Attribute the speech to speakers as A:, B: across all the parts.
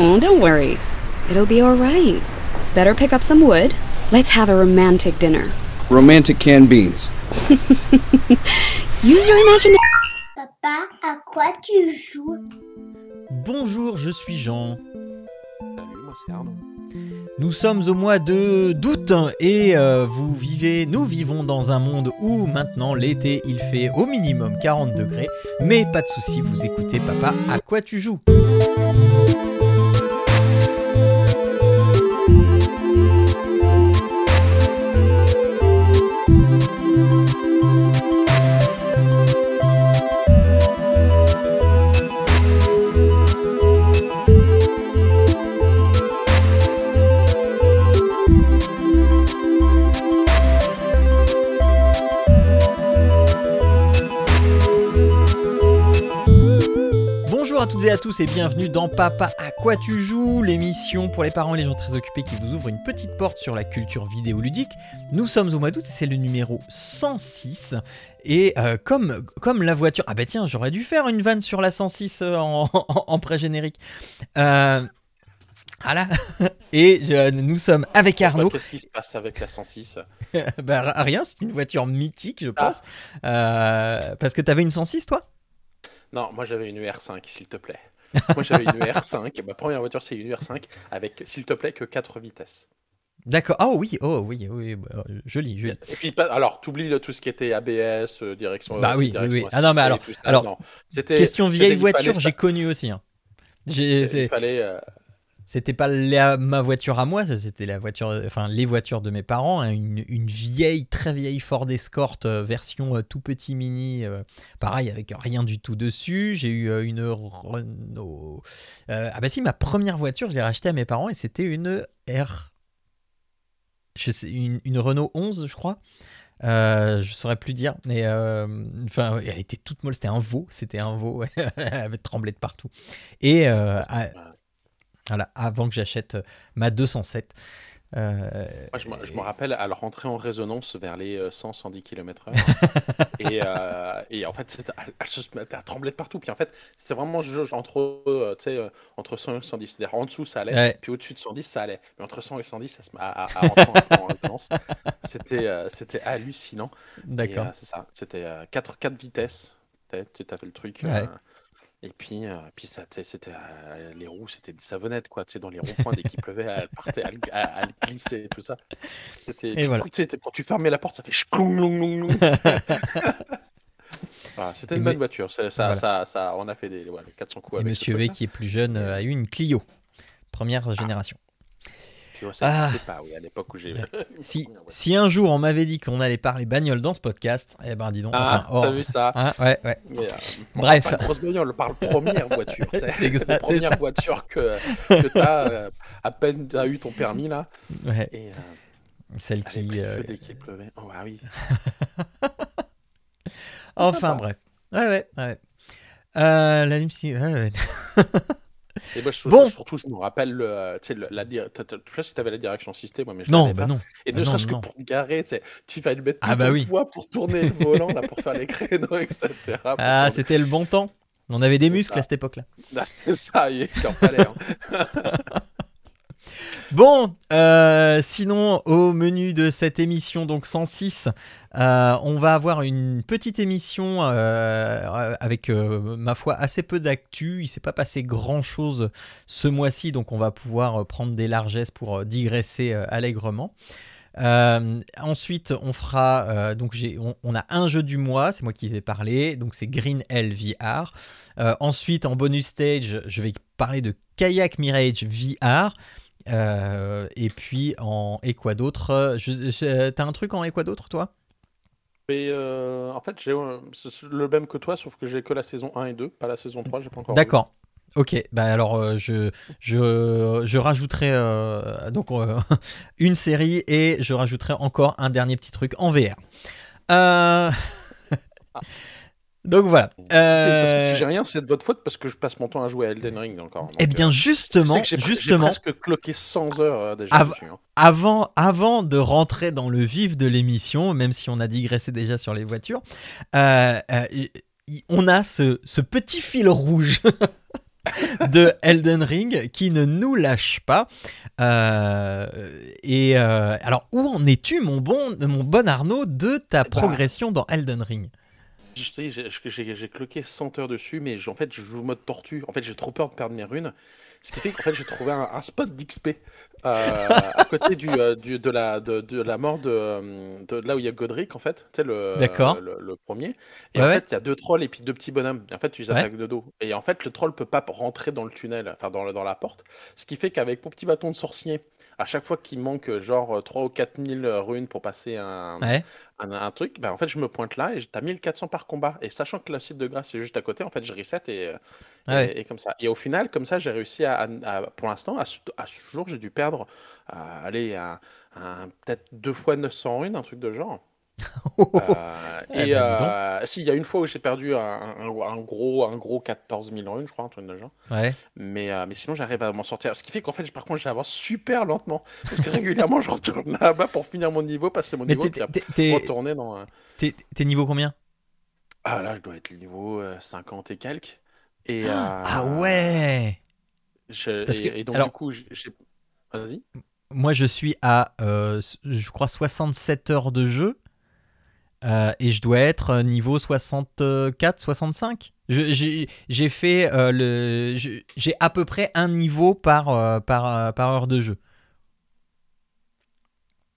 A: Oh, don't worry. It'll be alright. Better pick up some wood. Let's have a romantic dinner.
B: Romantic canned beans.
A: Use your imagination.
C: Papa, à quoi tu joues?
D: Bonjour, je suis Jean.
E: Salut, moi c'est Arnaud.
D: Nous sommes au mois de d'août et euh, vous vivez, nous vivons dans un monde où maintenant l'été il fait au minimum 40 degrés, mais pas de souci, vous écoutez papa, à quoi tu joues? Toutes et à tous et bienvenue dans Papa à quoi tu joues, l'émission pour les parents et les gens très occupés qui vous ouvre une petite porte sur la culture vidéoludique. Nous sommes au mois d'août et c'est le numéro 106. Et euh, comme, comme la voiture... Ah bah tiens, j'aurais dû faire une vanne sur la 106 euh, en, en- en pré-générique. Euh, voilà. Et je- nous sommes avec Arnaud.
E: Qu'est-ce qui se passe avec la 106
D: bah rien, c'est une voiture mythique je pense. Euh, parce que t'avais une 106 toi?
E: Non, moi j'avais une UR5, s'il te plaît. Moi j'avais une UR5. Ma première voiture c'est une UR5 avec, s'il te plaît, que 4 vitesses.
D: D'accord. Ah oui, oh oui, oui, bah, joli, joli.
E: Et puis, alors, t'oublies tout ce qui était ABS, euh, direction.
D: Bah
E: euh,
D: oui,
E: direction
D: oui, oui. Ah non, mais alors-
E: non.
D: Question vieille voiture, j'ai connu aussi. hein.
E: Il
D: c'est-
E: fallait. euh,
D: C'était pas la- ma voiture à moi, c'était la voiture, enfin les voitures de mes parents, hein, une, une vieille, très vieille Ford Escort euh, version euh, tout petit mini, euh, pareil avec rien du tout dessus. J'ai eu euh, une Renault. ah bah si, ma première voiture, je l'ai rachetée à mes parents et c'était une R. Je sais, une, une Renault 11, je crois. Euh, je saurais plus dire, mais euh, enfin, elle était toute molle. C'était un veau, c'était un veau, elle avait tremblé de partout. Et euh, à- voilà, avant que j'achète euh, ma 207. Euh,
E: Moi, je, me- rappelle, elle rentrait en résonance vers les euh, 100-110 km/h. et, euh, et en fait, elle, elle se mettait à trembler de partout. Puis en fait, c'était vraiment jauge entre, euh, euh, entre 100 et 110. C'est-à-dire en dessous, ça allait.
D: Ouais.
E: Puis au-dessus de 110, ça allait. Mais entre 100 et 110, ça se met à, à, à rentrer en, résonance. C'était euh, hallucinant.
D: D'accord.
E: euh, c'est ça. C'était 4, 4 vitesses. Tu as fait le truc.
D: Ouais.
E: Et puis, euh, puis ça, c'était euh, les roues, c'était des savonnettes quoi. Tu sais, dans les ronds-points, dès qu'il pleuvait, elles partaient, elles, elles- elles glissaient et tout ça. C'était.
D: voilà.
E: tu sais, quand tu fermais la porte, ça fait. Voilà, c'était une
D: Mais-
E: bonne voiture. Ça, ça,
D: Voilà.
E: ça, ça- on a fait des ouais, 400 coups
D: Et
E: avec.
D: Monsieur V, qui est plus jeune, euh, a eu une Clio, première génération. Ah.
E: pas, oui, à l'époque où j'ai.
D: Si, si un jour on m'avait dit qu'on allait parler bagnole dans ce podcast, eh ben dis donc.
E: Ah,
D: enfin,
E: t'as vu ça
D: Hein, ouais, ouais.
E: Mais, euh, on
D: Bref.
E: parle grosse bagnole, on parle première voiture.
D: C'est exact,
E: La première voiture que, que tu as à peine t'as eu ton permis là.
D: ouais.
E: Et, euh,
D: Celle qui. euh,
E: dès qu'il pleuvait. Oh, ah oui.
D: Enfin bref. Ouais, ouais, ouais. Euh, la limousine- ouais, ouais.
E: Et moi, je,
D: Bon.
E: surtout, je me rappelle, le, tu sais, la, sais si tu avais la direction assistée, moi, mais je
D: Non, bah
E: pas.
D: non.
E: Et
D: bah
E: ne serait-ce que pour te garer, tu sais, tu vas lui mettre
D: Ah bah oui.
E: poids pour tourner le volant, là, pour faire les créneaux, etc.
D: Ah, c'était le bon temps. On avait des muscles
E: ça.
D: à cette époque-là.
E: Là, c'est ça, il il en fallait. hein.
D: Bon, euh, sinon au menu de cette émission, donc 106, euh, on va avoir une petite émission euh, avec, ma foi, assez peu d'actu. Il s'est pas passé grand-chose ce mois-ci, donc on va pouvoir prendre des largesses pour digresser allègrement. Ensuite, on fera donc on, on a un jeu du mois, c'est moi qui vais parler, donc c'est Green Hell VR. Ensuite, en bonus stage, je vais parler de Kayak Mirage VR. Euh, et puis en et quoi d'autre euh, T'as un truc en et quoi d'autre toi?
E: Euh, en fait, j'ai c'est le même que toi, sauf que j'ai que la saison 1 et 2, pas la saison 3, j'ai pas encore.
D: D'accord. Ok, bah alors euh, je, je, je rajouterai euh, donc euh, une série et je rajouterai encore un dernier petit truc en VR. Euh, donc voilà. Euh,
E: si j'ai rien, c'est de votre faute parce que je passe mon temps à jouer à Elden Ring encore.
D: Eh bien
E: euh,
D: justement,
E: j'ai-
D: justement,
E: presque cloqué 100 heures euh, déjà
D: Av-
E: dessus. hein.
D: avant, avant de rentrer dans le vif de l'émission, même si on a digressé déjà sur les voitures, euh, euh, on a ce, ce petit fil rouge de Elden Ring qui ne nous lâche pas. Euh, et euh, alors, où en es-tu, mon bon, mon bon Arnaud, de ta
E: bah,
D: progression dans Elden Ring?
E: J'ai- cloqué 100 heures dessus, mais en fait, je joue mode tortue. En fait, j'ai trop peur de perdre mes runes. Ce qui fait qu'en fait, j'ai trouvé un, un spot d'XP euh, à côté du, euh, du- de, la, de, de la mort de, de là où il y a Godric, en fait. Tu sais, le, le, le premier. Et
D: Ouais,
E: en
D: ouais.
E: fait, il y a deux trolls et puis deux petits bonhommes. Et en fait, tu les
D: Ouais.
E: attaques de dos. Et en fait, le troll peut pas rentrer dans le tunnel, enfin, dans, dans la porte. Ce qui fait qu'avec mon petit bâton de sorcier, à chaque fois qu'il manque euh, genre 3 ou 4 000 runes pour passer un,
D: Ouais.
E: un, un truc, bah en fait je me pointe là et t'as 1400 par combat. Et sachant que le site de grâce est juste à côté, en fait je reset et, euh, et, comme ça. Et au final, comme ça, j'ai réussi à, pour l'instant, à, ce- à ce jour, j'ai dû perdre, à, à peut-être deux fois 900 runes, un truc de genre. Euh,
D: Eh
E: et
D: ben,
E: euh, si, il y a une fois où j'ai perdu un, un- un gros, un gros 14 000 runes, je crois, un truc de genre.
D: Ouais.
E: Mais, euh, mais sinon, j'arrive à m'en sortir. Ce qui fait qu'en fait, par contre, j'avance super lentement. Parce que régulièrement, je retourne là-bas pour finir mon niveau, passer mon
D: Mais
E: niveau, puis après retourner dans. un-
D: t'es- niveau combien?
E: Ah là, je dois être niveau euh, 50 et quelques. Et,
D: Ah
E: euh,
D: ouais
E: je-
D: Parce
E: et,
D: que-
E: et donc,
D: alors-
E: du coup, Vas-y.
D: Moi, je suis à, euh, je crois, 67 heures de jeu. Euh, et je dois être euh, niveau 64, 65. Je- J'ai fait euh, le. je- J'ai à peu près un niveau par, par, par heure de jeu.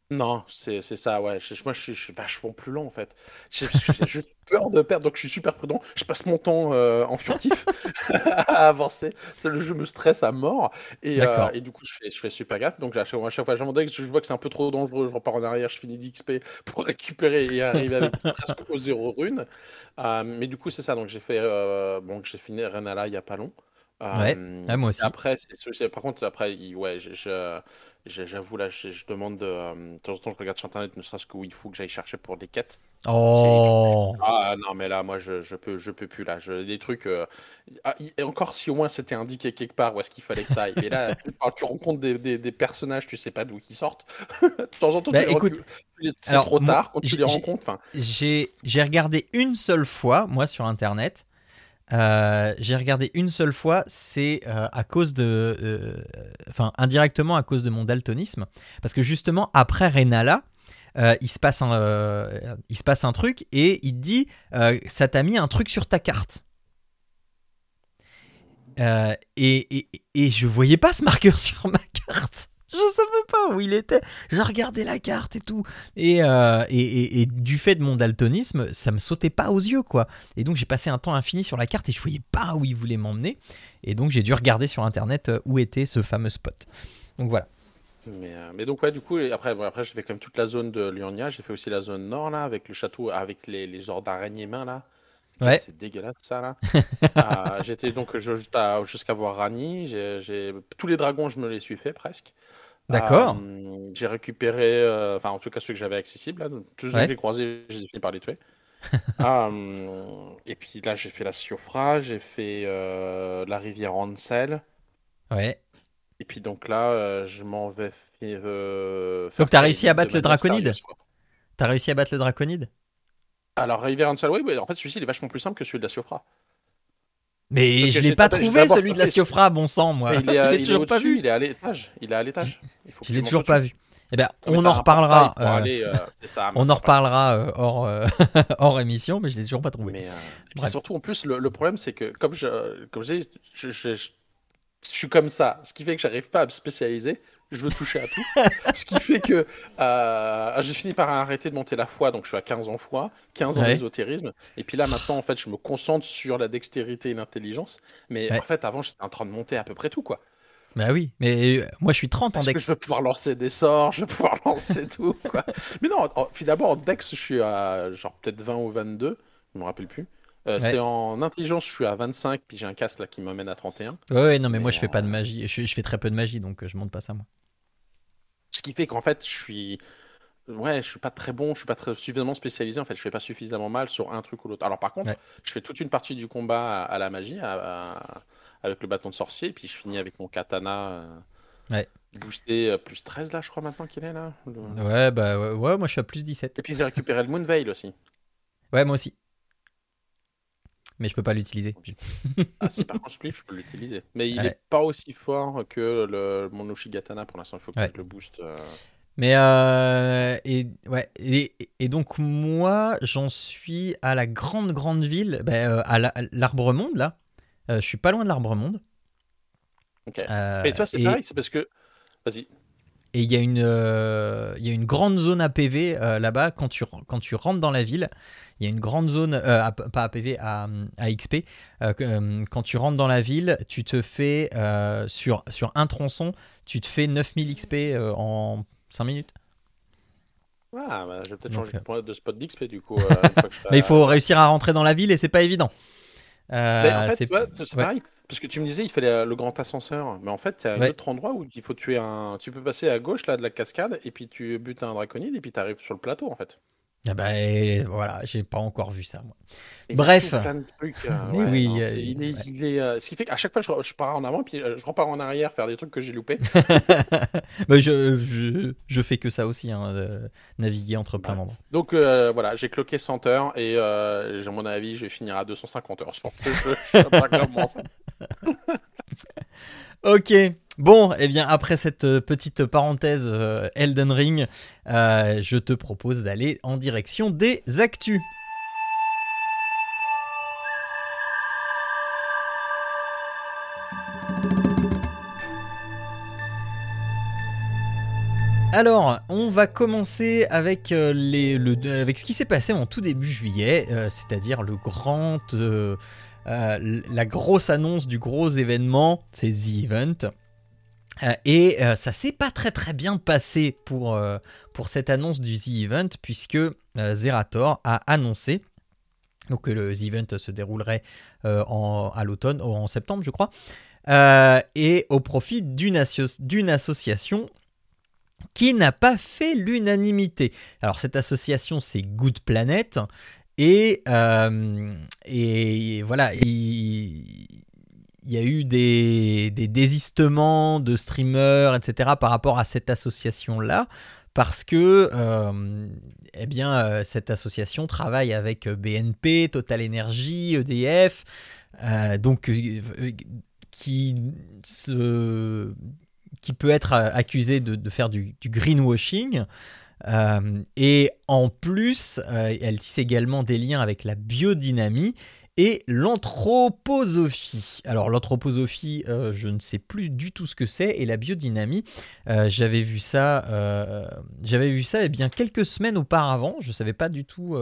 E: Non, c'est ça, ouais. Je- moi, je suis, je vachement plus lent, en fait. J'ai juste peur de perdre, donc je suis super prudent. Je passe mon temps euh, en furtif à avancer. Le jeu me stresse à mort. Et, euh, et du coup, je fais, je fais super gaffe. Donc, à chaque, à chaque fois, deck, je vois que c'est un peu trop dangereux. Je repars en arrière, je finis d'XP pour récupérer et arriver avec presque au zéro rune. Euh, mais du coup, c'est ça. Donc, j'ai fait. bon, j'ai fini Renala il y a pas long.
D: Ouais. Ah, moi aussi.
E: Après, par contre, après, ouais, je- je- je- j'avoue, là, je, je demande de, euh, de temps en temps, je regarde sur Internet, ne serait-ce où il faut que j'aille chercher pour des quêtes.
D: Oh
E: Ah non, mais là, moi, je, je peux, je peux plus, là. Je, des trucs. euh, ah, et encore si au moins c'était indiqué quelque part où est-ce qu'il fallait que tu ailles. Mais là, quand tu rencontres des, des, des personnages, tu sais pas d'où ils sortent. de temps en temps,
D: Bah,
E: tu les
D: écoute,
E: c'est trop
D: moi,
E: tard quand tu les rencontres.
D: J'ai regardé une seule fois, moi, sur Internet. Euh, j'ai regardé une seule fois, c'est euh, à cause de. euh, Enfin, indirectement à cause de mon daltonisme. Parce que justement, après Renala, il, se passe un, il se passe un truc et il te dit Ça t'a mis un truc sur ta carte. Et, et, et je voyais pas ce marqueur sur ma carte. Je savais pas où il était. J'ai regardé la carte et tout. Et, euh, et, et- et du fait de mon daltonisme, ça me sautait pas aux yeux, quoi. Et donc j'ai passé un temps infini sur la carte et je voyais pas où il voulait m'emmener. Et donc j'ai dû regarder sur internet euh, où était ce fameux spot. Donc voilà.
E: mais, euh, mais donc, ouais, du coup, après, bon, après j'ai fait quand même toute la zone de Lyonia. J'ai fait aussi la zone nord, là, avec le château, avec les, les genres d'araignées mains, là.
D: Ouais.
E: C'est dégueulasse, ça, là. Euh, J'étais donc je- jusqu'à voir Rani. J'ai, j'ai- Tous les dragons, je me les suis fait presque.
D: D'accord.
E: Euh, j'ai récupéré, euh, enfin en tout cas ceux que j'avais accessibles, là, tous ceux
D: Ouais.
E: que j'ai croisés, j'ai fini par les tuer. Euh, et puis là, j'ai fait la Siofra, j'ai fait la rivière Ansel.
D: Ouais.
E: Et puis donc là, je m'en vais euh,
D: Donc,
E: faire
D: t'as réussi à battre le Draconide. T'as réussi à battre le draconide?
E: Alors, rivière Ansel, oui, mais en fait, celui-ci, il est vachement plus simple que celui de la Siofra.
D: Mais
E: Parce
D: je l'ai pas trouvé celui de la Siofra, bon sang, moi.
E: Il est, à-
D: je
E: il
D: l'ai
E: est
D: toujours pas vu.
E: il est à l'étage. Il est à l'étage.
D: Je l'ai toujours pas vu. Eh ben, on en reparlera. euh,
E: aller, euh, ça,
D: on en reparlera euh, hors, euh, hors émission, mais je l'ai toujours pas trouvé.
E: Mais euh, et puis surtout, en plus, le, le problème, c'est que comme je, comme je, dis, je, je- je- je suis comme ça, ce qui fait que j'arrive pas à me spécialiser. Je veux toucher à tout. ce qui fait que euh, j'ai fini par arrêter de monter la foi, donc je suis à 15 en foi, 15 en
D: Ouais.
E: ésotérisme. Et puis là, maintenant, en fait, je me concentre sur la dextérité et l'intelligence. Mais
D: Ouais.
E: en fait, avant, j'étais en train de monter à peu près tout, quoi.
D: Bah oui, mais euh, moi je suis 30 en
E: Parce que
D: dex.
E: je veux pouvoir lancer des sorts, je veux pouvoir lancer tout, quoi. Mais non, en- finalement, en dex, je suis à genre peut-être 20 ou 22, je me rappelle plus. Euh,
D: Ouais.
E: C'est en intelligence, je suis à 25, puis j'ai un casque là qui m'amène à 31.
D: Ouais, ouais, non, mais, moi
E: Mais,
D: je fais pas de magie. Je, je fais très peu de magie, donc je monte pas ça moi.
E: Ce qui fait qu'en fait, je suis. Ouais, je suis pas très bon, je suis pas très suffisamment spécialisé. En fait, je fais pas suffisamment mal sur un truc ou l'autre. Alors, par contre,
D: Ouais.
E: je fais toute une partie du combat à, à la magie, à- à- avec le bâton de sorcier, et puis je finis avec mon katana. euh,
D: Ouais.
E: Boosté euh, plus 13 là, je crois maintenant qu'il est là. Le-
D: Ouais, bah ouais, ouais, moi je suis à plus 17.
E: Et puis j'ai récupéré le Moonveil aussi.
D: Ouais, moi aussi. Mais je peux pas l'utiliser.
E: Ah si, par contre, Spliff, je peux l'utiliser. Mais il
D: Ouais.
E: est pas aussi fort que le, mon Ushigatana pour l'instant. Il faut que
D: Ouais.
E: je le booste. euh.
D: Mais euh, et ouais et, et donc moi j'en suis à la grande grande ville, euh, à la- à l'Arbre Monde là. Euh, je suis pas loin de l'Arbre Monde.
E: Ok.
D: Euh,
E: Mais toi, c'est
D: et-
E: pareil, c'est parce que. Vas-y.
D: Et il y, a une, euh, il y a une grande zone APV euh, là-bas quand tu, quand tu rentres dans la ville. Il y a une grande zone, euh, à- pas APV, à, à XP. euh, euh, quand tu rentres dans la ville, tu te fais, sur, sur un tronçon, tu te fais 9000 XP en 5 minutes.
E: Ah, bah, je vais peut-être changer de point de spot d'XP du coup.
D: Mais il faut réussir à rentrer dans la ville et c'est pas évident.
E: Mais en fait,
D: c'est-
E: c'est
D: ouais.
E: pareil. Parce que tu me disais, il fallait euh, le grand ascenseur. Mais en fait, a un
D: Ouais.
E: autre endroit où il faut tuer un. Tu peux passer à gauche là de la cascade et puis tu butes un draconide et puis tu arrives sur le plateau en fait.
D: Ah bah, et voilà, j'ai pas encore vu ça moi.
E: Et
D: Bref.
E: il y a tout plein de trucs, euh,
D: Mais
E: ouais,
D: oui,
E: non,
D: euh,
E: c'est- il est,
D: ouais.
E: il est, euh, ce qui fait qu'à chaque fois, je, je pars en avant puis je repars en arrière faire des trucs que j'ai loupés.
D: Bah, je, je, je fais que ça aussi, hein, de naviguer entre plein
E: Ouais.
D: d'endroits.
E: Donc voilà, j'ai cloqué 100 heures et à mon avis, je vais finir à 250 heures sur ce jeu. Je sais pas.
D: Ok, bon, et bien après cette euh, petite parenthèse euh, Elden Ring, euh, je te propose d'aller en direction des actus. Alors, on va commencer avec, les, le, avec ce qui s'est passé en tout début juillet, c'est-à-dire le grand, la grosse annonce du gros événement, c'est The Event. Euh, et euh, ça s'est pas très très bien passé pour, euh, pour cette annonce du The Event, puisque euh, Zerator a annoncé donc, que le The Event se déroulerait euh, en, à l'automne, en septembre, je crois, euh, et au profit d'une asso- d'une association qui n'a pas fait l'unanimité. Alors cette association, c'est Good Planet, et, euh, et voilà, il, il y a eu des, des désistements de streamers, etc., par rapport à cette association-là, parce que euh, eh bien, euh, cette association travaille avec BNP, Total Energy, EDF, euh, donc euh, euh, qui peut être euh, accusé de, faire du, du greenwashing. Euh, et en plus, euh, elle tisse également des liens avec la biodynamie et l'anthroposophie. Alors l'anthroposophie, euh, je ne sais plus du tout ce que c'est, et la biodynamie, euh, j'avais vu ça, euh, j'avais vu ça eh bien quelques semaines auparavant. Je savais pas du tout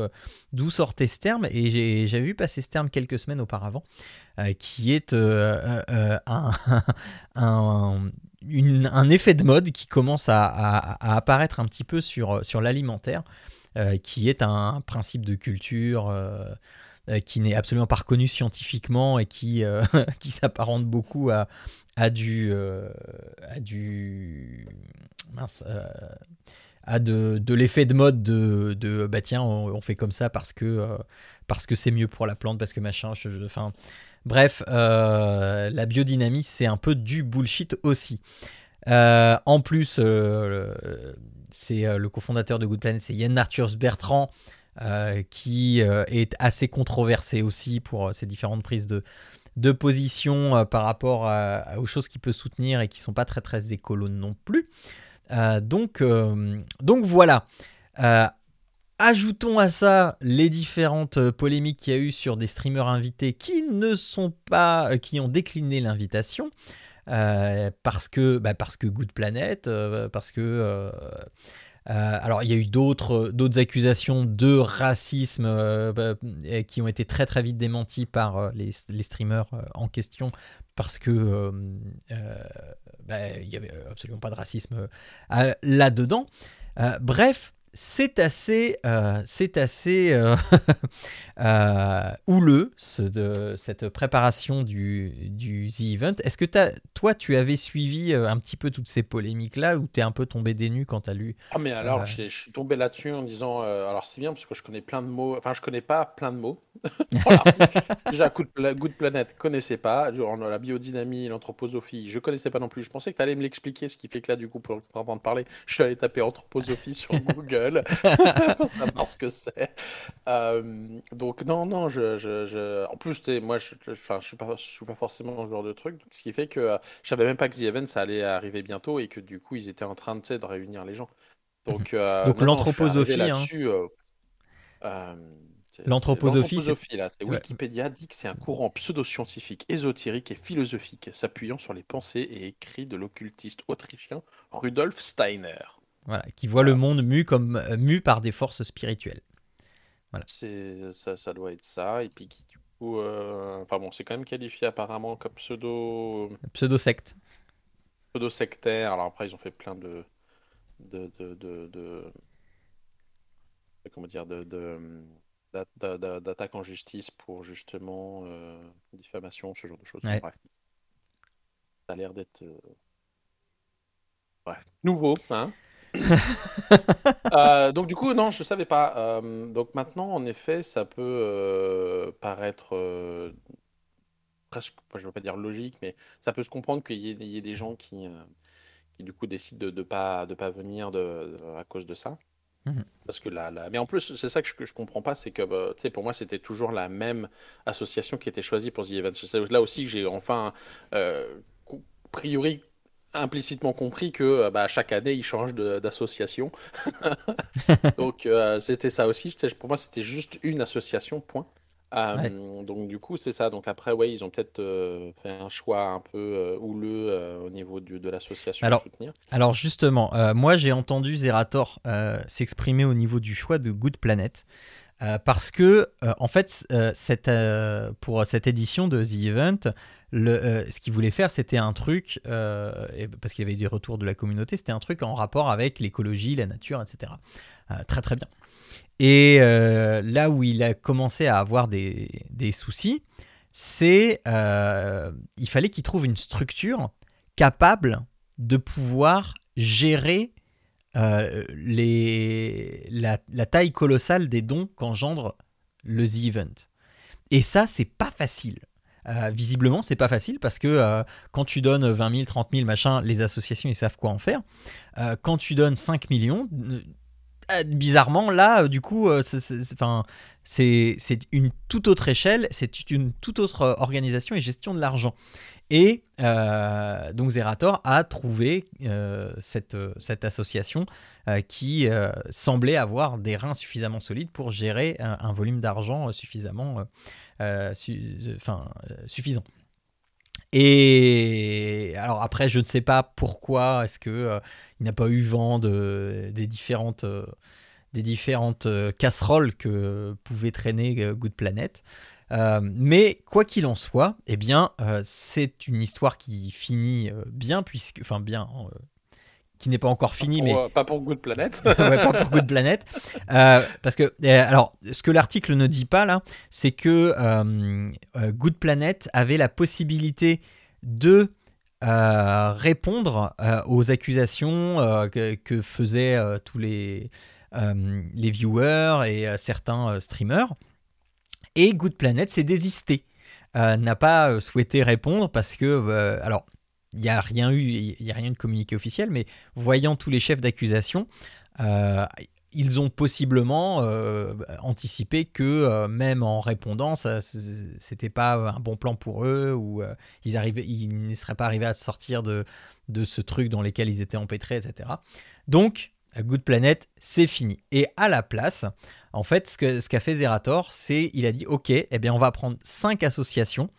D: d'où sortait ce terme, et j'avais vu passer ce terme quelques semaines auparavant, qui est un, effet de mode qui commence à, apparaître un petit peu sur, l'alimentaire, qui est un principe de culture qui n'est absolument pas reconnu scientifiquement et qui, euh, qui s'apparente beaucoup à, à du, euh, à du mince, euh, à de, de l'effet de mode de, de bah tiens on, fait comme ça parce que euh, parce que c'est mieux pour la plante parce que machin enfin bref euh, la biodynamie c'est un peu du bullshit aussi. Euh, en plus euh, c'est euh, le cofondateur de Good Planet c'est Yann Arthurs Bertrand euh, qui euh, est assez controversé aussi pour euh, ses différentes prises de, de position euh, par rapport aux choses qu'il peut soutenir et qui sont pas très très écolo non plus. Euh, donc, euh, donc voilà. Euh, ajoutons à ça les différentes euh, polémiques qu'il y a eu sur des streamers invités qui ne sont pas, euh, qui ont décliné l'invitation. euh, parce que bah, parce que Good Planet, euh, parce que euh, euh, alors, il y a eu d'autres, accusations de racisme euh, et qui ont été très très vite démenties par euh, les, streamers euh, en question parce que euh, euh, bah, il n'y avait absolument pas de racisme euh, là-dedans. Euh, bref, c'est assez, euh, c'est assez euh, euh, houleux ce, de, cette préparation du, du The Event. Est-ce que t'as- toi, tu avais suivi un petit peu toutes ces polémiques-là ou t'es un peu tombé des nues quand t'as lu
E: Ah mais alors, je suis tombé là-dessus en disant, alors c'est bien parce que je connais plein de mots, enfin je connais pas plein de mots. Déjà, Good, Good Planet, connaissais pas, genre la biodynamie, l'anthroposophie, je connaissais pas non plus. Je pensais que tu allais me l'expliquer, ce qui fait que là, du coup, pour t'entendre parler, je suis allé taper anthroposophie sur Google. Gueule pour savoir ce que c'est. Euh, donc non, non, je, je, je- en plus, moi, je, je, je suis pas, je suis pas forcément ce genre de truc, ce qui fait que euh, je savais même pas que The Event ça allait arriver bientôt et que du coup, ils étaient en train de, de réunir les gens. Donc, euh,
D: Donc l'anthroposophie, hein.
E: euh, euh,
D: L'anthroposophie, c'est-
E: l'anthroposophie, c'est. Wikipédia dit que c'est un courant pseudo-scientifique, ésotérique et philosophique, s'appuyant sur les pensées et écrits de l'occultiste autrichien Rudolf Steiner.
D: Voilà, qui voit le monde mu comme euh, mu par des forces spirituelles.
E: C'est ça, ça doit être ça. Et puis qui du coup, euh, enfin bon, c'est quand même qualifié apparemment comme pseudo
D: Pseudo-secte.
E: pseudo sectaire. Alors après, ils ont fait plein de de de de, de- comment dire de de d'a- d'a- d'a- d'attaques en justice pour justement euh, diffamation, ce genre de choses.
D: Ouais.
E: Bref, ça a l'air d'être euh, bref nouveau, hein. Euh, donc du coup, non, je savais pas. Euh, donc maintenant, en effet, ça peut euh, paraître presque, je veux pas dire logique, mais ça peut se comprendre qu'il y ait, il y ait des gens qui, qui du coup décident de, de pas de pas venir de, de- à cause de ça.
D: Mhm.
E: Parce que là, là, mais en plus, c'est ça que je, que je comprends pas, c'est que, bah, pour moi, c'était toujours la même association qui était choisie pour The Event. C'est là aussi que j'ai enfin, a priori, implicitement compris que euh, bah, chaque année, ils changent de- d'association. Donc, euh, c'était ça aussi. Pour moi, c'était juste une association, point. Euh, Donc, du coup, c'est ça. Donc, après, ouais, ils ont peut-être euh, fait un choix un peu houleux au niveau du- de l'association
D: Alors,
E: soutenir.
D: Alors justement, moi j'ai entendu Zerator s'exprimer au niveau du choix de Good Planet. Euh, parce que, euh, en fait, euh, pour cette édition de The Event, ce qu'il voulait faire, c'était un truc, parce qu'il y avait des retours de la communauté, c'était un truc en rapport avec l'écologie, la nature, etc. Très très bien. Et là où il a commencé à avoir des, des soucis, c'est il fallait qu'il trouve une structure capable de pouvoir gérer euh, les, la, taille colossale des dons qu'engendre le The Event. Et ça, c'est pas facile. Euh, visiblement, c'est pas facile parce que euh, quand tu donnes 20 000, 30 000, machin, les associations, ils savent quoi en faire. Quand tu donnes 5 millions, bizarrement, là, du coup, c'est- une toute autre échelle, c'est une toute autre organisation et gestion de l'argent. Et euh, donc Zerator a trouvé euh, cette, euh, cette association qui semblait avoir des reins suffisamment solides pour gérer un, volume d'argent suffisamment su- enfin, suffisant. Et alors après, je ne sais pas pourquoi est-ce que il n'a pas eu vent de, des différentes, des différentes casseroles que pouvait traîner Good Planet. Euh, mais quoi qu'il en soit, eh bien, euh, c'est une histoire qui finit euh, bien, puisque, enfin bien, qui n'est pas encore finie, mais
E: euh, pas pour Good Planet.
D: ouais, pas pour Good Planet. Euh, parce que, euh, alors, ce que l'article ne dit pas là, c'est que Good Planet avait la possibilité de répondre aux accusations que, que faisaient tous les, les viewers et certains streamers. Et Good Planet s'est désisté, euh, n'a pas euh, souhaité répondre parce que, euh, alors, il n'y a rien eu, il y a rien de communiqué officiel, mais voyant tous les chefs d'accusation, ils ont possiblement anticipé que même en répondant, ça, c'était pas un bon plan pour eux ou ils ne seraient pas arrivés à sortir de, de ce truc dans lequel ils étaient empêtrés, etc. Donc, Good Planet, c'est fini. Et à la place, en fait, ce qu'a fait Zerator, c'est il a dit ok, eh bien on va prendre cinq associations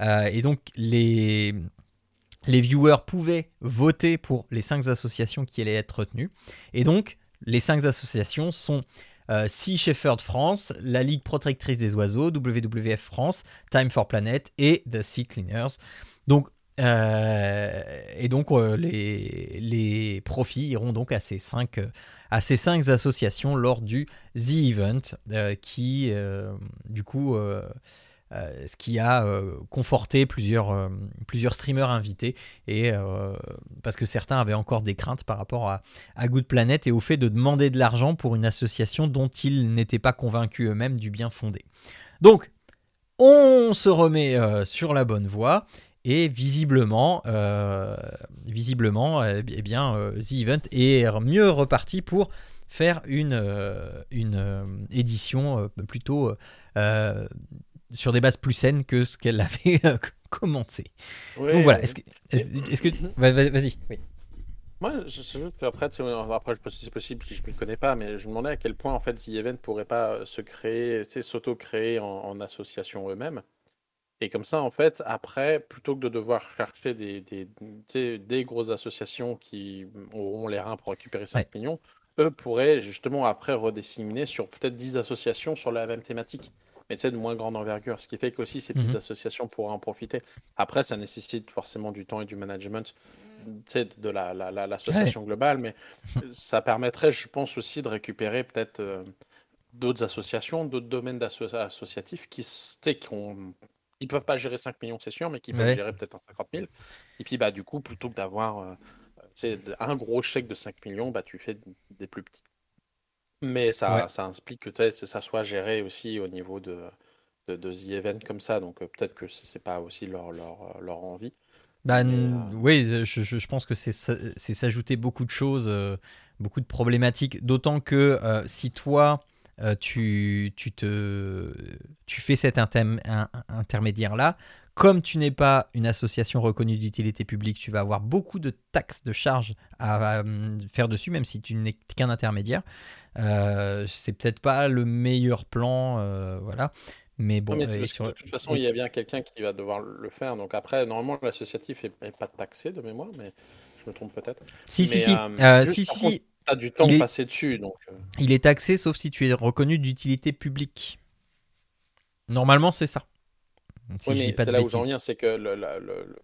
D: Euh, et donc les les viewers pouvaient voter pour les cinq associations qui allaient être retenues. Et donc, les cinq associations sont euh, Sea Shepherd France, la Ligue protectrice des oiseaux, WWF France, Time for Planet et The Sea Cleaners. Donc, euh, et donc, euh, les, profits iront donc à ces cinq, à ces cinq associations lors du The Event, euh, qui, du coup, ce qui a conforté plusieurs, plusieurs streamers invités, et, parce que certains avaient encore des craintes par rapport à, Good Planet et au fait de demander de l'argent pour une association dont ils n'étaient pas convaincus eux-mêmes du bien fondé. Donc, on se remet sur la bonne voie. Et visiblement, euh, visiblement, euh, eh bien, euh, The Event est mieux reparti pour faire une, euh, une euh, édition plutôt euh, sur des bases plus saines que ce qu'elle avait commencé.
E: Ouais,
D: Donc voilà, est-ce que, est-ce que va- vas-y. Oui.
E: Moi, je sais juste qu'après, après, je c'est possible, si je ne connais pas, mais je me demandais à quel point, en fait, The Event pourrait pas se créer, s'auto-créer en, en association eux-mêmes. Et comme ça, en fait, après, plutôt que de devoir chercher des, des, des grosses associations qui auront les reins pour récupérer 5 millions, eux pourraient justement après redisséminer sur peut-être 10 associations sur la même thématique, mais tu sais, de moins grande envergure. Ce qui fait qu'aussi ces petites
D: Mhm.
E: associations pourraient en profiter. Après, ça nécessite forcément du temps et du management sais, de la- la- la- l'association globale, mais ça permettrait, je pense aussi, de récupérer peut-être euh, d'autres associations, d'autres domaines d'asso- associatifs qui, qui ont. Ils peuvent pas gérer 5 millions, c'est sûr, mais qui peuvent
D: Ouais.
E: gérer peut-être un 50 000. Et puis, bah, du coup, plutôt que d'avoir euh, un gros chèque de 5 millions, bah, tu fais des plus petits. Mais ça,
D: Ouais.
E: ça implique que ça soit géré aussi au niveau de, de, de The Event comme ça. Donc, euh, peut-être que c'est pas aussi leur, leur, leur envie.
D: Bah,
E: euh,
D: oui, je, je- pense que c'est s'ajouter beaucoup de choses, euh, beaucoup de problématiques. D'autant que euh, si toi, euh, tu, tu, te, tu fais cet intermédiaire-là, comme tu n'es pas une association reconnue d'utilité publique, tu vas avoir beaucoup de taxes, de charges à, à, hum, faire dessus, même si tu n'es qu'un intermédiaire. Euh, c'est peut-être pas le meilleur plan, euh, voilà. Mais bon,
E: Non, mais
D: sur-
E: de toute façon, il y a bien quelqu'un qui va devoir le faire. Donc après, normalement, l'associatif n'est pas taxé de mémoire, mais je me trompe peut-être.
D: si, si,
E: mais,
D: si,
E: euh,
D: euh,
E: juste,
D: si, si,
E: contre, as du temps
D: il est-
E: passé dessus. Donc, euh,
D: Il est taxé sauf si tu es reconnu d'utilité publique. Normalement, c'est ça. Si
E: oui,
D: je dis
E: mais
D: pas
E: c'est là où j'en viens, c'est que le- la- le- le-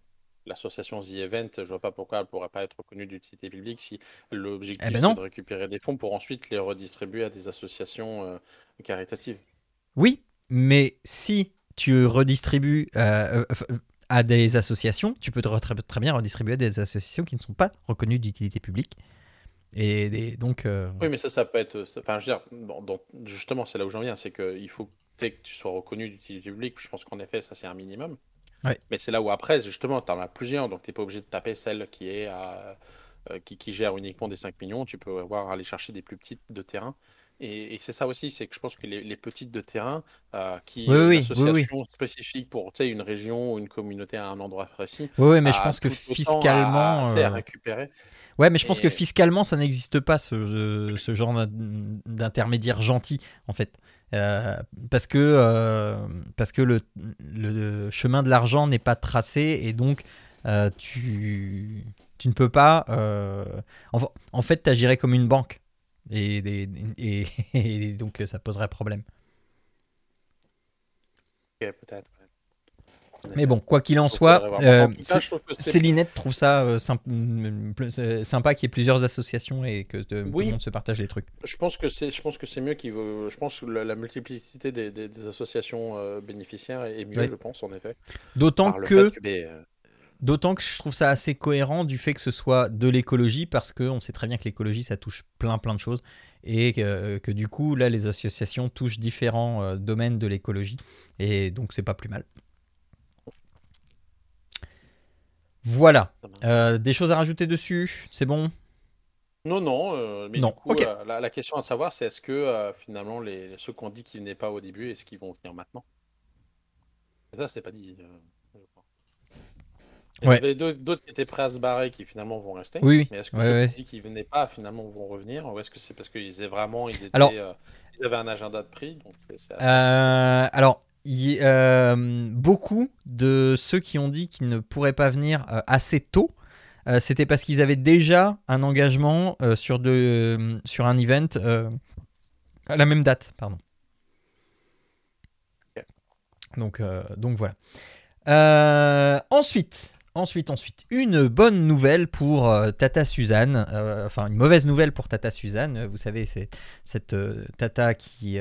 E: l'association The Event, je vois pas pourquoi elle pourrait pas être reconnue d'utilité publique si l'objectif
D: Eh ben
E: c'est de récupérer des fonds pour ensuite les redistribuer à des associations euh, caritatives.
D: Oui, mais si tu redistribues euh, à des associations, tu peux très, très bien redistribuer à des associations qui ne sont pas reconnues d'utilité publique. Et, des- donc, euh,
E: Oui, mais ça, ça peut être. Enfin, je veux dire, bon, donc, justement, c'est là où j'en viens, c'est qu'il faut que tu sois reconnu d'utilité publique. Je pense qu'en effet, ça, c'est un minimum.
D: Ouais.
E: Mais c'est là où après, justement, tu en as plusieurs, donc tu n'es pas obligé de taper celle qui est à, euh, qui, qui gère uniquement des 5 millions. Tu peux avoir aller chercher des plus petites de terrain. Et, et c'est ça aussi, c'est que je pense que les, les petites de terrain, euh, qui
D: Oui,
E: une
D: oui, oui,
E: association spécifique pour une région ou une communauté à un endroit précis,
D: oui, oui, mais je pense que fiscalement.
E: à, à récupérer.
D: Ouais, mais je pense que fiscalement, ça n'existe pas, ce, ce genre d'in- d'intermédiaire gentil, en fait. Euh, parce que, euh, parce que le, le chemin de l'argent n'est pas tracé et donc euh, tu, tu ne peux pas. euh, en, en fait, tu agirais comme une banque. Et, et, et- et donc, ça poserait problème.
E: Ok, peut-être.
D: Mais bon, quoi qu'il en soit, euh,
E: trouve
D: Célinette ça euh, euh, sympa qu'il y ait plusieurs associations et que de- tout le monde se partage les trucs.
E: Je pense que c'est, je pense que c'est mieux qu'il. Je pense que la, la multiplicité des, des- des associations euh, bénéficiaires est mieux, je pense en effet.
D: D'autant que,
E: fait
D: d'autant que je trouve ça assez cohérent du fait que ce soit de l'écologie parce qu'on sait très bien que l'écologie ça touche plein plein de choses et que, que du coup là les associations touchent différents euh, domaines de l'écologie et donc c'est pas plus mal. Voilà. Euh, des choses à rajouter dessus? C'est bon?
E: Non, non, euh, mais
D: Non,
E: du coup,
D: ok.
E: euh, la, la question à savoir, c'est est-ce que finalement les, ceux qu'on dit qu'ils venaient pas au début, est-ce qu'ils vont venir maintenant? Et ça, c'est pas dit. Il y
D: Ouais.
E: avait d'autres qui étaient prêts à se barrer qui finalement vont rester.
D: Oui.
E: Mais est-ce que
D: Ouais,
E: ceux
D: ouais.
E: qui dit qu'ils venaient pas finalement vont revenir? Ou est-ce que c'est parce qu'ils étaient vraiment ils étaient,
D: Alors-
E: ils avaient un agenda de prix donc assez-
D: alors, il- euh, beaucoup de ceux qui ont dit qu'ils ne pourraient pas venir euh, assez tôt, euh, c'était parce qu'ils avaient déjà un engagement euh, sur, de, sur un event à la même date. Pardon. Donc, donc voilà. Ensuite, ensuite, ensuite, une bonne nouvelle pour Tata Suzanne, enfin une mauvaise nouvelle pour Tata Suzanne. Vous savez, c'est cette Tata qui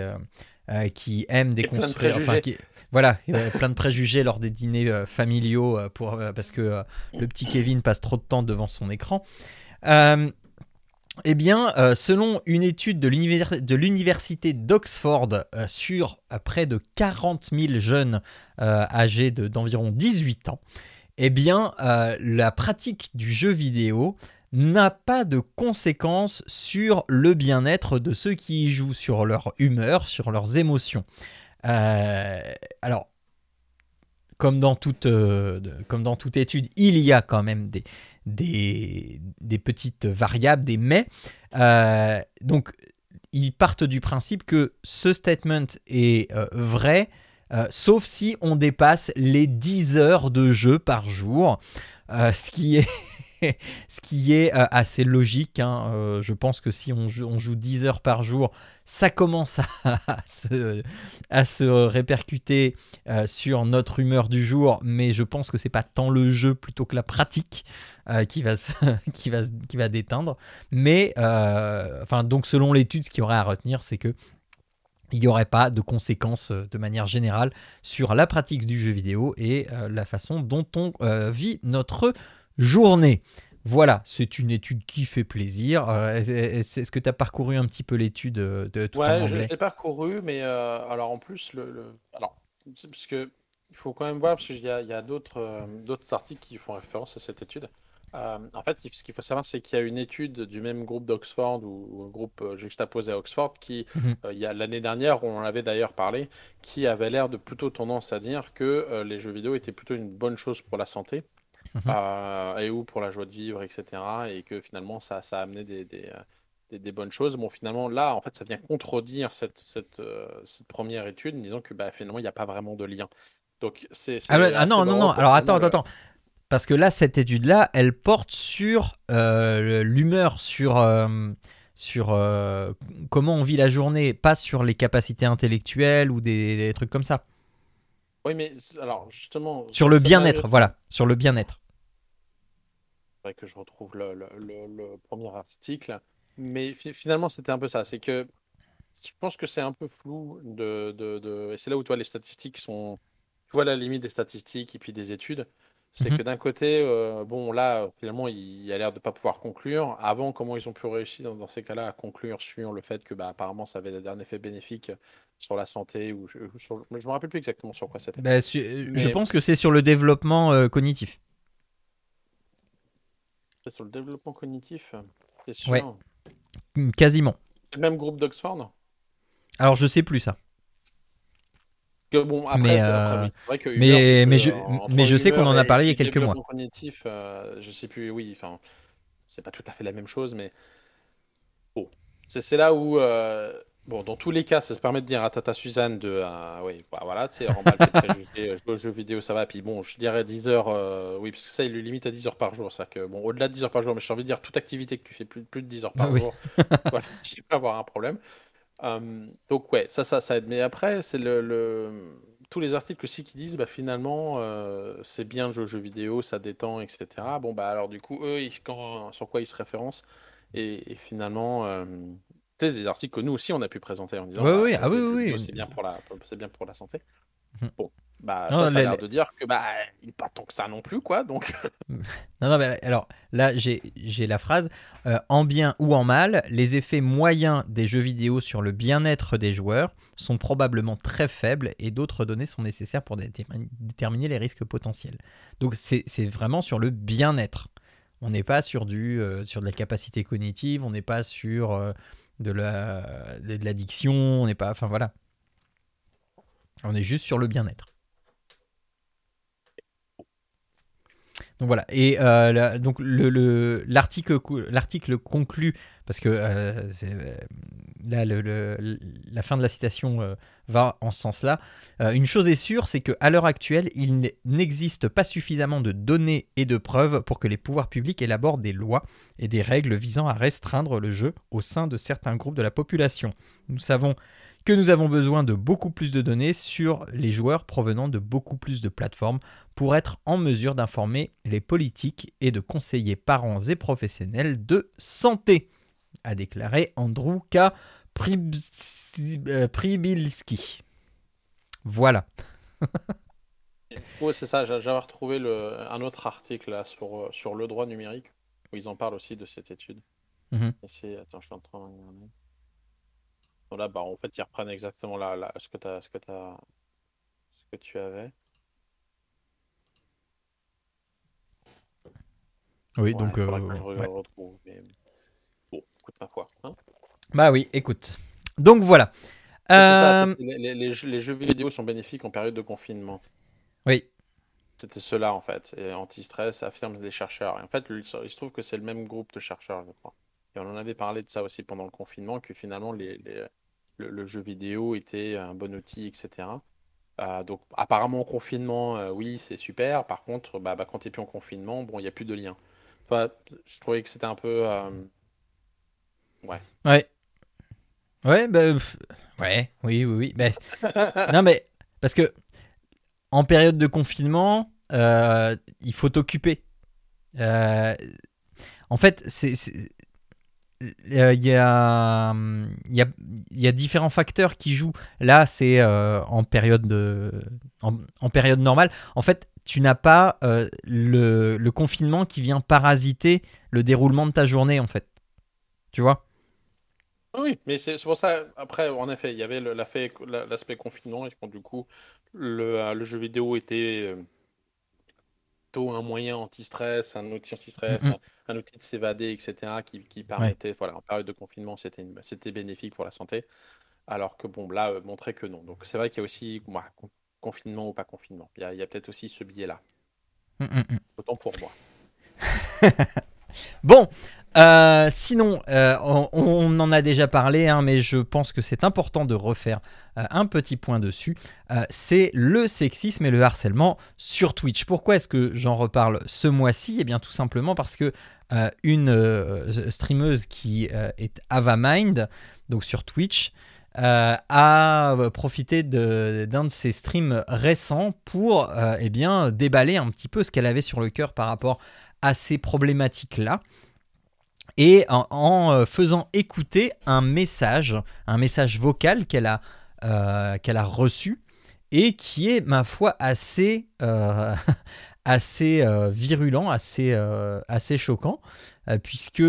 D: euh, qui aime
E: Qui a plein de
D: déconstruire, enfin,
E: préjugés.
D: qui- voilà, euh, plein de préjugés lors des dîners euh, familiaux pour parce que le petit Kevin passe trop de temps devant son écran. Eh bien, selon une étude de l'univers- de l'université d'Oxford sur près de 40 000 jeunes âgés de- d'environ 18 ans, eh bien, euh, la pratique du jeu vidéo n'a pas de conséquences sur le bien-être de ceux qui y jouent, sur leur humeur, sur leurs émotions. Euh, alors, comme dans, toute, euh, comme dans toute étude, il y a quand même des, des, petites variables, des mais. Euh, donc, ils partent du principe que ce statement est vrai, sauf si on dépasse les 10 heures de jeu par jour, ce qui est, ce qui est euh, assez logique. hein. Euh, je pense que si on joue, on joue 10 heures par jour, ça commence à, se, répercuter euh, sur notre humeur du jour, mais je pense que c'est pas tant le jeu plutôt que la pratique qui, va qui, va, qui va déteindre. Mais, enfin, donc selon l'étude, ce qu'il y aurait à retenir, c'est que il n'y aurait pas de conséquences de manière générale sur la pratique du jeu vidéo et la façon dont on vit notre journée. Voilà, c'est une étude qui fait plaisir. Euh, est- est- Est-ce que tu as parcouru un petit peu l'étude euh, de tout en
E: Ouais, je, je
D: anglais
E: l'ai parcouru, mais euh, alors en plus, le, le- alors, parce que il faut quand même voir, parce qu'il y a, il y a d'autres euh, d'autres articles qui font référence à cette étude. En fait, ce qu'il faut savoir, c'est qu'il y a une étude du même groupe d'Oxford ou, ou un groupe juxtaposé à Oxford qui,
D: Mhm.
E: euh, il y a l'année dernière, on en avait d'ailleurs parlé, qui avait l'air de plutôt tendance à dire que les jeux vidéo étaient plutôt une bonne chose pour la santé
D: Mhm.
E: et ou pour la joie de vivre, etc. Et que finalement, ça, ça a amené des, des, euh, des- des bonnes choses. Bon, finalement, là, en fait, ça vient contredire cette, cette, euh, cette première étude en disant que bah, finalement, il n'y a pas vraiment de lien. Donc, c'est.
D: Ah, ouais, ah non, non, non. Alors attends, attends, attends. Parce que là, cette étude-là, elle porte sur euh, l'humeur, sur, euh, sur euh, comment on vit la journée, pas sur les capacités intellectuelles ou des, des trucs comme ça.
E: Oui, mais alors, justement.
D: Sur le bien-être, voilà. Sur le bien-être.
E: Faudrait que je retrouve le, le- le- le premier article. Mais fi- finalement, c'était un peu ça. C'est que je pense que c'est un peu flou de, de- de- Et c'est là où toi, les statistiques sont. Tu vois la limite des statistiques et puis des études. C'est
D: Mhm.
E: que d'un côté, euh, bon, là, finalement, il, il a l'air de pas pouvoir conclure. Avant, comment ils ont pu réussir dans, dans ces cas-là à conclure sur le fait que, bah, apparemment, ça avait un effet bénéfique sur la santé ou, ou sur. Je me rappelle plus exactement sur quoi c'était.
D: Bah, su- euh, Je pense que c'est sur le développement euh, cognitif.
E: C'est sur le développement cognitif. C'est sûr.
D: Ouais. Mm, Quasiment.
E: Le même groupe d'Oxford?
D: Alors je sais plus ça.
E: Que bon, après,
D: Mais, euh,
E: que
D: mais- je-
E: entre
D: mais je sais qu'on en a parlé il y a quelques mois.
E: cognitif, euh, je sais plus, oui, enfin, c'est pas tout à fait la même chose, mais bon, c'est là où, euh, bon, dans tous les cas, ça se permet de dire à Tata Suzanne de, euh, oui, bah, voilà, tu sais, remballe préjugés, euh, jouer aux jeux vidéo, ça va, puis bon, je dirais 10 heures, euh, oui, parce que ça, il le limite à 10 heures par jour, ça que, bon, au-delà de 10 heures par jour, mais j'ai envie de dire toute activité que tu fais plus, plus de 10 heures par
D: Ah oui.
E: jour, voilà, tu peux avoir un problème. Euh, donc ouais, ça, ça, ça aide. Mais après, c'est le, le- tous les articles aussi qui disent, bah finalement, c'est bien de jouer aux jeux vidéo, ça détend, etc. Bon bah alors du coup, eux, ils- quand- sur quoi ils se référencent? Et, et finalement, euh, tu sais, des articles que nous aussi on a pu présenter en disant,
D: Ouais,
E: bah,
D: oui,
E: les
D: ah oui, oui, oui.
E: c'est bien pour la, c'est bien pour la santé.
D: Mhm.
E: Bon, bah
D: Non,
E: ça, ça a l'air de dire que bah il pas tant que ça non plus quoi. Donc
D: Non, non, mais alors là, j'ai j'ai la phrase euh, en bien ou en mal, les effets moyens des jeux vidéo sur le bien-être des joueurs sont probablement très faibles et d'autres données sont nécessaires pour déterminer, les risques potentiels. Donc c'est c'est vraiment sur le bien-être. On n'est pas sur, du, euh, sur de la capacité cognitive, on n'est pas sur euh, de la- de l'addiction, on n'est pas. Enfin voilà. On est juste sur le bien-être. Donc voilà. Et euh, donc le- le- l'article conclut parce que euh, euh, la fin de la citation va en ce sens-là. Une chose est sûre, c'est qu'à l'heure actuelle, il n'existe pas suffisamment de données et de preuves pour que les pouvoirs publics élaborent des lois et des règles visant à restreindre le jeu au sein de certains groupes de la population. Nous savons que nous avons besoin de beaucoup plus de données sur les joueurs provenant de beaucoup plus de plateformes pour être en mesure d'informer les politiques et de conseiller parents et professionnels de santé, a déclaré Andrew K. Euh, Pribilski. Voilà.
E: ouais, c'est ça. j'a- J'avais retrouvé le, un autre article là sur euh, sur le droit numérique où ils en parlent aussi de cette étude.
D: Mhm.
E: C'est- Attends, je suis en train de regarder. Donc là, bah, en fait, ils reprennent exactement la- ce que ce que t'as, ce que tu avais.
D: Oui,
E: Ouais,
D: donc. euh,
E: que je re-
D: ouais.
E: retrouve, mais Bon, écoute ma foi. hein.
D: Bah oui, écoute. Donc voilà.
E: Ça,
D: Euh,
E: les, les- les jeux, les jeux vidéo sont bénéfiques en période de confinement.
D: Oui.
E: C'était cela en fait. Et anti-stress, affirment les chercheurs. Et en fait, il se trouve que c'est le même groupe de chercheurs, je crois. Et on en avait parlé de ça aussi pendant le confinement, que finalement les, les- le, le jeu vidéo était un bon outil, etc. Euh, donc apparemment au confinement, euh, oui, c'est super. Par contre, bah, bah, quand tu n'es plus en confinement, bon, il n'y a plus de lien. Enfin, je trouvais que c'était un peu... euh, Ouais.
D: Ouais. Ouais, bah, ouais, oui, oui, oui. non, mais parce que en période de confinement, il faut t'occuper. En fait, c'est. Euh, Il y, a, hum, y, a, y a différents facteurs qui jouent. Là, c'est euh, en, période de, en, période normale. En fait, tu n'as pas euh, le, le confinement qui vient parasiter le déroulement de ta journée, en fait. Tu vois?
E: Oui, mais c'est pour ça, après, en effet, il y avait l'aspect la- l'aspect confinement, et du coup, le, le jeu vidéo était plutôt un moyen anti-stress, un outil anti-stress, un, un outil de s'évader, etc., qui, qui permettait, voilà, en période de confinement, c'était bénéfique pour la santé, alors que, bon, là, euh, montrait que non. Donc, c'est vrai qu'il y a aussi, moi, con- confinement ou pas confinement, il y a, peut-être aussi ce biais-là, autant pour moi.
D: Bon, euh, sinon, euh, on, en a déjà parlé, hein, mais je pense que c'est important de refaire euh, un petit point dessus. C'est le sexisme et le harcèlement sur Twitch. Pourquoi est-ce que j'en reparle ce mois-ci? Eh bien, tout simplement parce que une streameuse qui est Avamind, donc sur Twitch, a profité d'un de, ses streams récents pour eh bien, déballer un petit peu ce qu'elle avait sur le cœur par rapport à ces problématiques-là. Et en, euh, faisant écouter un message, un message vocal qu'elle a, euh, reçu et qui est, ma foi, assez, euh, virulent, assez, choquant, puisque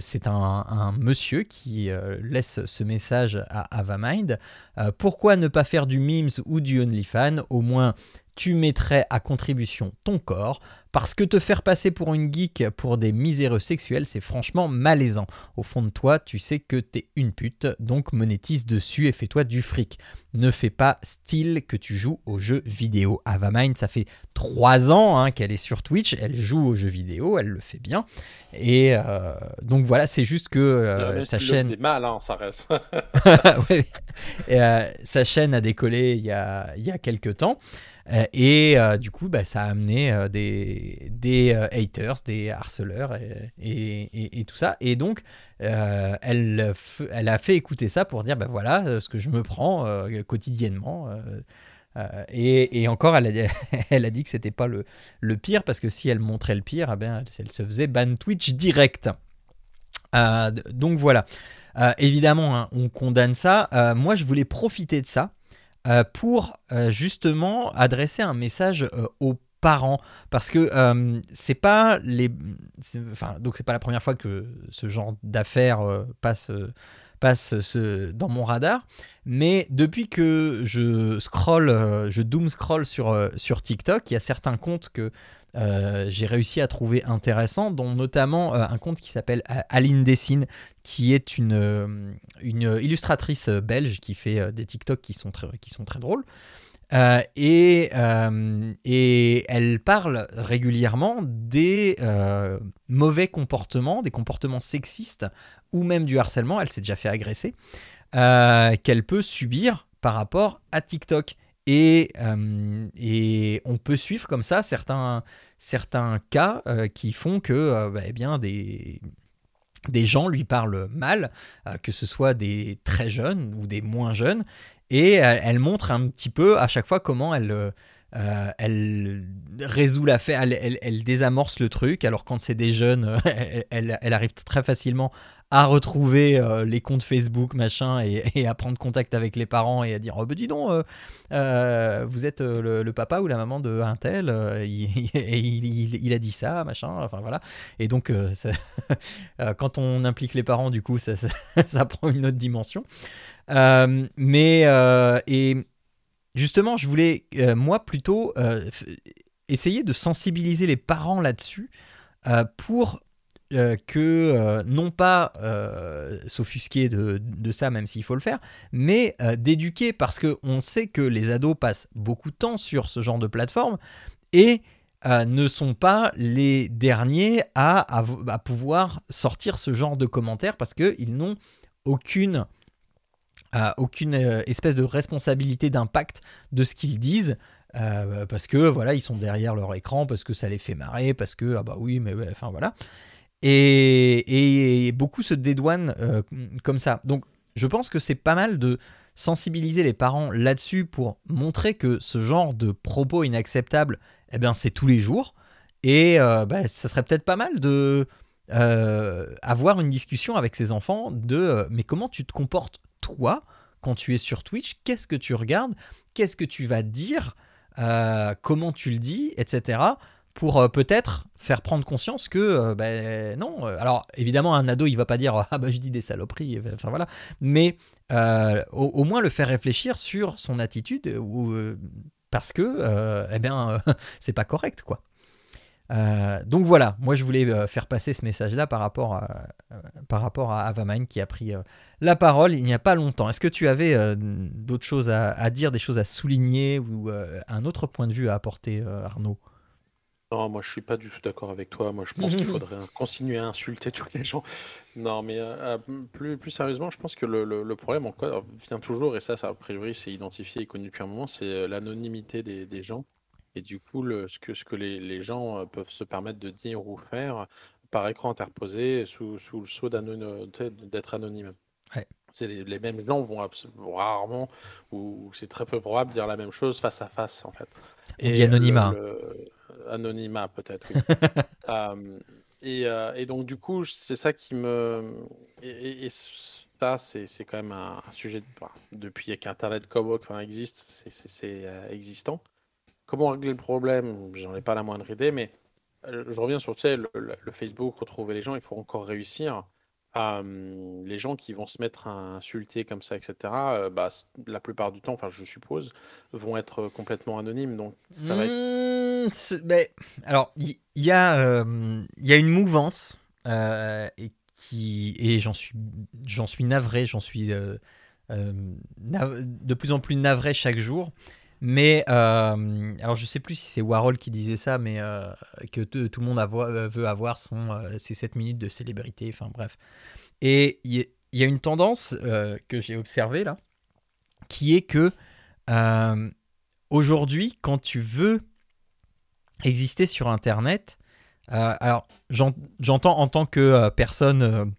D: c'est un, monsieur qui laisse ce message à Avamind. Pourquoi ne pas faire du memes ou du OnlyFans Au moins, tu mettrais à contribution ton corps, parce que te faire passer pour une geek pour des miséreux sexuels, c'est franchement malaisant. Au fond de toi, tu sais que t'es une pute, donc monétise dessus et fais-toi du fric. Ne fais pas style que tu joues aux jeux vidéo. Avamind, ça fait trois ans hein, qu'elle est sur Twitch, elle joue aux jeux vidéo, elle le fait bien. Et euh, donc voilà, c'est juste que euh, sa chaîne...
E: faisait mal, hein, ça reste.
D: Ouais. Et, euh, sa chaîne a décollé il y a, il y a quelques temps. Euh, et euh, du coup, bah, ça a amené euh, des, des haters, des harceleurs et, et- tout ça. Et donc, elle, elle a fait écouter ça pour dire, bah voilà, ce que je me prends quotidiennement. et, et encore, elle a, dit- elle a dit que c'était pas le, le pire, parce que si elle montrait le pire, eh bien, elle se faisait ban Twitch direct. Donc voilà. Évidemment, hein, on condamne ça. Moi, je voulais profiter de ça pour euh, justement adresser un message euh, aux parents. Parce que euh, c'est pas les donc c'est pas la première fois que ce genre d'affaires euh, passe euh, passe dans mon radar. Mais depuis que je scroll euh, je doom scroll sur euh, sur TikTok il y a certains comptes que euh, j'ai réussi à trouver intéressants dont notamment euh, un compte qui s'appelle euh, Aline Dessine qui est une, illustratrice belge qui fait des TikTok qui sont très, drôles. Et, elle parle régulièrement des mauvais comportements, des comportements sexistes ou même du harcèlement, elle s'est déjà fait agresser, qu'elle peut subir par rapport à TikTok. Et, euh, et on peut suivre comme ça certains, certains cas euh, qui font que euh, bah, eh bien, des, des gens lui parlent mal, que ce soit des très jeunes ou des moins jeunes, et elle montre un petit peu à chaque fois comment elle, euh, elle résout l'affaire, elle, elle- désamorce le truc, alors quand c'est des jeunes, elle, arrive très facilement à retrouver euh, les comptes Facebook, machin, et, à prendre contact avec les parents et à dire, oh ben dis donc, euh, vous êtes le, papa ou la maman de un tel, il, il- a dit ça, machin, enfin voilà. Et donc, quand on implique les parents, du coup, ça, ça, prend une autre dimension. Mais, et justement, je voulais, euh, moi, plutôt euh, essayer de sensibiliser les parents là-dessus. euh, pour que, non pas s'offusquer de, ça, même s'il faut le faire, mais d'éduquer, parce qu'on sait que les ados passent beaucoup de temps sur ce genre de plateforme et ne sont pas les derniers à pouvoir sortir ce genre de commentaires parce qu'ils n'ont aucune, aucune euh, espèce de responsabilité d'impact de ce qu'ils disent. euh, parce que voilà, ils sont derrière leur écran, parce que ça les fait marrer, parce que ah bah oui, mais enfin voilà. Et, et beaucoup se dédouanent euh, comme ça. Donc je pense que c'est pas mal de sensibiliser les parents là-dessus pour montrer que ce genre de propos inacceptables, eh bien c'est tous les jours. Et bah, ça serait peut-être pas mal de avoir une discussion avec ses enfants de mais comment tu te comportes toi quand tu es sur Twitch Qu'est-ce que tu regardes Qu'est-ce que tu vas dire Euh, Comment tu le dis Etc. Pour euh, peut-être faire prendre conscience que euh, ben, non. Alors évidemment un ado il va pas dire ah bah je dis des saloperies. Enfin voilà. Mais au, moins le faire réfléchir sur son attitude parce que eh bien c'est pas correct quoi. Euh, donc voilà, moi je voulais euh, faire passer ce message-là par rapport à, euh, par rapport à Avamine qui a pris euh, la parole il n'y a pas longtemps. Est-ce que tu avais d'autres choses à, à dire, des choses à souligner ou un autre point de vue à apporter, Arnaud?
E: Non, moi je suis pas du tout d'accord avec toi. Moi je pense qu'il faudrait continuer à insulter tous les gens. Non, mais euh, plus, plus sérieusement, je pense que le, le- le problème encore vient toujours, et ça, ça a priori c'est identifié et connu depuis un moment, c'est l'anonymité des, des gens. Et du coup, le- ce que, ce que les, les gens euh, peuvent se permettre de dire ou faire par écran interposé sous, sou- sous le sceau d'être anonyme.
D: Ouais.
E: C'est les, les mêmes gens vont, rarement, ou c'est très peu probable, dire la même chose face à face en fait.
D: On dit anonymat.
E: le- le- anonymat peut-être. oui. Euh, et, euh, et donc du coup, c'est ça qui me... Et, et- et ça, c'est quand même un, un sujet, de- depuis qu'Internet comme enfin, existe, c'est- euh, existant. Comment régler le problème? J'en ai pas la moindre idée, mais euh, je reviens sur le, Facebook, retrouver les gens, il faut encore réussir. Euh, les gens qui vont se mettre à insulter comme ça, etc., euh, bah, la plupart du temps, enfin je suppose, vont être complètement anonymes. Donc ça va.
D: Mmh, ben, alors, il y, a, il y a une mouvance euh, et qui et j'en suis navré, j'en suis nav- de plus en plus navré chaque jour. Mais euh, alors je sais plus si c'est Warhol qui disait ça, mais euh, que tout le monde euh, veut avoir son euh, ses 7 minutes de célébrité. Enfin bref. Et il y, a- une tendance euh, que j'ai observée là, qui est que aujourd'hui, quand tu veux exister sur Internet, alors j'en- j'entends en tant que personne,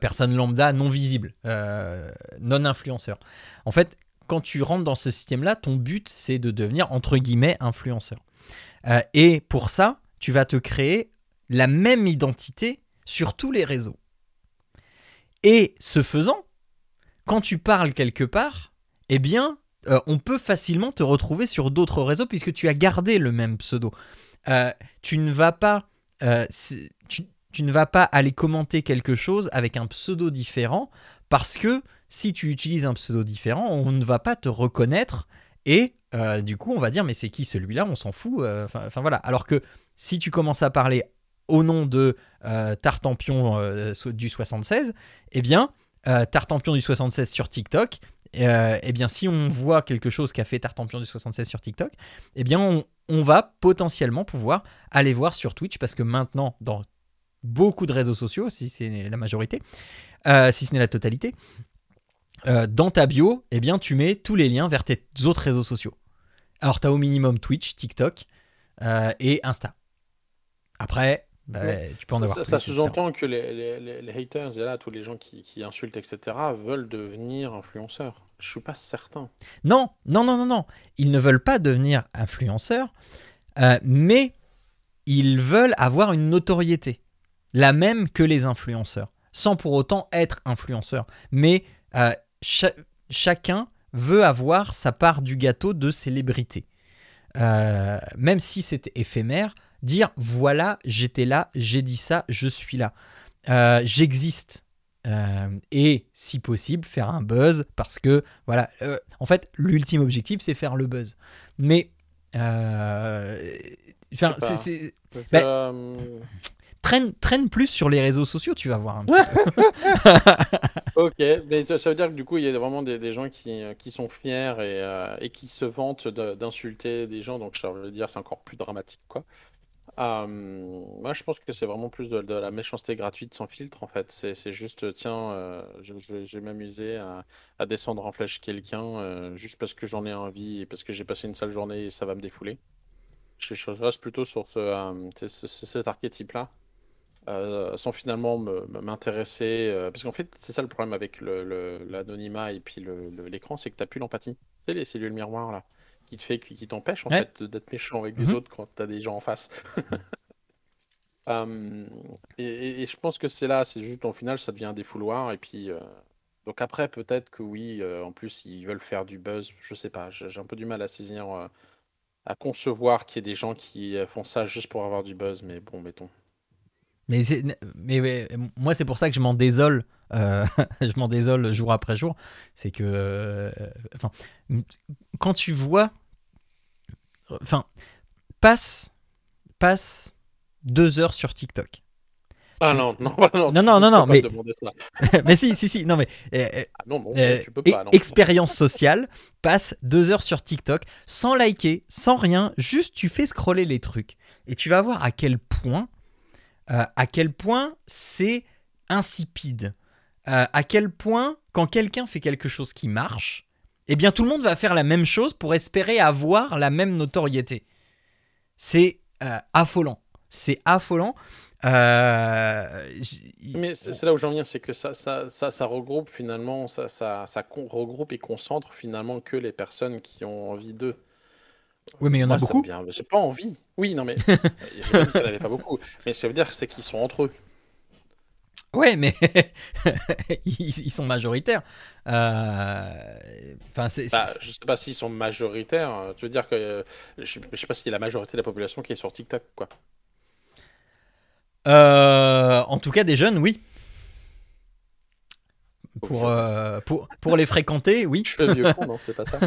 D: personne lambda non visible, non influenceur. En fait, quand tu rentres dans ce système-là, ton but c'est de devenir entre guillemets influenceur. Euh, et pour ça, tu vas te créer la même identité sur tous les réseaux. Et ce faisant, quand tu parles quelque part, eh bien, euh, on peut facilement te retrouver sur d'autres réseaux puisque tu as gardé le même pseudo. Euh, tu ne vas pas, c'est- tu, tu ne vas pas aller commenter quelque chose avec un pseudo différent parce que si tu utilises un pseudo différent, on ne va pas te reconnaître et euh, du coup on va dire mais c'est qui celui-là? On s'en fout. euh, Enfin voilà. Alors que si tu commences à parler au nom de euh, Tartampion euh, so- du 76, eh bien Tartampion du 76 sur TikTok, eh bien, si on voit quelque chose qu'a fait Tartampion du 76 sur TikTok, eh bien, on, va potentiellement pouvoir aller voir sur Twitch parce que maintenant, dans beaucoup de réseaux sociaux, si c'est la majorité, si ce n'est la totalité, euh, dans ta bio, eh bien, tu mets tous les liens vers tes autres réseaux sociaux. Alors, tu as au minimum Twitch, TikTok euh, et Insta. Après, bah,
E: Ouais.
D: tu peux en
E: Ça,
D: avoir
E: ça- sous-entend que les, les- les- les haters, et là, tous les gens qui, qui insultent, etc., veulent devenir influenceurs. Je suis pas certain.
D: Non, non, non, non, non. Ils ne veulent pas devenir influenceurs, euh, mais ils veulent avoir une notoriété, la même que les influenceurs, sans pour autant être influenceurs. Mais euh, cha- chacun veut avoir sa part du gâteau de célébrité. Euh, même si c'est éphémère, dire voilà, j'étais là, j'ai dit ça, je suis là, Euh, j'existe. Euh, et si possible, faire un buzz parce que voilà, en fait, l'ultime objectif c'est faire le buzz. Mais Enfin, c'est- Bah,
E: Euh,
D: traîne, plus sur les réseaux sociaux, tu vas voir un petit peu.
E: Ok, mais ça veut dire que du coup, il y a vraiment des, gens qui, euh, qui sont fiers et, euh, qui se vantent d'insulter des gens, donc ça veut dire c'est encore plus dramatique, quoi. Euh, moi, je pense que c'est vraiment plus de, la méchanceté gratuite sans filtre, en fait. C'est juste, tiens, je, vais m'amuser à, descendre en flèche quelqu'un juste parce que j'en ai envie parce que j'ai passé une sale journée et ça va me défouler. Je, reste plutôt sur ce- cet archétype-là. Euh, sans finalement me- me- m'intéresser. euh, parce qu'en fait, c'est ça le problème avec le- le- l'anonymat et puis l'écran, c'est que tu n'as plus l'empathie. Tu sais, les cellules miroirs, là, qui te fait, qui, qui t'empêchent, en
D: Ouais.
E: fait, d'être méchant avec des
D: Mhm.
E: autres quand tu as des gens en face. Euh, et, et- et je pense que c'est là, c'est juste, au final, ça devient un défouloir. Et puis, euh, donc après, peut-être que oui, euh, en plus, ils veulent faire du buzz. Je sais pas, j'ai un peu du mal à saisir, à concevoir qu'il y ait des gens qui font ça juste pour avoir du buzz, mais bon, mettons.
D: Mais, mais, mais moi, c'est pour ça que je m'en désole. euh, je m'en désole jour après jour. C'est que. euh, enfin, quand tu vois. Enfin, passe. Passe deux heures sur TikTok.
E: Ah
D: Tu-
E: non, non, non,
D: Non, non, non, non, mais- mais si, si, si. Non, mais. euh,
E: Ah non, non,
D: Euh,
E: tu peux pas. non.
D: expérience sociale, passe deux heures sur TikTok sans liker, sans rien, juste tu fais scroller les trucs. Et tu vas voir à quel point, euh, à quel point c'est insipide. Euh, à quel point, quand quelqu'un fait quelque chose qui marche, eh bien tout le monde va faire la même chose pour espérer avoir la même notoriété. C'est euh, affolant. C'est affolant.
E: Mais c'est là où j'en viens, c'est que ça, ça, regroupe finalement, ça, ça, regroupe et concentre finalement que les personnes qui ont envie d'eux.
D: Oui, mais il y en a
E: Moi,
D: beaucoup.
E: vient- J'ai pas envie. Oui, non, mais qu'il n'y en avait pas beaucoup. Mais ça veut dire que c'est qu'ils sont entre eux.
D: Ouais, mais ils, sont majoritaires. Euh, Enfin, c'est.
E: Bah, je sais pas s'ils sont majoritaires. Tu veux dire que euh, je, je sais pas s'il y a la majorité de la population qui est sur TikTok, quoi.
D: Euh, en tout cas, des jeunes, oui. Pour, euh, pour, pour les fréquenter, oui.
E: Je fais vieux con, non, c'est pas ça.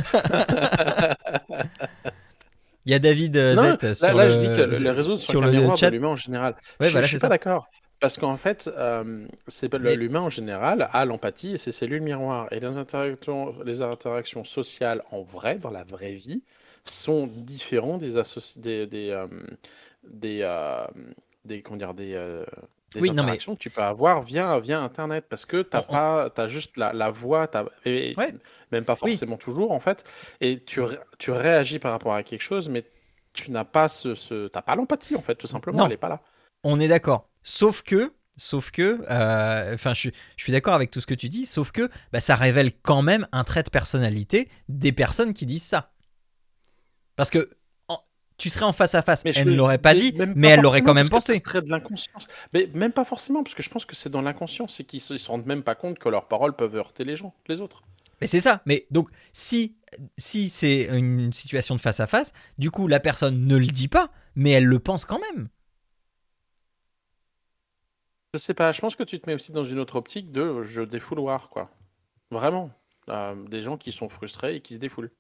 D: Il y a David euh,
E: Non,
D: Z
E: là,
D: sur
E: là,
D: le,
E: je dis que le- les réseaux sont
D: sur
E: un
D: le
E: miroir
D: chat.
E: de l'humain en général.
D: Ouais,
E: je,
D: voilà,
E: je suis pas d'accord. Parce qu'en fait, euh, c'est l'humain en général a l'empathie et ses cellules miroirs. Et les interactions, les interactions sociales en vrai, dans la vraie vie, sont différents des associ- des des euh, des, euh, des comment dire des euh,
D: Oui, non, mais-
E: que tu peux avoir via via Internet parce que t'as
D: On- on-
E: t'as juste la, la voix t'as et
D: Ouais.
E: même pas
D: Oui.
E: forcément toujours en fait et tu tu réagis par rapport à quelque chose mais tu n'as pas ce, ce pas l'empathie en fait tout simplement
D: Non.
E: elle est pas là
D: On est d'accord. Sauf que, sauf que, euh, enfin, je, je suis d'accord avec tout ce que tu dis. Sauf que, bah, ça révèle quand même un trait de personnalité des personnes qui disent ça. Parce que tu serais en face à face,
E: Mais je
D: elle ne l'aurait pas dit, mais
E: pas
D: elle l'aurait quand même pensé.
E: ça serait de l'inconscience. Mais même pas forcément, parce que je pense que c'est dans l'inconscience, c'est qu'ils se, ils se rendent même pas compte que leurs paroles peuvent heurter les gens, les autres.
D: Mais c'est ça. Mais donc, si, si c'est une situation de face à face, du coup, la personne ne le dit pas, mais elle le pense quand même.
E: Je sais pas, je pense que tu te mets aussi dans une autre optique de jeu défouloir, quoi. Vraiment. Euh, des gens qui sont frustrés et qui se défoulent.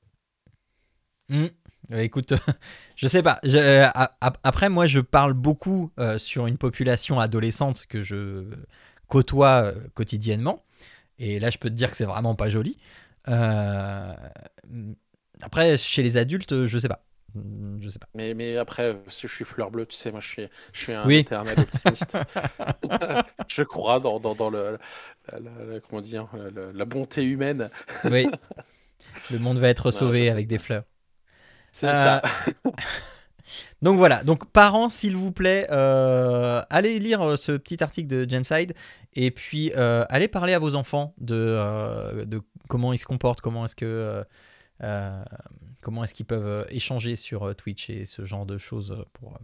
D: Hmm. Euh, écoute, je sais pas. Je- euh, après, moi, je parle beaucoup euh, sur une population adolescente que je côtoie quotidiennement. Et là, je peux te dire que c'est vraiment pas joli. Euh, Après, chez les adultes, je sais pas. Je sais pas.
E: Mais, mais après, si je suis fleur bleue, tu sais, moi je suis, je suis un
D: Oui.
E: éternel optimiste. je crois dans, dans, dans le, la, la- la- comment dire, la, bonté humaine.
D: Oui. Le monde va être sauvé avec des fleurs.
E: C'est
D: Euh,
E: ça.
D: Donc voilà, donc parents, s'il vous plaît, euh, allez lire euh, ce petit article de Genside et puis euh, allez parler à vos enfants de, euh, de comment ils se comportent, comment est-ce que euh, euh, comment est-ce qu'ils peuvent euh, échanger sur euh, Twitch et ce genre de choses pour. euh,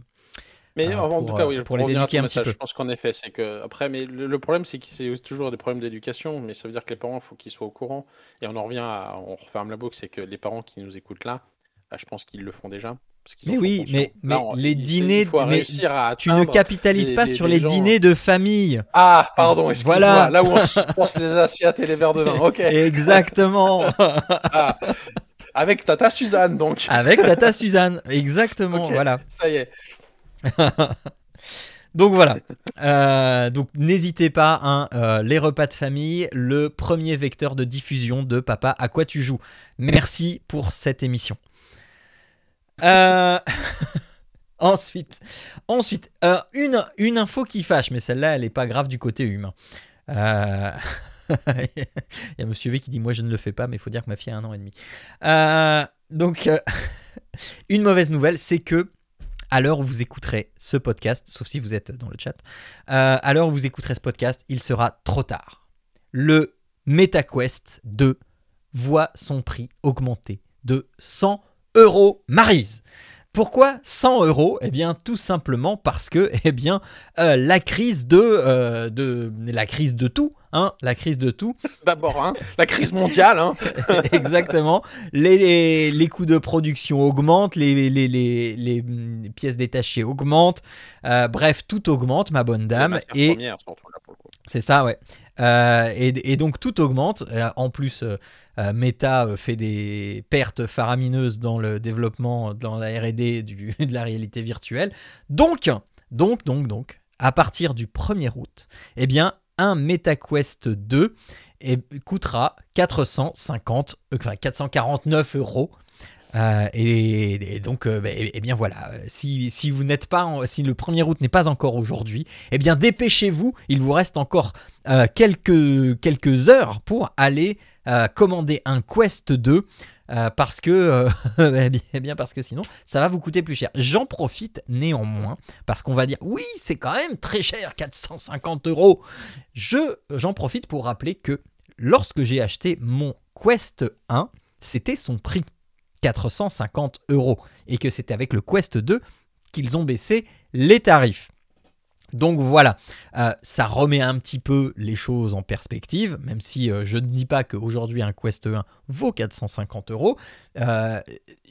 E: Mais
D: euh,
E: en
D: pour,
E: tout cas,
D: euh,
E: oui,
D: pour les éduquer un petit peu.
E: Je pense qu'en effet, c'est que après, mais le, le problème, c'est que c'est toujours des problèmes d'éducation, mais ça veut dire que les parents, il faut qu'ils soient au courant. Et on en revient à, on referme la boucle, c'est que les parents qui nous écoutent là, bah, je pense qu'ils le font déjà. parce qu'ils
D: Mais oui, mais- les dîners- mais Tu ne capitalises
E: les-
D: pas
E: les-
D: sur
E: les
D: les
E: gens.
D: dîners de famille.
E: Ah, pardon, excuse-moi.
D: Voilà.
E: Là où on se pense les assiettes et les verres de vin. Ok.
D: Exactement.
E: Ah. Avec Tata Suzanne, donc.
D: Avec Tata Suzanne, exactement, voilà.
E: Ça y est.
D: Donc voilà. Euh, donc n'hésitez pas, hein, euh, les repas de famille, le premier vecteur de diffusion de Papa à quoi tu joues. Merci pour cette émission. Euh, ensuite, ensuite euh, une, une info qui fâche, mais celle-là, elle n'est pas grave du côté humain. Euh, Il y a Monsieur V qui dit Moi, je ne le fais pas, mais il faut dire que ma fille a un an et demi. Euh, donc, euh, une mauvaise nouvelle, c'est que à l'heure où vous écouterez ce podcast, sauf si vous êtes dans le chat, euh, à l'heure où vous écouterez ce podcast, il sera trop tard. Le MetaQuest 2 voit son prix augmenter de 100 euros Marise. Pourquoi 100 euros? Eh bien, tout simplement parce que, eh bien, euh, la crise de, euh, de, la crise de tout, hein, la crise de tout,
E: D'abord, hein, la crise mondiale. Hein.
D: Exactement. Les, les coûts de production augmentent, les, les, les, pièces détachées augmentent. Euh, bref, tout augmente, ma bonne dame. Et c'est ça, ouais. Euh, et, et donc tout augmente. Euh, en plus, euh, Meta euh, fait des pertes faramineuses dans le développement, dans la R&D de la réalité virtuelle. Donc, donc, donc, donc, à partir du 1er août, eh bien, un MetaQuest 2 eh, coûtera 450, euh, enfin 449 euros. Euh, et, et donc, euh, bah, eh, eh bien voilà, si, si vous n'êtes pas, si le 1er août n'est pas encore aujourd'hui, eh bien dépêchez-vous, il vous reste encore quelques, quelques heures pour aller commander un Quest 2. euh, parce que, euh, eh eh parce que sinon, ça va vous coûter plus cher. J'en profite néanmoins parce qu'on va dire oui, c'est quand même très cher, 450 euros. Je, j'en profite pour rappeler que lorsque j'ai acheté mon Quest 1, c'était son prix, 450 euros, et que c'était avec le Quest 2 qu'ils ont baissé les tarifs. Donc voilà, euh, ça remet un petit peu les choses en perspective, même si euh, je ne dis pas qu'aujourd'hui un Quest 1 vaut 450 euros. Euh,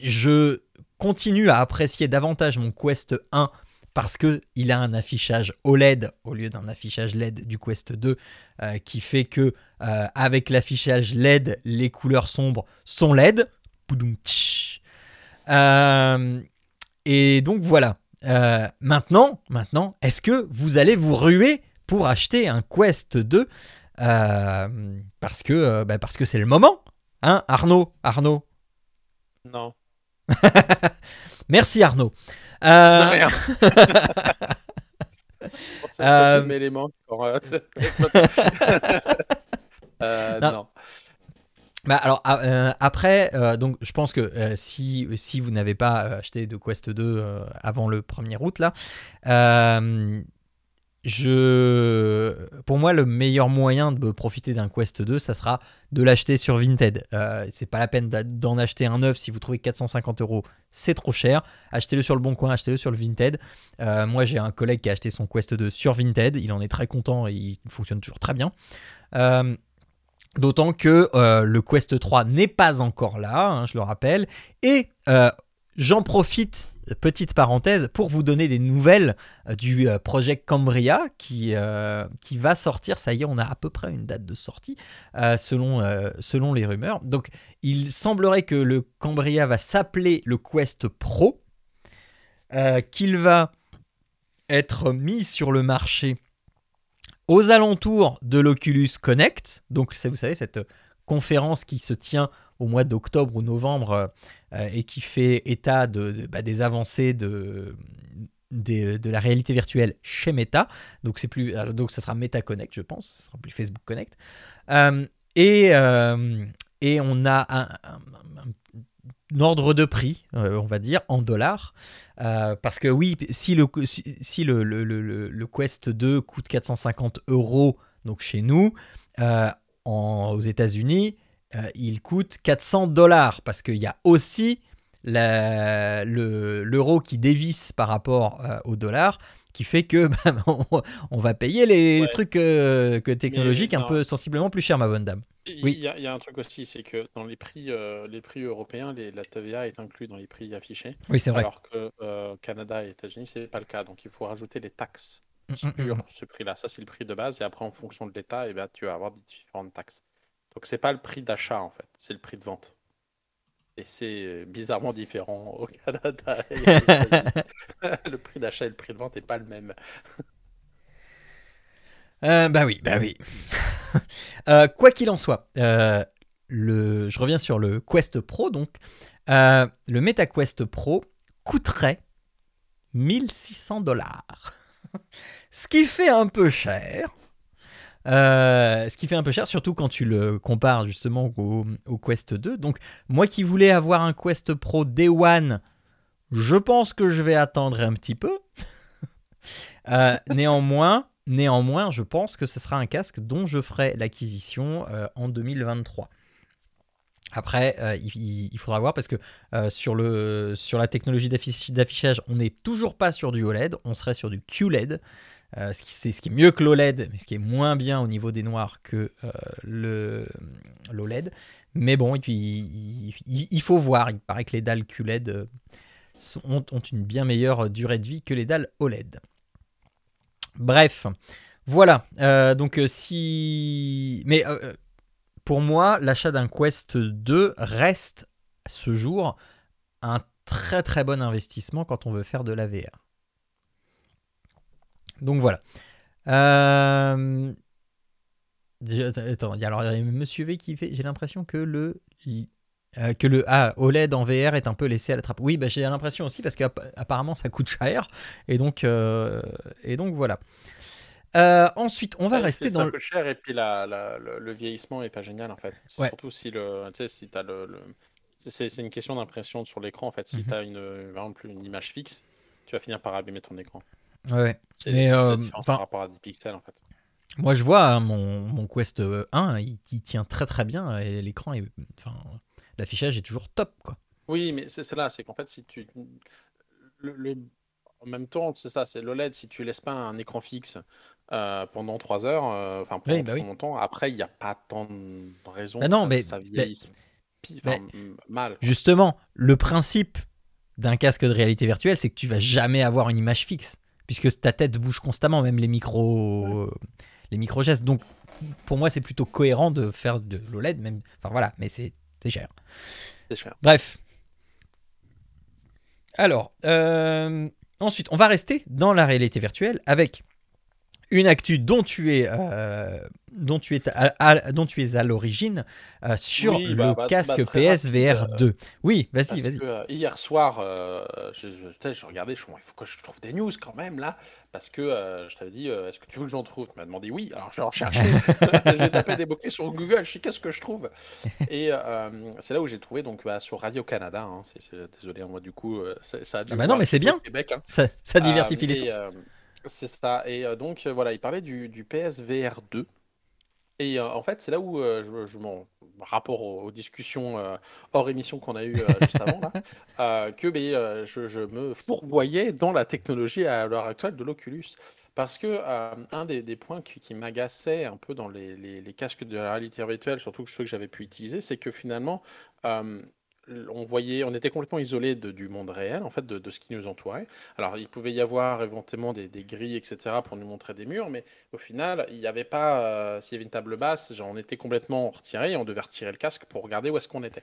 D: je continue à apprécier davantage mon Quest 1 parce que il a un affichage OLED au lieu d'un affichage LED du Quest 2 euh, qui fait que avec l'affichage LED les couleurs sombres sont LED et donc voilà Euh, maintenant maintenant est-ce que vous allez vous ruer pour acheter un Quest 2 Euh, parce que euh, bah, parce que c'est le moment hein Arnaud Arnaud?
E: Non.
D: merci Arnaud Euh,
E: rien.
D: Euh,
E: le septième élément. Euh,
D: Non.
E: non.
D: Bah alors euh, après, euh, je pense que euh, si, si vous n'avez pas acheté de Quest 2 euh, avant le 1er août là, je, pour moi le meilleur moyen de profiter d'un Quest 2, ça sera de l'acheter sur Vinted. Euh, c'est pas la peine d'en acheter un neuf si vous trouvez 450 euros, c'est trop cher. Achetez-le sur le bon coin, achetez-le sur le Vinted. Moi j'ai un collègue qui a acheté son Quest 2 sur Vinted, il en est très content et il fonctionne toujours très bien. D'autant que euh, le Quest 3 n'est pas encore là, hein, je le rappelle. Et euh, j'en profite, petite parenthèse, pour vous donner des nouvelles euh, du projet Cambria qui, va sortir. Ça y est, on a à peu près une date de sortie selon, selon les rumeurs. Donc il semblerait que le Cambria va s'appeler le Quest Pro, qu'il va être mis sur le marché aux alentours de l'Oculus Connect. Donc, vous savez, cette conférence qui se tient au mois d'octobre ou novembre euh, et qui fait état bah, des avancées de, la réalité virtuelle chez Meta. Donc, c'est plus, euh, donc ça sera Meta Connect, je pense. Ce sera plus Facebook Connect. Euh, et, on a un- un- un ordre de prix, euh, on va dire, en dollars. Euh, parce que oui, si le, si, si le, le, le- Quest 2 coûte 450 euros donc chez nous, euh, en- aux États-Unis, il coûte 400 dollars parce qu'il y a aussi l'euro qui dévisse par rapport au dollar qui fait que bah, on, on va payer les
E: Ouais.
D: trucs euh, que technologiques un peu sensiblement plus cher, ma bonne dame.
E: Il
D: Oui.
E: il y, a, y a un truc aussi, c'est que dans les prix, euh, les prix européens, les- la TVA est inclue dans les prix affichés,
D: Oui, c'est vrai.
E: alors que euh, Canada et États-Unis, c'est pas le cas. Donc il faut rajouter les taxes
D: Mm, mm,
E: sur
D: mm.
E: ce prix-là. Ça, c'est le prix de base, et après, en fonction de l'État, eh ben, tu vas avoir différentes taxes. Donc c'est pas le prix d'achat en fait, c'est le prix de vente. Et c'est euh, bizarrement différent au Canada. et le prix d'achat et le prix de vente n'est pas le même.
D: Euh, bah oui, bah oui. Euh, quoi qu'il en soit, euh, le, je reviens sur le Quest Pro. Donc, euh, le MetaQuest Pro coûterait 1600 dollars. Ce qui fait un peu cher. Ce qui fait un peu cher, surtout quand tu le compares justement au, au Quest 2. Donc, moi qui voulais avoir un Quest Pro Day One, je pense que je vais attendre un petit peu. Néanmoins, néanmoins, je pense que ce sera un casque dont je ferai l'acquisition euh, en 2023. Après, euh, il, faudra voir parce que euh, sur, la technologie d'affichage, on n'est toujours pas sur du OLED, on serait sur du QLED. ce, qui, c'est ce qui est mieux que l'OLED, mais ce qui est moins bien au niveau des noirs que le l'OLED. Mais bon, il, faut voir. Il paraît que les dalles QLED ont une bien meilleure durée de vie que les dalles OLED. Bref, voilà. Euh, donc euh, si... Mais euh, pour moi, l'achat d'un Quest 2 reste à ce jour un très très bon investissement quand on veut faire de la VR. Donc voilà. Attends, alors il y a Monsieur V qui fait. J'ai l'impression que le euh, que le ah, OLED en VR est un peu laissé à la trappe. Oui, bah, j'ai l'impression aussi parce qu'apparemment ça coûte cher et donc euh, et donc voilà. Euh, ensuite, on va
E: Ouais,
D: rester dans
E: ça
D: le.
E: coûte cher et puis la, la- le, le vieillissement est pas génial en fait.
D: Ouais.
E: Surtout si le, si t'as le, le- c'est- une question d'impression sur l'écran en fait. Si
D: Mhm.
E: tu as une, par exemple, une image fixe, tu vas finir par abîmer ton écran.
D: Ouais, Mais,
E: par rapport à des pixels en fait.
D: Moi, je vois hein, mon, mon Quest 1, il, il tient très très bien et l'écran, est- enfin, l'affichage est toujours top quoi.
E: Oui, mais c'est là, c'est qu'en fait, si tu. le- le- En même temps, c'est ça, c'est l'OLED. Si tu laisses pas un écran fixe euh, pendant 3 heures, euh, enfin pendant
D: Oui, bah oui.
E: longtemps, après, il n'y a pas tant de raisons
D: Bah non, mais-
E: ça vieillisse mal.
D: Justement, le principe d'un casque de réalité virtuelle, c'est que tu vas jamais avoir une image fixe, puisque ta tête bouge constamment, même les micros, les micro gestes. Donc, pour moi, c'est plutôt cohérent de faire de l'OLED, même. Enfin voilà, mais c'est c'est cher.
E: C'est cher.
D: Bref. Alors, euh, ensuite, on va rester dans la réalité virtuelle avec une actu dont tu es, euh, dont tu es, à, à- dont tu es à l'origine euh, sur
E: Oui,
D: le
E: bah,
D: casque
E: bah,
D: PSVR
E: rapide,
D: 2. Oui, vas-y, vas-y.
E: euh, hier soir, euh, je, je, je regardais, je il faut que je trouve des news quand même là, parce que euh, je t'avais dit, euh, est-ce que tu veux que j'en trouve? Tu m'as demandé oui, alors je vais en chercher. j'ai tapé des mots-clés sur Google, je sais qu'est-ce que je trouve? Et euh, c'est là où j'ai trouvé donc bah, sur Radio Canada. hein, c'est- c'est- désolé, moi du coup, euh, ça, ça a
D: Ah bah non, mais c'est bien.
E: Québec. hein.
D: Ça, ça diversifie
E: Euh,
D: les sources.
E: C'est ça. Et euh, donc, euh, voilà, il parlait du, du PSVR 2. Et euh, en fait, c'est là où je, je m'en rapport aux, aux discussions hors émission qu'on a eues juste avant, là, que ben, je, je me fourvoyais dans la technologie à l'heure actuelle de l'Oculus. Parce que un des, des points qui, qui m'agaçait un peu dans les, les- les casques de la réalité virtuelle, surtout ceux que j'avais pu utiliser, c'est que finalement, on voyait, on était complètement isolé du monde réel, en fait, de, ce qui nous entourait. Alors, il pouvait y avoir éventuellement des, grilles, etc., pour nous montrer des murs, mais au final, il n'y avait pas, euh, s'il y avait une table basse, on était complètement retiré, et on devait retirer le casque pour regarder où est-ce qu'on était.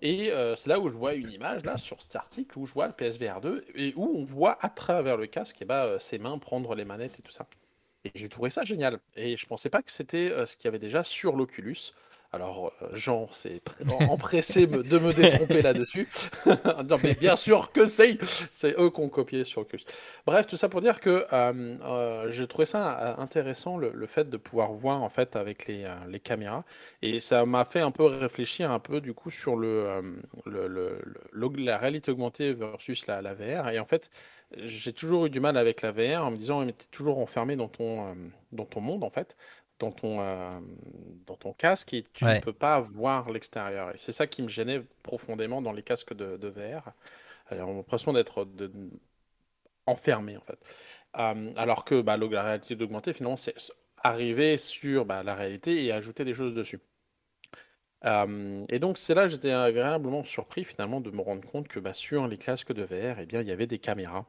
E: Et euh, c'est là où je vois une image, là, sur cet article, où je vois le PSVR 2, et où on voit à travers le casque, et bah, euh, ses mains prendre les manettes et tout ça. Et j'ai trouvé ça génial. Et je pensais pas que c'était ce qu'il y avait déjà sur l'Oculus. Alors, euh, Jean s'est pr- empressé de me détromper là-dessus. disant, mais bien sûr que c'est, c'est eux qui ont copié sur Oculus. Bref, tout ça pour dire que euh, euh, j'ai trouvé ça intéressant, le, le fait de pouvoir voir en fait avec les, euh, les caméras. Et ça m'a fait un peu réfléchir un peu du coup sur le, le, le- le- la réalité augmentée versus la, la VR. Et en fait, j'ai toujours eu du mal avec la VR en me disant, mais t'es toujours enfermé dans ton, dans ton monde en fait, dans ton, euh, dans ton casque et tu
D: Ouais.
E: ne peux pas voir l'extérieur. Et c'est ça qui me gênait profondément dans les casques de, de VR. Alors, on a l'impression d'être de- enfermé en fait. Euh, alors que bah, la réalité augmentée, finalement, c'est arriver sur bah, la réalité et ajouter des choses dessus. Euh, et donc c'est là que j'étais agréablement surpris finalement de me rendre compte que bah, sur les casques de VR, eh bien, il y avait des caméras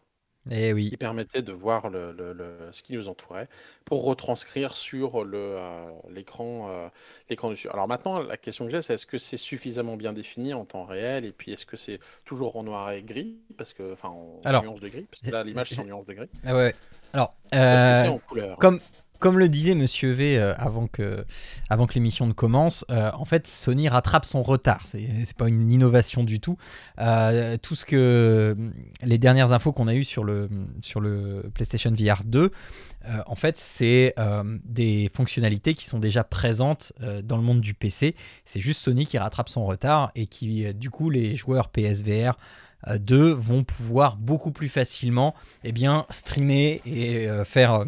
D: Eh oui.
E: qui permettait de voir le, le- le- ce qui nous entourait pour retranscrire sur le, euh, l'écran, euh, l'écran dessus. Alors maintenant, la question que j'ai, c'est est-ce que c'est suffisamment bien défini en temps réel et puis est-ce que c'est toujours en noir et gris? Parce que, enfin, en
D: Alors,
E: nuance de gris parce que là, l'image c'est en nuance de gris.
D: Ah ouais. Alors,
E: que
D: euh,
E: en couleur?
D: comme, comme le disait Monsieur V euh, avant que, l'émission ne commence, euh, en fait, Sony rattrape son retard. C'est c'est pas une innovation du tout. Euh, tout ce que les dernières infos qu'on a eues sur le, PlayStation VR 2, euh, en fait, c'est des fonctionnalités qui sont déjà présentes dans le monde du PC. C'est juste Sony qui rattrape son retard et qui, du coup, les joueurs PSVR 2 vont pouvoir beaucoup plus facilement eh bien, streamer et faire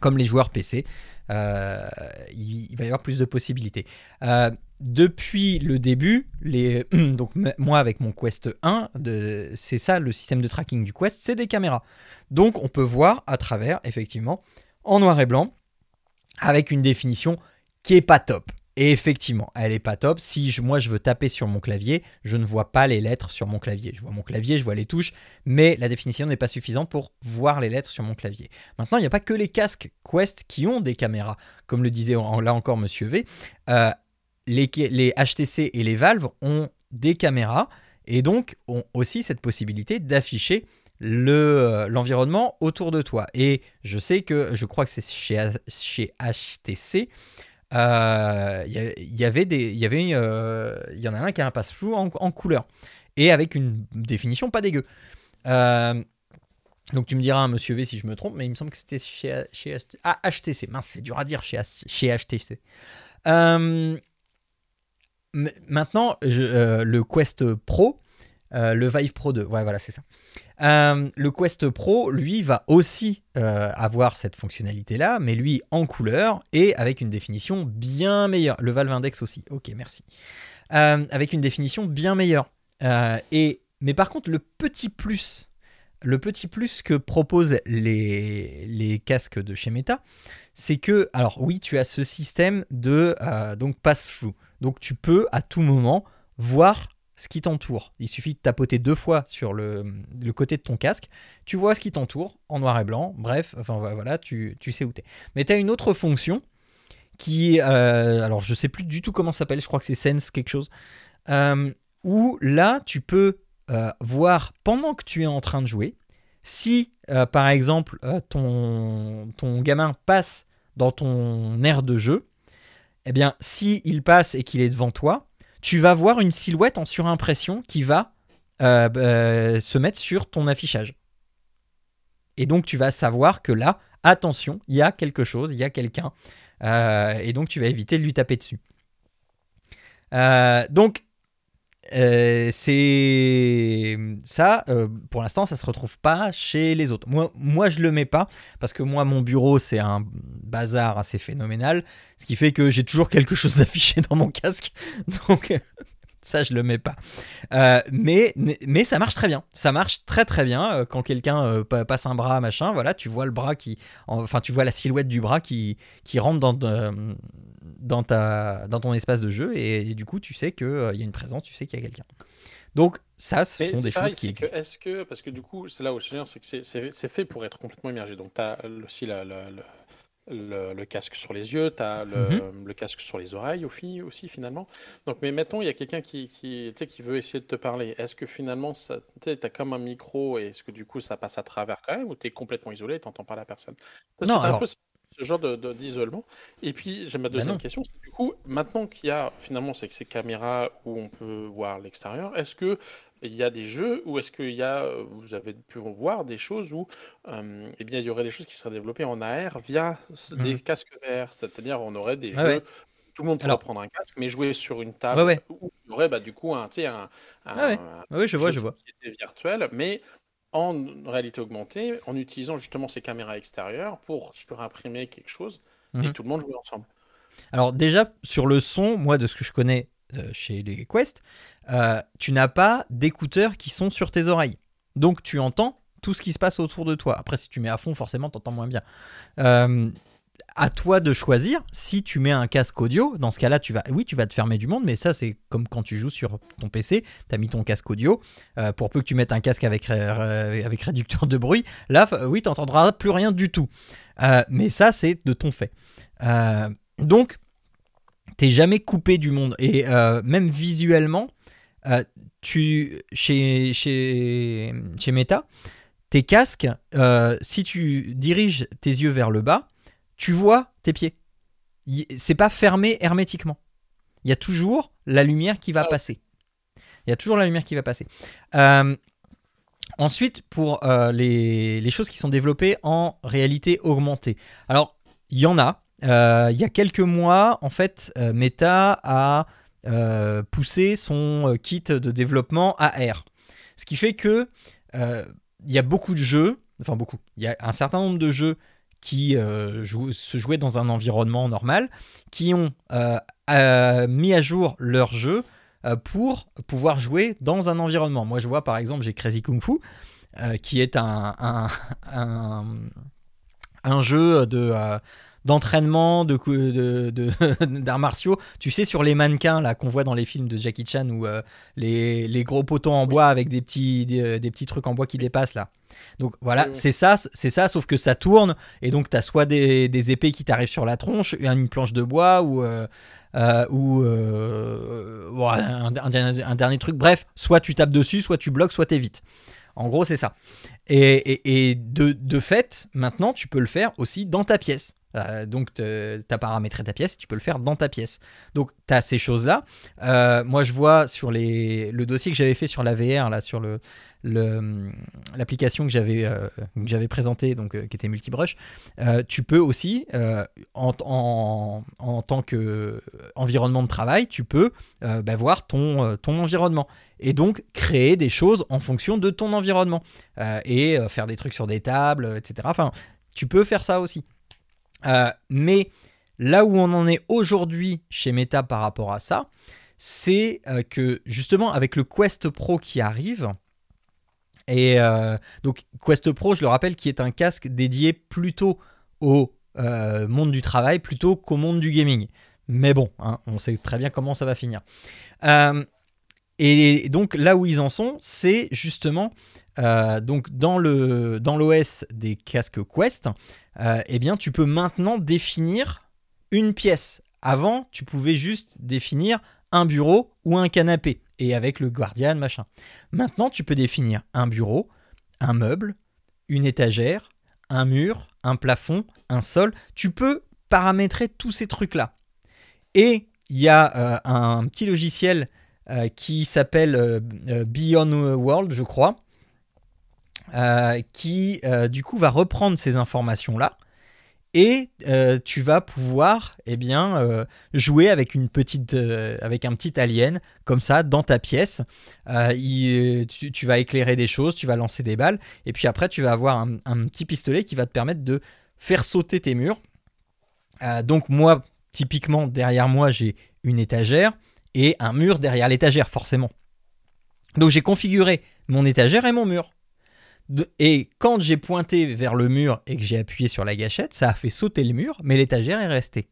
D: comme les joueurs PC. Euh, il, va y avoir plus de possibilités. Euh, depuis le début, donc moi avec mon Quest 1, de- c'est ça le système de tracking du Quest, c'est des caméras. Donc on peut voir à travers, effectivement, en noir et blanc, avec une définition qui est pas top. Et effectivement, elle est pas top. Si je- moi je veux taper sur mon clavier, je ne vois pas les lettres sur mon clavier. Je vois mon clavier, je vois les touches, mais la définition n'est pas suffisante pour voir les lettres sur mon clavier. Maintenant, il n'y a pas que les casques Quest qui ont des caméras. Comme le disait là encore Monsieur V, euh, les, HTC et les Valve ont des caméras et donc ont aussi cette possibilité d'afficher euh, l'environnement autour de toi. Et je sais que, je crois que c'est chez HTC, euh, il il y avait des, il y avait, euh, il y en a un qui a un passe flou en, couleur et avec une définition pas dégueu. Euh, donc tu me diras, monsieur V, si je me trompe, mais il me semble que c'était chez, chez ah, HTC. Mince, c'est dur à dire chez, chez HTC. Euh, maintenant, euh, le Quest Pro, euh, le Vive Pro 2, ouais, voilà, c'est ça. Euh, le Quest Pro, lui, va aussi euh, avoir cette fonctionnalité-là, mais lui en couleur et avec une définition bien meilleure. Le Valve Index aussi, ok, merci. Euh, avec une définition bien meilleure. Et, mais par contre, le petit plus, le petit plus que proposent les, les casques de chez Meta, c'est que, alors oui, tu as ce système de donc pass-through. Donc tu peux à tout moment voir ce qui t'entoure. Il suffit de tapoter deux fois sur le, côté de ton casque, tu vois ce qui t'entoure en noir et blanc, bref, enfin voilà, tu, sais où t'es. Mais tu as une autre fonction qui, euh, alors je sais plus du tout comment ça s'appelle, je crois que c'est Sense quelque chose, euh, où là tu peux euh, voir pendant que tu es en train de jouer, si par exemple ton, ton gamin passe dans ton aire de jeu, eh bien si il passe et qu'il est devant toi, tu vas voir une silhouette en surimpression qui va euh, euh, se mettre sur ton affichage. Et donc tu vas savoir que là, attention, il y a quelque chose, il y a quelqu'un, euh, et donc tu vas éviter de lui taper dessus. Donc euh, c'est ça, euh, pour l'instant, ça se retrouve pas chez les autres. Moi, moi, je le mets pas parce que moi, mon bureau, c'est un bazar assez phénoménal, ce qui fait que j'ai toujours quelque chose d'affiché dans mon casque. Donc, ça, je le mets pas. Euh, mais, mais ça marche très bien. Ça marche très très bien euh, quand quelqu'un euh, pa- passe un bras, machin. Voilà, tu vois le bras qui, enfin, tu vois la silhouette du bras qui, qui rentre dans, euh, dans, ta, dans ton espace de jeu et, et du coup, tu sais qu'il euh, y a une présence, tu sais qu'il y a quelqu'un. Donc, ça, ce
E: Mais
D: sont des
E: pareil,
D: choses qui existent.
E: est-ce que, parce que du coup, c'est là où je viens, c'est que c'est- fait pour être complètement immergé. Donc, tu as aussi la- la- le, le- le casque sur les yeux, tu as le,
D: Mhm.
E: le casque sur les oreilles aussi, aussi finalement. Donc, mais mettons, il y a quelqu'un qui, qui, qui veut essayer de te parler. Est-ce que finalement, tu as comme un micro et est-ce que du coup, ça passe à travers quand même ou tu es complètement isolé et tu n'entends pas la personne? Ça,
D: Non,
E: c'est un
D: alors-
E: peu ce genre de- de- d'isolement. Et puis, j'ai ma
D: Bah
E: deuxième question, du coup, maintenant qu'il y a finalement que ces caméras où on peut voir l'extérieur, est-ce que il y a des jeux où est-ce qu'il y a, euh, vous avez pu voir des choses où euh, eh bien, il y aurait des choses qui seraient développées en AR via s- des casques VR, c'est-à-dire on aurait des jeux,
D: ouais.
E: tout le monde pourrait
D: Alors-
E: prendre un casque, mais jouer sur une table,
D: Ouais, ouais.
E: où il y aurait bah, du coup un, tu sais, un, un-
D: Ouais, ouais.
E: un
D: Oui, je vois, je vois.
E: société virtuel, mais en réalité augmentée, en utilisant justement ces caméras extérieures pour surimprimer quelque chose et
D: Mhm.
E: tout le monde jouer ensemble.
D: Alors déjà, sur le son, moi, de ce que je connais chez les Quest, euh, tu n'as pas d'écouteurs qui sont sur tes oreilles. Donc tu entends tout ce qui se passe autour de toi. Après, si tu mets à fond, forcément, tu entends moins bien. Euh, à toi de choisir si tu mets un casque audio. Dans ce cas-là, tu vas, oui, tu vas te fermer du monde, mais ça, c'est comme quand tu joues sur ton PC, tu as mis ton casque audio. Euh, pour peu que tu mettes un casque avec, euh, avec réducteur de bruit, là, oui, tu n'entendras plus rien du tout. Euh, mais ça, c'est de ton fait. Euh, donc, t'es jamais coupé du monde. Et euh, même visuellement, euh, tu, chez, chez, chez Meta, tes casques, euh, si tu diriges tes yeux vers le bas, tu vois tes pieds. C'est pas fermé hermétiquement. Il y a toujours la lumière qui va
E: Ah.
D: passer. Il y a toujours la lumière qui va passer. Ensuite, pour les, les choses qui sont développées en réalité augmentée. Alors, il y en a. Euh, il y a quelques mois, en fait, euh, Meta a euh, poussé son kit de développement AR. Ce qui fait que il y a beaucoup de jeux, enfin beaucoup, il y a un certain nombre de jeux qui se jouaient dans un environnement normal, qui ont mis à jour leur jeu pour pouvoir jouer dans un environnement. Moi, je vois par exemple, j'ai Crazy Kung Fu, qui est un, jeu de, d'entraînement de, d'arts martiaux. Tu sais, sur les mannequins là qu'on voit dans les films de Jackie Chan ou euh, les, les gros poteaux en bois avec des petits, des, des petits trucs en bois qui dépassent là. Donc voilà, c'est ça, c'est ça, sauf que ça tourne et donc tu as soit des, des épées qui t'arrivent sur la tronche, une planche de bois ou, euh, euh, ou euh, bon, un, un dernier- un dernier truc. Bref, soit tu tapes dessus, soit tu bloques, soit t'évites. En gros, c'est ça. Et, et- et de, de fait, maintenant, tu peux le faire aussi dans ta pièce. Euh, donc, tu as paramétré ta pièce, tu peux le faire dans ta pièce. Donc, tu as ces choses-là. Euh, moi, je vois sur le dossier que j'avais fait sur la VR, là, sur l'application que j'avais euh, présentée, donc euh, qui était Multibrush, tu peux aussi, en, tant que environnement de travail, tu peux bah, voir ton, ton environnement et donc créer des choses en fonction de ton environnement et faire des trucs sur des tables, etc. Enfin, tu peux faire ça aussi. Euh, mais là où on en est aujourd'hui chez Meta par rapport à ça, c'est euh, que justement avec le Quest Pro qui arrive, et euh, donc Quest Pro, je le rappelle, qui est un casque dédié plutôt au monde du travail plutôt qu'au monde du gaming. Mais bon, hein, on sait très bien comment ça va finir. Et donc là où ils en sont, c'est justement donc dans le dans l'OS des casques Quest, euh, eh bien tu peux maintenant définir une pièce. Avant, tu pouvais juste définir un bureau ou un canapé et avec le Guardian machin. Maintenant, tu peux définir un bureau, un meuble, une étagère, un mur, un plafond, un sol. Tu peux paramétrer tous ces trucs-là. Et il y a euh, un petit logiciel euh, qui s'appelle Beyond World, je crois, euh, qui euh, du coup va reprendre ces informations-là et euh, tu vas pouvoir eh bien jouer avec une petite avec un petit alien comme ça dans ta pièce. Tu, vas éclairer des choses tu vas lancer des balles et puis après tu vas avoir un, petit pistolet qui va te permettre de faire sauter tes murs. Donc moi typiquement derrière moi j'ai une étagère et un mur derrière l'étagère forcément. Donc j'ai configuré mon étagère et mon mur et quand j'ai pointé vers le mur et que j'ai appuyé sur la gâchette, ça a fait sauter le mur, mais l'étagère est restée.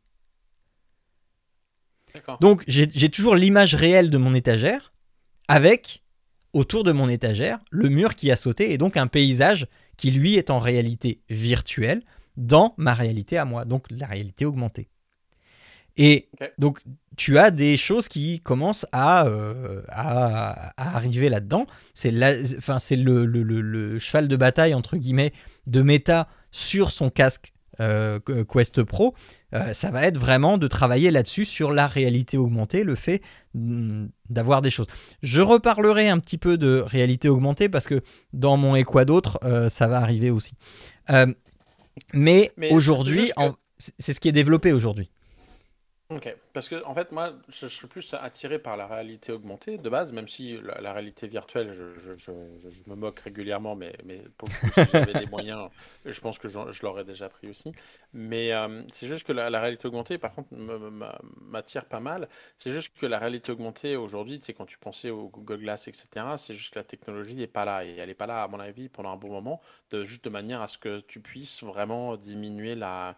D: Donc j'ai j'ai toujours l'image réelle de mon étagère avec autour de mon étagère le mur qui a sauté et donc un paysage qui lui est en réalité virtuelle dans ma réalité à moi, donc la réalité augmentée. Et donc tu as des choses qui commencent à, euh, à, à arriver là-dedans. C'est enfin, le, le- le- le cheval de bataille entre guillemets de Meta sur son casque euh, Quest Pro. Euh, ça va être vraiment de travailler là-dessus sur la réalité augmentée, le fait mm, d'avoir des choses. Je reparlerai un petit peu de réalité augmentée parce que dans mon et quoi d'autre, ça va arriver aussi. Mais,
E: Mais
D: aujourd'hui,
E: c'est
D: ce qui est développé aujourd'hui.
E: Ok, parce que en fait, moi, je, je serais plus attiré par la réalité augmentée de base, même si la, réalité virtuelle, je, me moque régulièrement, mais, mais pour le si j'avais les moyens, je pense que je l'aurais déjà pris aussi. Mais euh, c'est juste que la, réalité augmentée, par contre, m'attire pas mal. C'est juste que la réalité augmentée aujourd'hui, tu quand tu pensais au Google Glass, etc., c'est juste que la technologie n'est pas là. Et elle n'est pas là, à mon avis, pendant un bon moment, de, juste de manière à ce que tu puisses vraiment diminuer la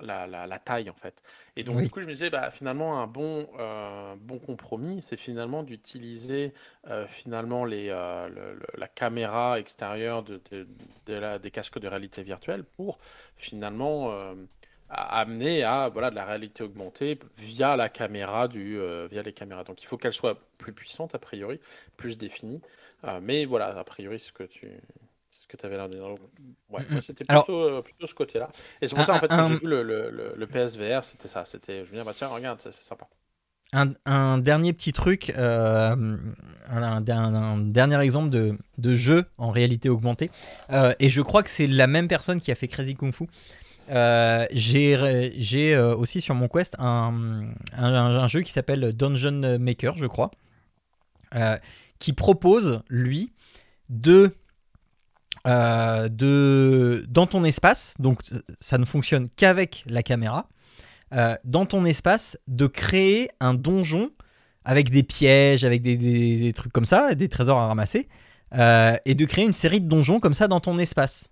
E: la, la- la taille en fait. Et donc
D: Oui.
E: du coup je me disais bah, finalement un bon, euh, bon compromis c'est finalement d'utiliser euh, finalement les, euh, le- le- la caméra extérieure de, de- de la- des casques de réalité virtuelle pour finalement à- amener à voilà, de la réalité augmentée via la caméra du, euh, via les caméras. Donc il faut qu'elle soit plus puissante a priori, plus définie. Euh, mais voilà, a priori ce que tu que avais l'air de dire. Ouais,
D: Mm,
E: c'était plutôt, euh, plutôt ce côté-là. Et c'est pour
D: Un-
E: ça en fait
D: un-
E: quand j'ai vu le, le, le, le PSVR, c'était ça. C'était je me dis bah tiens regarde c'est sympa.
D: Un, un dernier petit truc, euh, un, un- un- un dernier exemple de, de jeu en réalité augmentée. Euh, et je crois que c'est la même personne qui a fait Crazy Kung Fu. Euh, J'ai aussi sur mon Quest un, jeu qui s'appelle Dungeon Maker, je crois, qui propose, lui, de, euh, de. Dans ton espace, donc ça ne fonctionne qu'avec la caméra euh, dans ton espace de créer un donjon avec des pièges, avec des, des- des trucs comme ça, des trésors à ramasser, euh, et de créer une série de donjons comme ça dans ton espace.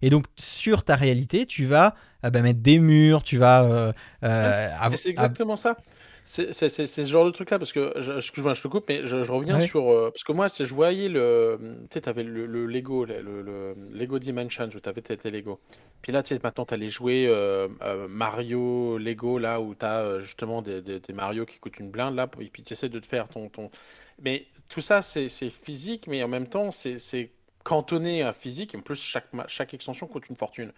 D: Et donc sur ta réalité, tu vas bah, mettre des murs, tu vas...
E: c'est exactement ça. C'est c'est- c'est- c'est ce genre de truc-là, parce que, je, excuse-moi, je te coupe, mais je, je reviens
D: Ouais.
E: sur... euh, parce que moi, je voyais le... Tu sais, t'avais le, le Lego, le, le- le Lego Dimensions, où t'avais tes, Lego. Puis là, tu sais, maintenant, t'as les jouets euh, euh, Mario, Lego, là, où t'as euh, justement des, des, des Mario qui coûtent une blinde, là, et puis tu essaies de te faire ton... ton... Mais tout ça, c'est c'est physique, mais en même temps, c'est c'est cantonné à physique. En plus, chaque, chaque extension coûte une fortune.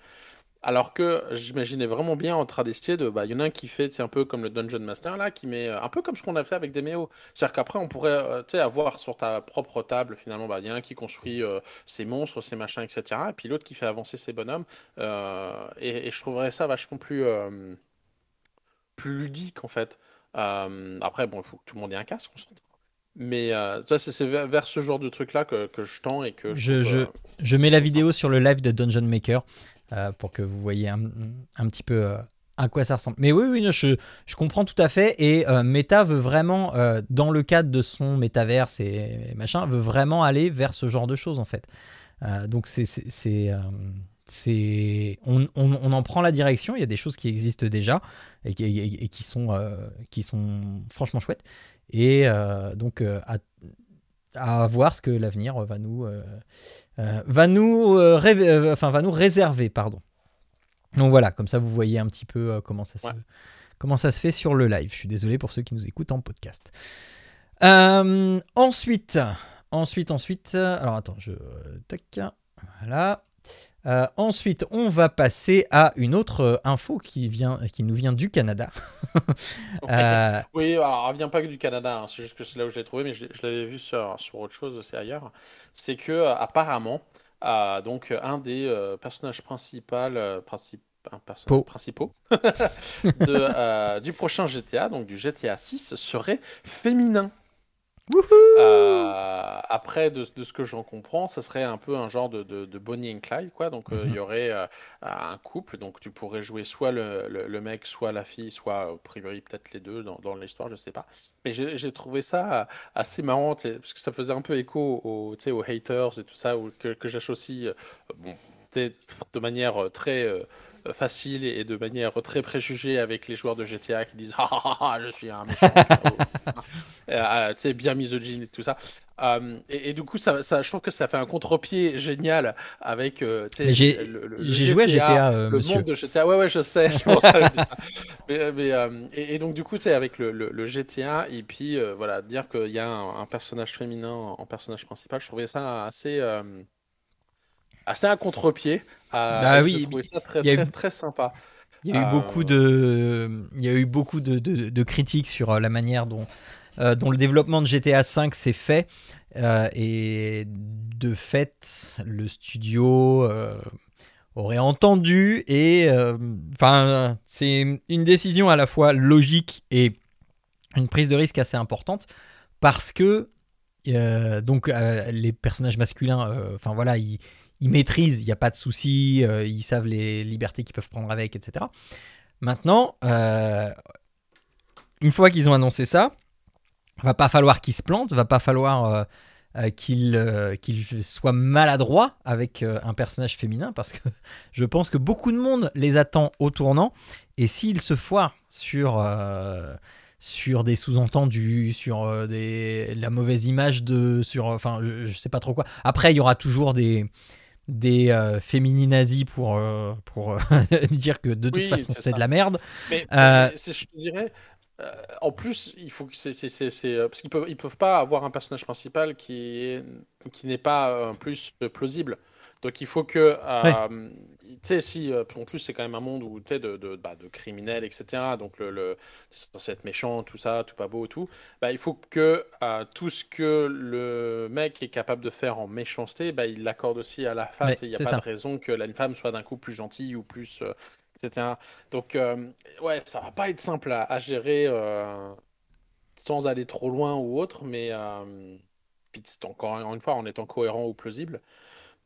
E: Alors que j'imaginais vraiment bien en train d'essayer de. Bah, il y en a un qui fait, c'est un peu comme le Dungeon Master là, qui met euh, un peu comme ce qu'on a fait avec Demeo. C'est-à-dire qu'après, on pourrait euh, tu sais, avoir sur ta propre table, finalement, bah, il y en a un qui construit euh, ses monstres, ses machins, etc. Et puis l'autre qui fait avancer ses bonhommes. Euh, et, et je trouverais ça vachement plus, euh, plus ludique en fait. Après, bon, il faut que tout le monde ait un casque, on s'entend. Mais euh, c'est vers, ce genre de truc-là que, que je tends et que
D: Je- je-
E: euh,
D: Je mets la vidéo sur le live de Dungeon Maker pour que vous voyez un, petit peu euh, à quoi ça ressemble. Mais oui, oui, je, comprends tout à fait. Et euh, Meta veut vraiment, euh, dans le cadre de son métaverse et machin, veut vraiment aller vers ce genre de choses en fait. Euh, donc c'est, c'est, euh, on, en prend la direction. Il y a des choses qui existent déjà et qui, sont, euh, qui sont franchement chouettes. Et euh, donc euh, à voir ce que l'avenir va nous euh, euh, va nous euh, rêver- enfin va nous réserver pardon. Donc voilà comme ça vous voyez un petit peu comment ça se
E: Ouais.
D: comment ça se fait sur le live. Je suis désolé pour ceux qui nous écoutent en podcast. Ensuite ensuite ensuite alors attends je tac voilà Euh, ensuite, on va passer à une autre euh, info qui, vient, qui nous vient du Canada. Euh,
E: Oui, alors elle vient pas que du Canada, hein, c'est juste que c'est là où je l'ai trouvé, mais je, l'avais vu sur, sur autre chose aussi ailleurs. C'est que apparemment, euh, donc un des personnages principaux, princi- un personnage
D: Po.
E: principaux de, du prochain GTA, donc du GTA 6, serait féminin. Euh, après, de, de ce que j'en comprends, ça serait un peu un genre de, de, de Bonnie and Clyde, quoi. Donc, euh, il
D: Mhm.
E: y aurait euh, un couple, donc tu pourrais jouer soit le, le, le mec, soit la fille, soit, a priori, peut-être les deux dans, dans l'histoire, je sais pas. Mais j'ai trouvé ça assez marrant, parce que ça faisait un peu écho aux, aux haters et tout ça, ou que, que j'associe, bon, de manière très facile et de manière très préjugée avec les joueurs de GTA qui disent ah, ah, ah, je suis un méchant, Euh, euh, tu sais, bien misogyne et tout ça. Euh, et, et du coup, ça, ça, je trouve que ça fait un contre-pied génial avec euh,
D: j'ai-
E: le- le- le
D: j'ai joué à GTA, euh,
E: le
D: monsieur.
E: monde de GTA. Ouais, ouais, je sais. c'est ça je dis ça. Mais, mais, euh, et, et donc, du coup, sais, avec le, le, le GTA, et puis euh, voilà, dire qu'il y a un, un personnage féminin en personnage principal, je trouvais ça assez. Assez un contre-pied. Euh,
D: Bah oui,
E: je ça très,
D: eu-
E: sympa.
D: Il y a eu
E: Euh,
D: beaucoup de, il y a eu beaucoup de, de- de critiques sur euh, la manière dont, euh, dont le développement de GTA V s'est fait. Euh, et de fait, le studio euh, aurait entendu et, enfin, c'est une décision à la fois logique et une prise de risque assez importante parce que donc les personnages masculins, enfin voilà, ils, ils maîtrisent, il n'y a pas de souci, euh, ils savent les libertés qu'ils peuvent prendre avec, etc. Maintenant, euh, une fois qu'ils ont annoncé ça, va pas falloir qu'ils se plantent, va pas falloir euh, euh, qu'il euh, qu'il soit maladroit avec un personnage féminin parce que je pense que beaucoup de monde les attend au tournant et s'il se foire sur sur des sous-entendus, sur des, la mauvaise image de, sur, enfin, je, je sais pas trop quoi. Après, il y aura toujours des des euh, fémininazis pour euh, pour euh, dire que de toute
E: Oui,
D: façon
E: c'est
D: de la merde.
E: Mais,
D: Euh,
E: mais je te dirais, en plus, il faut que c'est, parce qu'ils peuvent, ils peuvent pas avoir un personnage principal qui est, qui n'est pas plus plausible. Donc il faut que, euh, tu sais, si euh, en plus c'est quand même un monde où tu sais de, de, bah, de criminels, etc. Donc le, censé être méchant, tout ça, tout pas beau, tout. Bah, il faut que euh, tout ce que le mec est capable de faire en méchanceté, bah, il l'accorde aussi à la femme. Il n'y a pas
D: ça.
E: de raison que la femme soit d'un coup plus gentille ou plus, euh, etc. Donc, ouais, ça va pas être simple à, à gérer sans aller trop loin ou autre, mais puis encore une fois en étant cohérent ou plausible.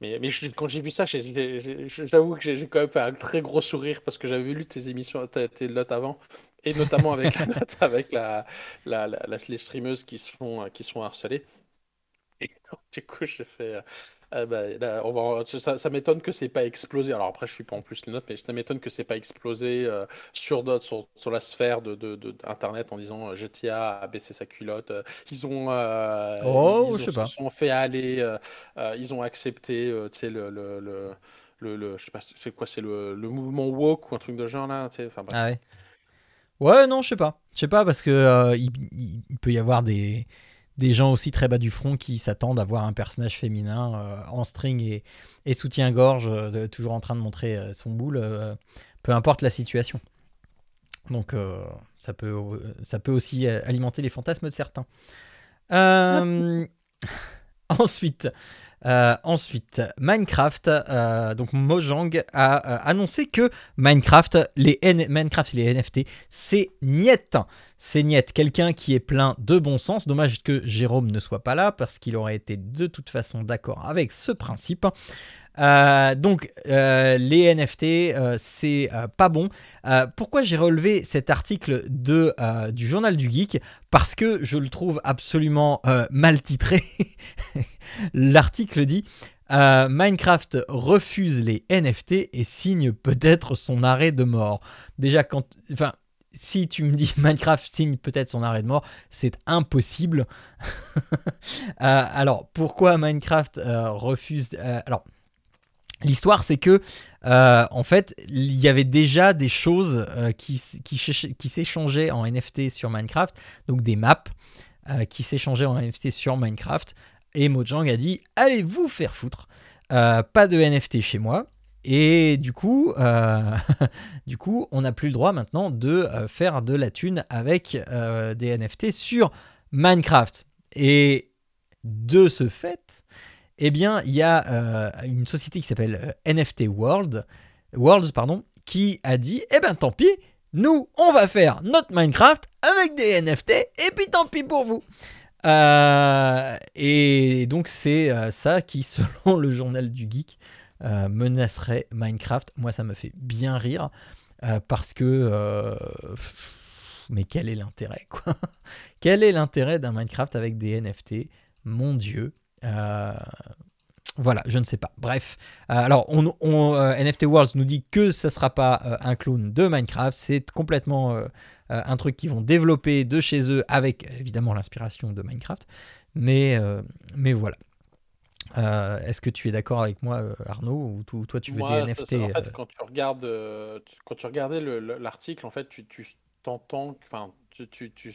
E: Mais, mais je- quand j'ai vu ça, j'avoue que j'ai quand même fait un très gros sourire parce que j'avais lu tes émissions, tes, tes notes avant, et notamment avec la note avec la, la, la- la- les streameuses qui se font, qui sont harcelées. Et donc, du coup, j'ai fait. Euh, ah bah, là, on va, ça, ça m'étonne que c'est pas explosé. Alors après, je suis pas en plus les notes, mais ça m'étonne que c'est pas explosé euh, sur, d'autres- sur, sur la sphère de, de, de- d'Internet en disant euh, GTA a baissé sa culotte. Euh, Ils ont, euh,
D: Oh,
E: ils ont-
D: je sais
E: se
D: pas.
E: sont fait aller. ils ont accepté, le, le, le, le, je sais pas, c'est quoi, c'est le, le mouvement woke ou un truc de genre là. Enfin.
D: Ah ouais. Ouais, non, je sais pas. Je sais pas parce que euh, il, il- il peut y avoir des, des gens aussi très bas du front qui s'attendent à voir un personnage féminin euh, en string et, et soutien-gorge, euh, toujours en train de montrer euh, son boule, peu importe la situation. Donc ça, peut, ça peut aussi alimenter les fantasmes de certains. Ensuite, euh, ensuite, Minecraft, euh, donc Mojang a euh, annoncé que Minecraft, les et les NFT, c'est niette. C'est niette. Quelqu'un qui est plein de bon sens. Dommage que Jérôme ne soit pas là parce qu'il aurait été de toute façon d'accord avec ce principe. Euh, donc euh, les NFT, euh, c'est pas bon. Pourquoi j'ai relevé cet article de, du journal du geek? Parce que je le trouve absolument mal titré. L'article dit Minecraft refuse les NFT et signe peut-être son arrêt de mort. Déjà, quand. Enfin. Si tu me dis Minecraft signe peut-être son arrêt de mort, c'est impossible. Alors, pourquoi Minecraft refuse Alors, l'histoire, c'est que, euh, en fait, il y avait déjà des choses euh, qui, s'échangeaient en NFT sur Minecraft, donc des maps euh, qui s'échangeaient en NFT sur Minecraft. Et Mojang a dit Allez vous faire foutre, pas de NFT chez moi. Et du coup, du coup, on n'a plus le droit maintenant de faire de la thune avec des NFT sur Minecraft. Et de ce fait, eh bien, il y a euh, une société qui s'appelle euh, NFT World, Worlds, qui a dit, eh ben tant pis, nous, on va faire notre Minecraft avec des NFT, et puis tant pis pour vous. Euh, et donc c'est ça qui, selon le journal du geek, menacerait Minecraft. Moi, ça me fait bien rire parce que, mais quel est l'intérêt, quoi? Quel est l'intérêt d'un Minecraft avec des NFT Mon Dieu. Euh, voilà, je ne sais pas. Bref, Euh, alors on, on, euh, NFT Worlds nous dit que ça sera pas euh, un clone de Minecraft, c'est complètement un truc qu'ils vont développer de chez eux avec évidemment l'inspiration de Minecraft. Mais, mais voilà. Est-ce que tu es d'accord avec moi, Arnaud, ou to- toi tu veux
E: Moi,
D: des NFT
E: ça- en fait, quand tu regardes, tu- quand tu regardais le- le- l'article, en fait, tu, tu t'entends, enfin, tu, tu, tu-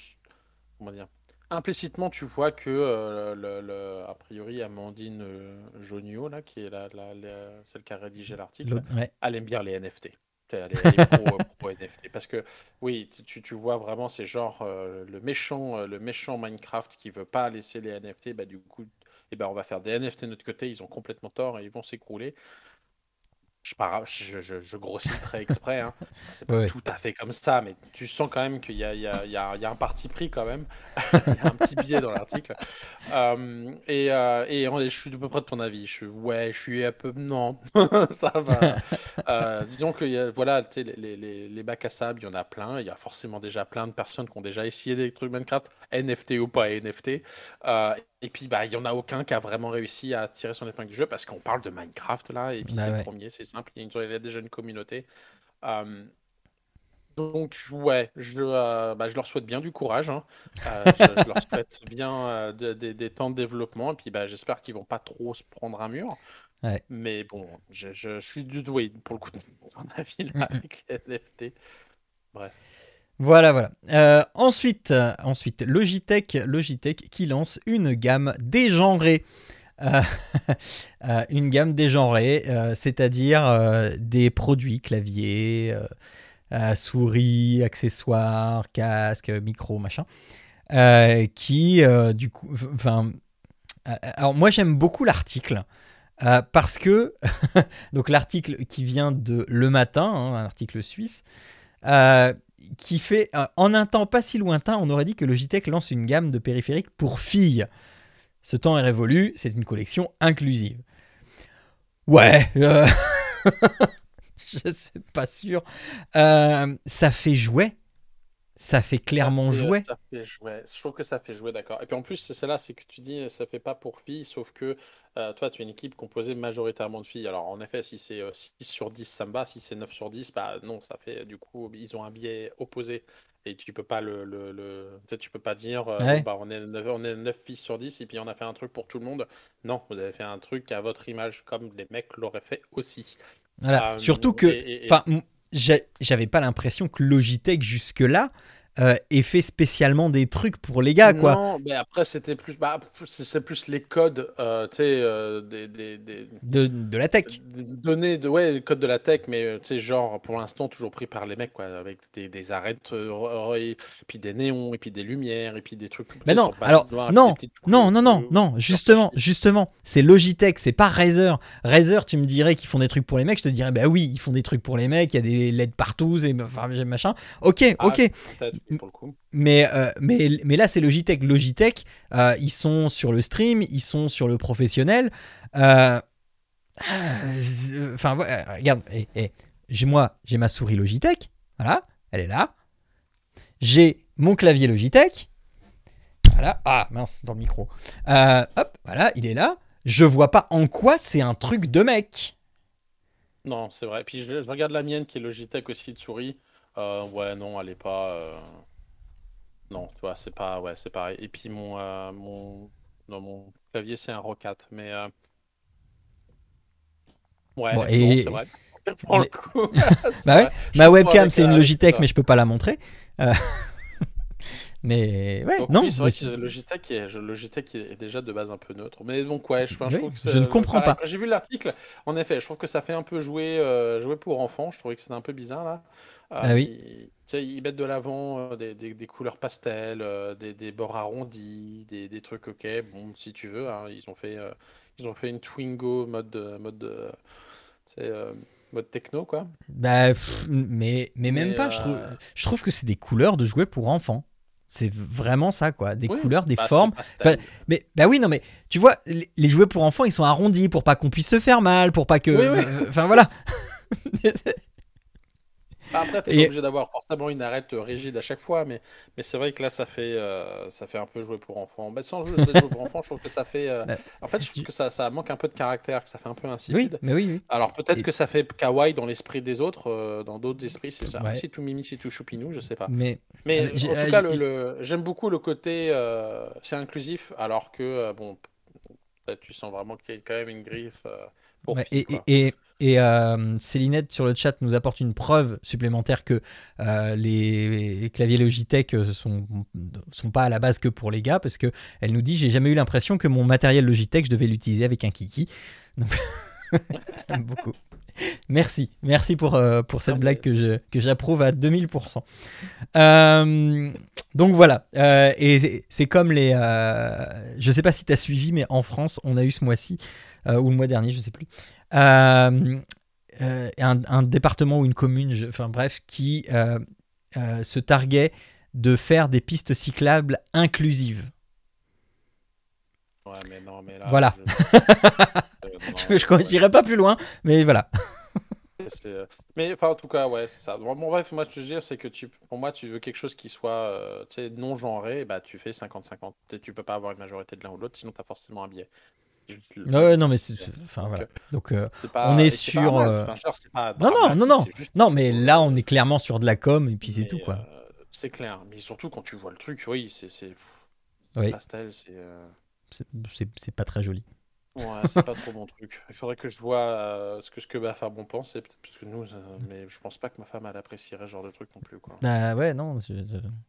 E: comment dire, implicitement, tu vois que, euh, le, le- a priori, Amandine euh, Jonio, là, qui est la, la- la- celle qui a rédigé l'article,
D: l'autre- ouais.
E: elle aime bien les NFT. Elle est, elle est pro, euh, pro NFT. Parce que, oui, tu- tu, vois vraiment, c'est genre euh, le méchant, le méchant Minecraft qui veut pas laisser les NFT, bah, du coup, eh ben, on va faire des NFT de notre côté, ils ont complètement tort et ils vont s'écrouler. Je, je, je, je grossis très exprès, hein. c'est pas
D: Ouais.
E: tout à fait comme ça, mais tu sens quand même qu'il y a, y y y un parti pris quand même. il y a un petit biais dans l'article. Euh, et, euh, et je suis à peu près de ton avis. Je suis, ouais, je suis un peu. Non, ça va. Euh, disons que voilà, les, les, les bacs à sable, il y en a plein. Il y a forcément déjà plein de personnes qui ont déjà essayé des trucs Minecraft, NFT ou pas NFT. Et puis, bah, il y en a aucun qui a vraiment réussi à tirer son épingle du jeu parce qu'on parle de Minecraft là, et puis
D: Bah
E: c'est
D: ouais.
E: le premier, c'est simple, il y a- déjà une communauté. Euh, donc, ouais, je, euh, bah, je leur souhaite bien du courage. hein. Euh, je, je leur souhaite bien euh, de- de- des temps de développement, et puis bah, j'espère qu'ils vont pas trop se prendre un mur.
D: Ouais.
E: Mais bon, je, je suis du doué pour le coup de mon avis là, avec les NFT.
D: Voilà, voilà. Euh, ensuite, ensuite, Logitech, Logitech qui lance une gamme dégenrée. Euh, euh, une gamme dégenrée, c'est-à-dire des produits claviers, euh, souris, accessoires, casques, micro, machin, qui, du coup, enfin, alors moi j'aime beaucoup l'article. parce que, donc l'article qui vient de Le Matin, hein, un article suisse, qui fait, euh, en un temps pas si lointain, on aurait dit que Logitech lance une gamme de périphériques pour filles. Ce temps est révolu, c'est une collection inclusive. Ouais, euh, je suis pas sûr. Euh, ça fait jouet. Ça fait clairement
E: Ça fait-
D: jouet.
E: Ça fait jouet. Je trouve que ça fait jouer, d'accord. Et puis en plus, c'est là, c'est que tu dis, ça fait pas pour filles, sauf que euh, toi, tu es une équipe composée majoritairement de filles. Alors en effet, si c'est euh, 6 sur 10, ça me va. Si c'est 9 sur 10, bah non, ça fait, du coup, ils ont un biais opposé. Et tu peux pas le, le, le- peut-être tu peux pas dire, euh,
D: Ouais.
E: bah, on est 9, on est 9 filles sur 10 et puis on a fait un truc pour tout le monde. Non, vous avez fait un truc à votre image, comme les mecs l'auraient fait aussi.
D: Voilà.
E: Euh,
D: Surtout que,
E: et- et- et-
D: j'avais pas l'impression que Logitech jusque-là euh, ait fait spécialement des trucs pour les gars, quoi.
E: Non, mais après, c'était plus, bah, c'est plus les codes, euh, tu sais, euh, des, des, des-
D: De, de la tech.
E: données, de, ouais, le code de la tech, mais euh, tu sais, genre, pour l'instant, toujours pris par les mecs, quoi, avec des, des arêtes, euh, et puis des néons, et puis des lumières, et puis des trucs.
D: Mais non, alors, non, Non, non, non,
E: euh,
D: non, justement, justement, c'est Logitech, c'est pas Razer. Razer, tu me dirais qu'ils font des trucs pour les mecs, je te dirais, bah oui, ils font des trucs pour les mecs, il y a des LED partout, et enfin, machin. Ok,
E: Ah,
D: ok,
E: pour le coup.
D: mais, euh, mais, mais là, c'est Logitech. Logitech, euh, ils sont sur le stream, ils sont sur le professionnel. Euh, Enfin, voilà, regarde, eh, eh, j'ai moi, j'ai ma souris Logitech, voilà, elle est là. J'ai mon clavier Logitech, voilà. Ah mince, dans le micro. Hop, voilà, il est là. Je vois pas en quoi c'est un truc de mec.
E: Non, c'est vrai. Puis je, je regarde la mienne qui est Logitech aussi de souris. Euh, ouais, non, elle est pas. euh, Non, tu vois, c'est pas. Ouais, c'est pareil. Et puis mon, euh, mon... Non, mon clavier, c'est un Rocat. Mais. euh, Ouais,
D: Bon, et-
E: c'est vrai. Le coup.
D: Bah ouais, Ma
E: comprends
D: webcam, c'est une Logitech, mais je peux pas la montrer. Mais ouais,
E: Donc
D: non.
E: oui, c'est vrai
D: mais-
E: que Logitech est, Logitech est déjà de base un peu neutre. Mais donc ouais, je,
D: Oui,
E: trouve que
D: je ne comprends
E: pareil,
D: pas.
E: J'ai vu l'article, en effet, je trouve que ça fait un peu jouer, jouer pour enfants. Je trouvais que c'était un peu bizarre là. Euh,
D: Ah oui.
E: ils, ils mettent de l'avant euh, des, des- des couleurs pastel, euh, des, des bords arrondis, des, des trucs ok. Bon, si tu veux, hein, ils ont fait, euh, ils ont fait une Twingo mode, mode, mode techno quoi.
D: Bah, pff, mais, mais même
E: Mais,
D: pas, je trouve, je trouve que c'est des couleurs de jouets pour enfants. C'est vraiment ça, quoi. Des
E: Oui,
D: couleurs, des
E: bah,
D: formes.
E: pastel.
D: Mais bah oui, non, mais tu vois, les, les jouets pour enfants, ils sont arrondis pour pas qu'on puisse se faire mal, pour pas que.
E: Oui, oui.
D: Enfin voilà.
E: Bah, Après, t'es
D: Et-
E: obligé d'avoir forcément une arête rigide à chaque fois, mais, mais c'est vrai que là, ça fait, euh, ça fait un peu jouer pour enfants. Bah, sans jouer pour enfants, je trouve que ça fait. euh,
D: Bah,
E: En fait, je trouve que ça, ça manque un peu de caractère, que ça fait un peu
D: oui,
E: insipide.
D: mais oui, oui.
E: Alors peut-être
D: Et-
E: que ça fait kawaii dans l'esprit des autres, euh, dans d'autres esprits, c'est ça.
D: Ouais.
E: C'est tout mimi, c'est tout choupinou, je sais pas.
D: Mais
E: Mais en tout cas,
D: j'ai-
E: le, le- j'aime beaucoup le côté c'est inclusif, alors que bon, peut-être tu sens vraiment qu'il y a quand même une griffe pour
D: Ouais, et, et, euh, Célinette sur le chat nous apporte une preuve supplémentaire que euh, les claviers Logitech euh, sont, sont pas à la base que pour les gars parce que elle nous dit j'ai jamais eu l'impression que mon matériel Logitech je devais l'utiliser avec un kiki. Donc, j'aime beaucoup. Merci, merci pour, euh, pour cette blague que je- que j'approuve à 2000%. Euh, donc voilà, Euh, et c'est- comme les... je sais pas si tu as suivi, mais en France, on a eu ce mois-ci, ou le mois dernier, je sais plus, euh, euh, un, un département ou une commune, je- enfin bref, qui euh, se targuait de faire des pistes cyclables inclusives.
E: Ouais, mais non, mais là,
D: Voilà.
E: je- ouais.
D: n'irai pas plus loin, mais voilà.
E: Mais enfin, en tout cas, ouais, c'est ça. Bon, bref, moi, ce que je veux dire, c'est que tu, pour moi, tu veux quelque chose qui soit euh, non genré, bah, tu fais 50-50. Tu tu peux pas avoir une majorité de l'un ou de l'autre, sinon tu as forcément un biais. Juste le-
D: Ouais, ouais, non, mais c'est. Enfin, voilà.
E: euh,
D: Donc, euh,
E: pas-
D: On est
E: pas
D: sur,
E: mal.
D: euh,
E: genre, pas
D: Non, non, non, non.
E: juste-
D: Non, mais là, on est clairement sur de la com, et puis c'est tout, quoi.
E: euh, c'est clair. Mais surtout, quand tu vois le truc, oui, c'est c'est-
D: Oui,
E: pastel, c'est
D: c'est pas très joli.
E: Ouais, c'est pas trop mon truc. Il faudrait que je vois euh, ce que, ce que ma femme en pense, et peut-être parce que nous, euh, mais je pense pas que ma femme elle apprécierait ce genre de truc non plus, quoi.
D: Bah ouais, non.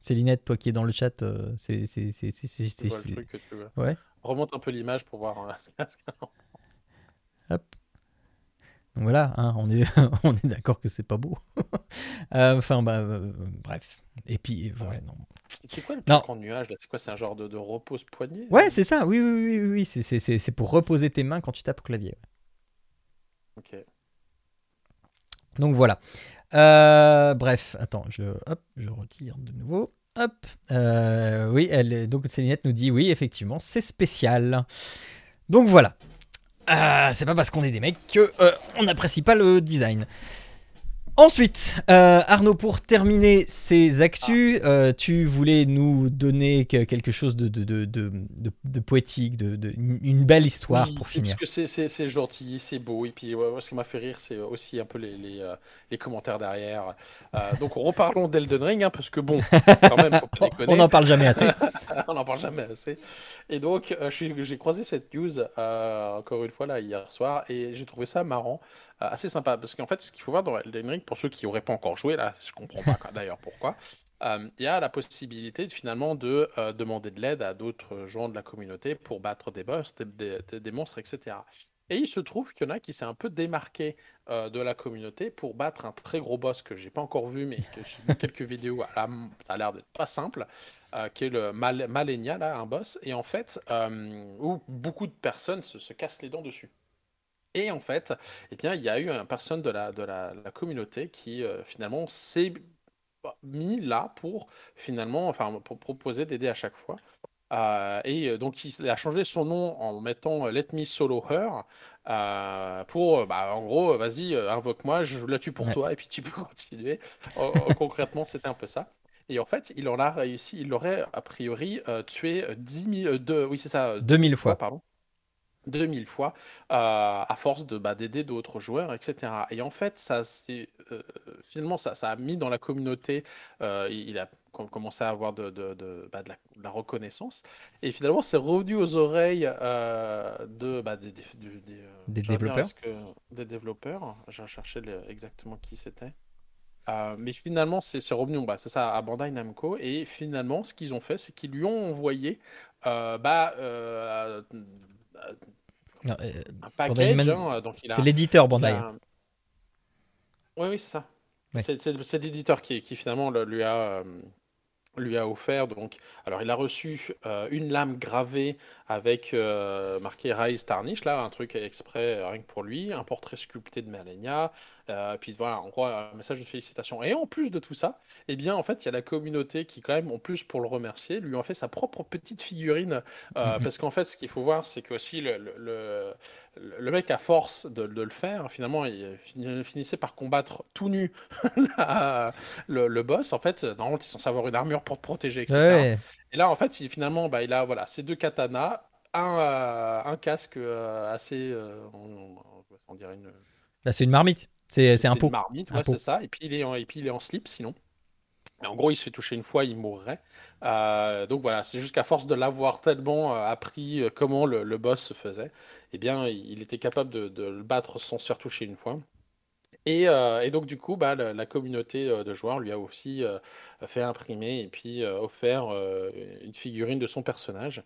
D: Célinette, toi qui es dans le chat, euh, c'est. Ouais.
E: Remonte un peu l'image pour voir euh, ce qu'elle en pense.
D: Hop. Donc voilà, hein, on est, on est d'accord que c'est pas beau. Euh, Enfin, bah, euh, bref. Et puis, ouais, non.
E: C'est quoi le truc en nuage là? C'est quoi C'est un genre de, de repose-poignet?
D: Ouais, c'est ça, oui, oui, oui, oui, c'est- c'est- C'est c'est pour reposer tes mains quand tu tapes au clavier.
E: Ok.
D: Donc voilà. Euh, bref, attends, je, hop, je retire de nouveau. Hop. Euh, oui, elle, donc Célinette nous dit oui, effectivement, c'est spécial. Donc voilà. Euh, c'est pas parce qu'on est des mecs que euh, on n'apprécie pas le design. Ensuite, euh, Arnaud, pour terminer ces actus, euh, tu voulais nous donner que- quelque chose de, de, de, de, de- de poétique, une belle histoire
E: Oui,
D: pour finir.
E: Parce que c'est- gentil, c'est beau. Et puis, ouais, ce qui m'a fait rire, c'est aussi un peu les, les, euh, les commentaires derrière. Euh, donc, reparlons d'Elden Ring, hein, parce que bon, quand même, faut pas déconner.
D: On n'en parle jamais assez.
E: On n'en parle jamais assez. Et donc, j'ai croisé cette news, encore une fois, là, hier soir, et j'ai trouvé ça marrant, assez sympa. Parce qu'en fait, ce qu'il faut voir dans Elden Ring, pour ceux qui n'auraient pas encore joué, là, je comprends pas d'ailleurs pourquoi, euh, il y a la possibilité de, finalement de euh, demander de l'aide à d'autres gens de la communauté pour battre des boss, des, des- monstres, etc. Et il se trouve qu'il y en a qui s'est un peu démarqué euh, de la communauté pour battre un très gros boss que j'ai pas encore vu, mais que j'ai vu quelques vidéos. à la- ça a l'air d'être pas simple, euh, qui est le Mal Malenia, là, un boss, et en fait, euh, où beaucoup de personnes se, se cassent les dents dessus. Et en fait, eh bien, il y a eu une personne de la, de la, la communauté qui euh, finalement s'est mis là pour finalement, enfin, pour proposer d'aider à chaque fois. Euh, et euh, donc, il a changé son nom en mettant Let me solo her euh, pour, bah, en gros, vas-y, invoque-moi, je la tue pour
D: Ouais.
E: toi et puis tu peux continuer. Oh, oh, concrètement, c'était un peu ça. Et en fait, il en a réussi, il aurait a priori euh, tué euh, 10 000, euh, deux- oui, c'est ça, euh,
D: 2000 fois.
E: pardon. 2000 fois, euh, à force de bah, d'aider d'autres joueurs, etc. Et en fait, ça, c'est, euh, finalement, ça, ça a mis dans la communauté, euh, il a com- commencé à avoir de, de, de- bah, de la, de la reconnaissance. Et finalement, c'est revenu aux oreilles euh, de, bah, des,
D: développeurs.
E: que- des développeurs. J'ai cherché exactement qui c'était. Euh, mais finalement, c'est revenu bah, c'est ça, à Bandai Namco. Et finalement, ce qu'ils ont fait, c'est qu'ils lui ont envoyé euh, bah, euh,
D: Non, euh,
E: un
D: Bandai
E: package.
D: Man-
E: hein, donc il a,
D: c'est l'éditeur Bandai.
E: a- Oui, oui, c'est ça.
D: Ouais.
E: C'est c'est- c'est l'éditeur qui, qui finalement le- lui a, euh, lui a offert. Donc, alors, il a reçu euh, une lame gravée avec marqué Rise Tarnish, là, un truc exprès rien que pour lui, un portrait sculpté de Malenia. Euh, puis voilà, en gros, un message de félicitations. Et en plus de tout ça, eh bien, en fait, il y a la communauté qui, quand même, en plus pour le remercier, lui ont fait sa propre petite figurine. euh,
D: Mhm.
E: Parce qu'en fait, ce qu'il faut voir, c'est que aussi le, le, le- le mec, à force de, de le faire, finalement, il fin- finissait par combattre tout nu la- le, le boss. En fait, normalement, il est censé avoir une armure pour te protéger, etc.
D: Ouais.
E: Et là, en fait, il, finalement, bah, il a voilà, ces deux katanas, un, euh, un casque euh, assez. euh, on, on dirait une.
D: Là, c'est une marmite. C'est un
E: une
D: pot.
E: marmite, ouais, c'est ça. Et puis, il est en, et puis, il est en slip, sinon. Mais en gros, il se fait toucher une fois, il mourrait. Euh, donc voilà, c'est juste qu'à force de l'avoir tellement euh, appris euh, comment le, le boss se faisait, eh bien, il était capable de, de le battre sans se faire toucher une fois. Et, et donc du coup, bah, la, la communauté de joueurs lui a aussi fait imprimer et puis offert une figurine de son personnage.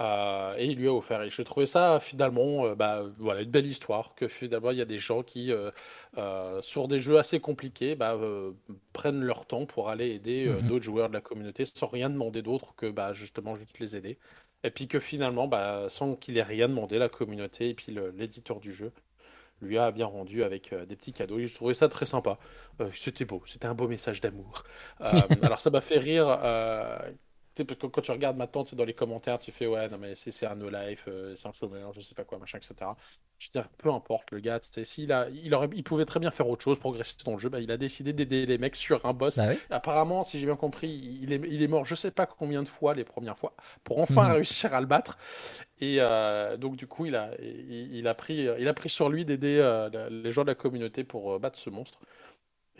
E: Euh, et il lui a offert. Et je trouvais ça finalement, euh, bah, voilà, une belle histoire. Que finalement, il y a des gens qui, euh, sur des jeux assez compliqués, bah, prennent leur temps pour aller aider
D: Mhm.
E: d'autres joueurs de la communauté sans rien demander d'autre que bah, justement juste les aider. Et puis que finalement, bah, sans qu'il ait rien demandé, la communauté et puis l'éditeur du jeu lui a bien rendu avec des petits cadeaux. Et je trouvais ça très sympa. C'était beau, c'était un beau message d'amour. Alors ça m'a fait rire. Euh, t'es- quand tu regardes maintenant, tu sais, dans les commentaires, tu fais ouais, non mais c'est un no life, euh, c'est un chômeur, je sais pas quoi, machin, etc. Je veux dire, peu importe, le gars, s'il a, il aurait, il pouvait très bien faire autre chose, progresser dans le jeu, bah, il a décidé d'aider les mecs sur un boss.
D: Bah oui.
E: Apparemment, si j'ai bien compris, il est, il est mort je sais pas combien de fois les premières fois pour enfin
D: Mhm.
E: réussir à le battre. Et euh, donc du coup, il a, il, il a pris, il a pris sur lui d'aider euh, les gens de la communauté pour battre ce monstre.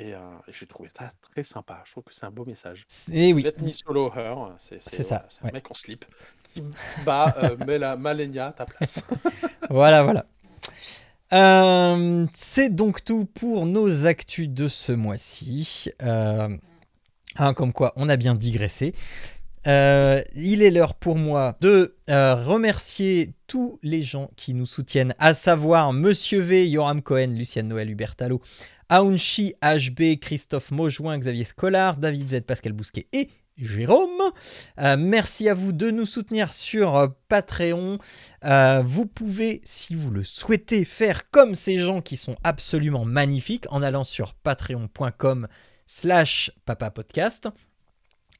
E: Et, euh, et j'ai trouvé ça très sympa. Je trouve que c'est un beau message.
D: Et oui.
E: Let me solo her, c'est
D: ça,
E: voilà, c'est un
D: ouais.
E: mec en slip qui bat euh, Mela- Malenia à ta place.
D: Voilà, voilà. Euh, c'est donc tout pour nos actus de ce mois-ci. Euh, hein, comme quoi, on a bien digressé. Euh, il est l'heure pour moi de euh, remercier tous les gens qui nous soutiennent, à savoir Monsieur V, Yoram Cohen, Luciane Noël, Hubert Talot, Aounchi, HB, Christophe Maujoin, Xavier Scolar, David Z, Pascal Bousquet et Jérôme. Euh, merci à vous de nous soutenir sur euh, Patreon. Euh, vous pouvez, si vous le souhaitez, faire comme ces gens qui sont absolument magnifiques en allant sur patreon.com slash papapodcast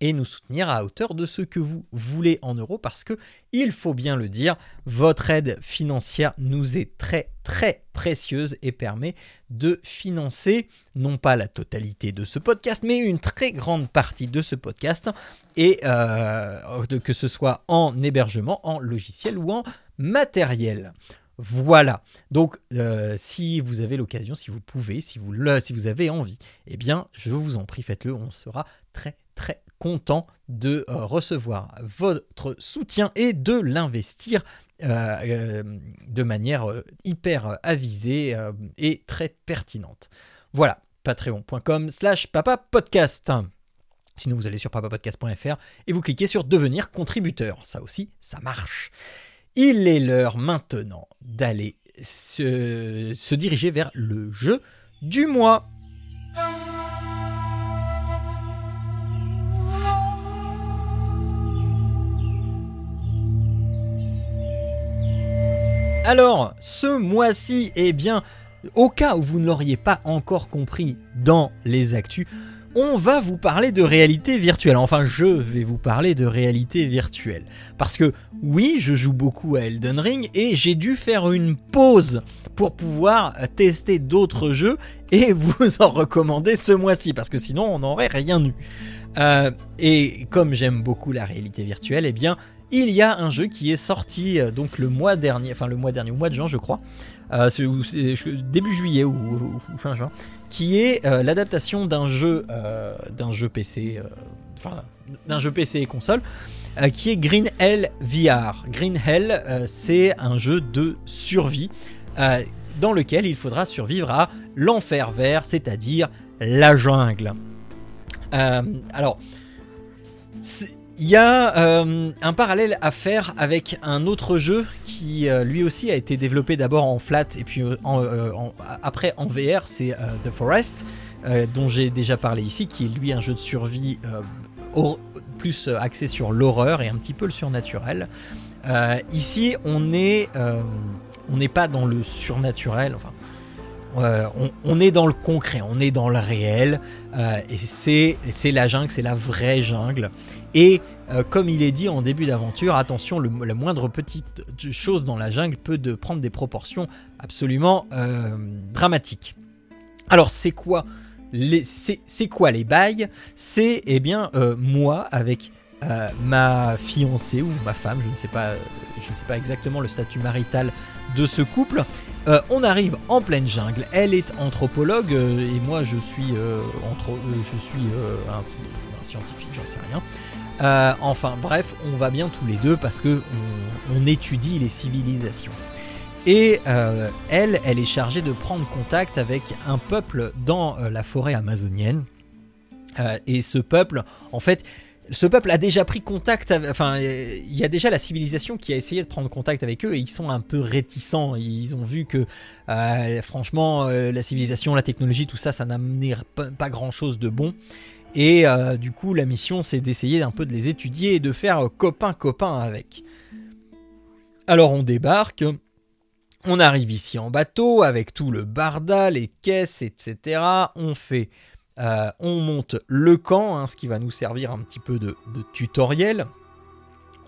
D: et nous soutenir à hauteur de ce que vous voulez en euros parce que, il faut bien le dire, votre aide financière nous est très très précieuse et permet de financer non pas la totalité de ce podcast, mais une très grande partie de ce podcast, et euh, que ce soit en hébergement, en logiciel ou en matériel. Voilà. Donc, euh, si vous avez l'occasion, si vous pouvez, si vous, le- si vous avez envie, eh bien, je vous en prie, faites-le. On sera très, très content de euh, recevoir votre soutien et de l'investir euh, euh, de manière hyper avisée et très pertinente. Voilà, patreon.com slash papapodcast. Sinon, vous allez sur papapodcast.fr et vous cliquez sur devenir contributeur. Ça aussi, ça marche. Il est l'heure maintenant d'aller se, se diriger vers le jeu du mois. Alors, ce mois-ci, eh bien, au cas où vous ne l'auriez pas encore compris dans les actus, on va vous parler de réalité virtuelle. Enfin, je vais vous parler de réalité virtuelle. Parce que oui, je joue beaucoup à Elden Ring et j'ai dû faire une pause pour pouvoir tester d'autres jeux et vous en recommander ce mois-ci. Parce que sinon, on n'aurait rien eu. Euh, et comme j'aime beaucoup la réalité virtuelle, eh bien, il y a un jeu qui est sorti euh, donc le mois dernier, enfin le mois dernier, au mois de juin, je crois, euh, début juillet ou, fin juin, qui est euh, l'adaptation d'un jeu, d'un jeu PC, d'un jeu PC et console, qui est Green Hell VR. Green Hell, c'est un jeu de survie dans lequel il faudra survivre à l'enfer vert, c'est-à-dire la jungle. Alors, il y a euh, un parallèle à faire avec un autre jeu qui euh, lui aussi a été développé d'abord en flat et puis euh, après en VR, c'est The Forest, dont j'ai déjà parlé ici, qui est lui un jeu de survie plus axé sur l'horreur et un petit peu le surnaturel. Ici, on est, on n'est pas dans le surnaturel. Euh, on, est dans le concret, on est dans le réel, euh, et c'est la jungle, c'est la vraie jungle. Et euh, comme il est dit en début d'aventure, attention, la moindre petite chose dans la jungle peut de prendre des proportions absolument dramatiques. Alors c'est quoi les, bails? C'est eh bien moi avec ma fiancée ou ma femme, je ne sais pas, je ne sais pas exactement le statut marital de ce couple. Euh, on arrive en pleine jungle. Elle est anthropologue euh, et moi je suis euh, un, scientifique, j'en sais rien. Enfin bref, on va bien tous les deux parce que on, étudie les civilisations. Et elle, elle est chargée de prendre contact avec un peuple dans la forêt amazonienne. Et ce peuple, en fait, ce peuple a déjà pris contact, avec- enfin, il y a déjà la civilisation qui a essayé de prendre contact avec eux et ils sont un peu réticents. Ils ont vu que, euh, franchement, euh, la civilisation, la technologie, tout ça, ça n'amenait pas, pas grand-chose de bon. Et euh, du coup, la mission, c'est d'essayer un peu de les étudier et de faire copain-copain avec. Alors, on débarque. On arrive ici en bateau avec tout le barda, les caisses, etc. On fait Euh, on monte le camp, hein, ce qui va nous servir un petit peu de, tutoriel.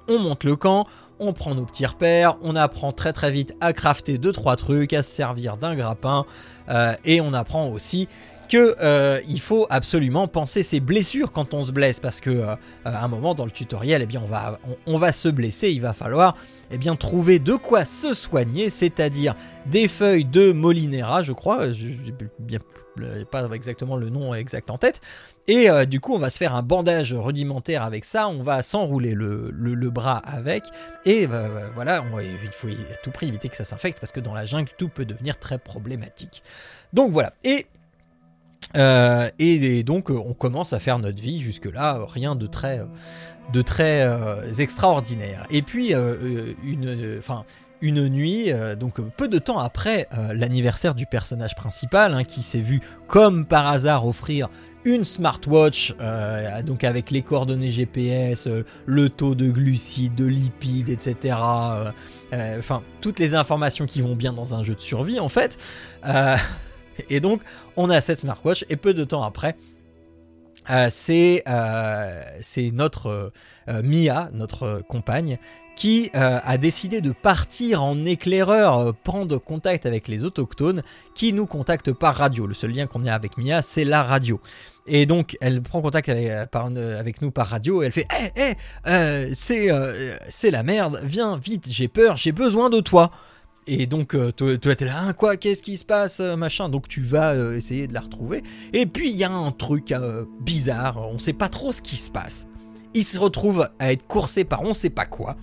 D: On monte le camp, on prend nos petits repères, on apprend très très vite à crafter 2-3 trucs, à se servir d'un grappin, euh, et on apprend aussi que euh, il faut absolument penser ses blessures quand on se blesse parce que euh, à un moment dans le tutoriel eh bien on va on, va se blesser il va falloir eh bien trouver de quoi se soigner c'est-à-dire des feuilles de molinera je crois j'ai bien pas exactement le nom exact en tête et euh, du coup on va se faire un bandage rudimentaire avec ça on va s'enrouler le, le- bras avec et euh, voilà on il faut à tout prix éviter que ça s'infecte parce que dans la jungle tout peut devenir très problématique. Donc voilà. Et euh, et, donc euh, on commence à faire notre vie jusque là rien de très euh, de très extraordinaire. Et puis une enfin une nuit donc peu de temps après l'anniversaire du personnage principal hein, qui s'est vu comme par hasard offrir une smartwatch donc avec les coordonnées GPS le taux de glucides de lipides etc enfin toutes les informations qui vont bien dans un jeu de survie en fait et donc on a cette smartwatch et peu de temps après euh, c'est euh, c'est notre euh, Mia, notre compagne, qui a décidé de partir en éclaireur, prendre contact avec les autochtones, qui nous contactent par radio. Le seul lien qu'on a avec Mia, c'est la radio. Et donc, elle prend contact avec, nous par radio et elle fait Hé, hé, euh, c'est euh, c'est la merde, viens vite, j'ai peur, j'ai besoin de toi. Et donc, euh, toi, t'es là, Hein, quoi, qu'est-ce qui se passe, euh, machin. Donc, tu vas euh, essayer de la retrouver. Et puis, il y a un truc bizarre, on sait pas trop ce qui se passe. Il se retrouve à être coursé par on sait pas quoi.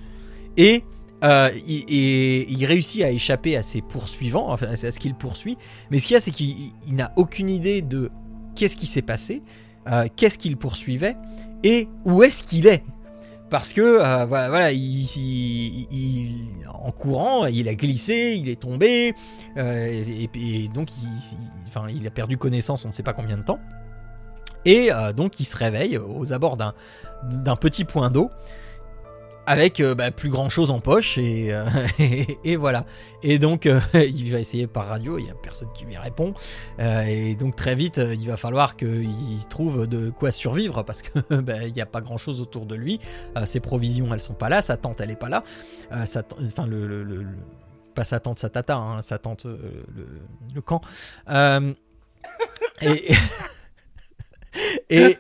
D: Et il, il réussit à échapper à ses poursuivants, enfin, à ce qu'il poursuit. Mais ce qu'il y a, c'est qu'il il n'a aucune idée de qu'est-ce qui s'est passé, qu'est-ce qu'il poursuivait et où est-ce qu'il est. Parce que euh, voilà, il, en courant, il a glissé, il est tombé, euh, et, donc il, a perdu connaissance, on ne sait pas combien de temps. Et euh, donc il se réveille aux abords d'un petit point d'eau avec euh, bah, plus grand chose en poche et, euh, et, voilà. Et donc euh, il va essayer par radio il y a personne qui lui répond. Et donc très vite il va falloir qu'il trouve de quoi survivre parce que bah, il n'y a pas grand chose autour de lui. Ses provisions elles sont pas là sa tante elle est pas là. Sa enfin le, pas sa tante sa tata hein, sa tante le, camp. Et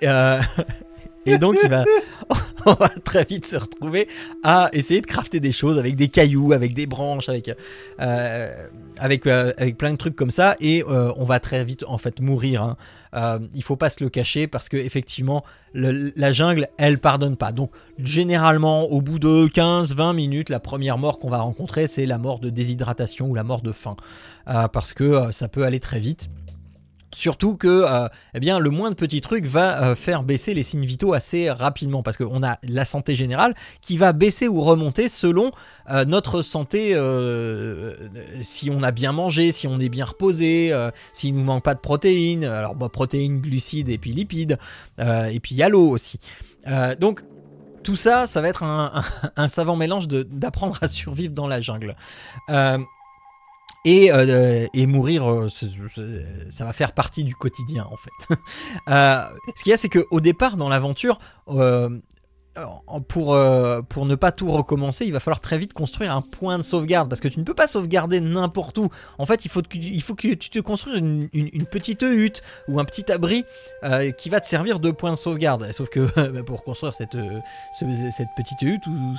D: et donc il va on va très vite se retrouver à essayer de crafter des choses avec des cailloux, avec des branches, avec euh, euh, avec plein de trucs comme ça, et euh, on va très vite en fait mourir. hein. Il faut pas se le cacher parce que effectivement la jungle elle pardonne pas. Donc généralement au bout de 15-20 minutes, la première mort qu'on va rencontrer c'est la mort de déshydratation ou la mort de faim, parce que ça peut aller très vite. Surtout que euh, eh bien, le moins de petits trucs va euh, faire baisser les signes vitaux assez rapidement parce qu'on a la santé générale qui va baisser ou remonter selon euh, notre santé, euh, si on a bien mangé, si on est bien reposé, s'il nous manque pas de protéines, alors bah, protéines, glucides et puis lipides, et puis il y a l'eau aussi. Donc tout ça, ça va être un, un- savant mélange d'apprendre à survivre dans la jungle. Euh, et, euh, et mourir, euh, ça va faire partie du quotidien en fait. Ce qu'il y a, c'est qu'au départ dans l'aventure, en- pour, euh, pour ne pas tout recommencer, il va falloir très vite construire un point de sauvegarde parce que tu ne peux pas sauvegarder n'importe où. En fait, il faut, que, il faut que tu te construises une, une- petite hutte ou un petit abri euh, qui va te servir de point de sauvegarde. Sauf que bah, pour construire cette, euh, ce- cette petite hutte ou,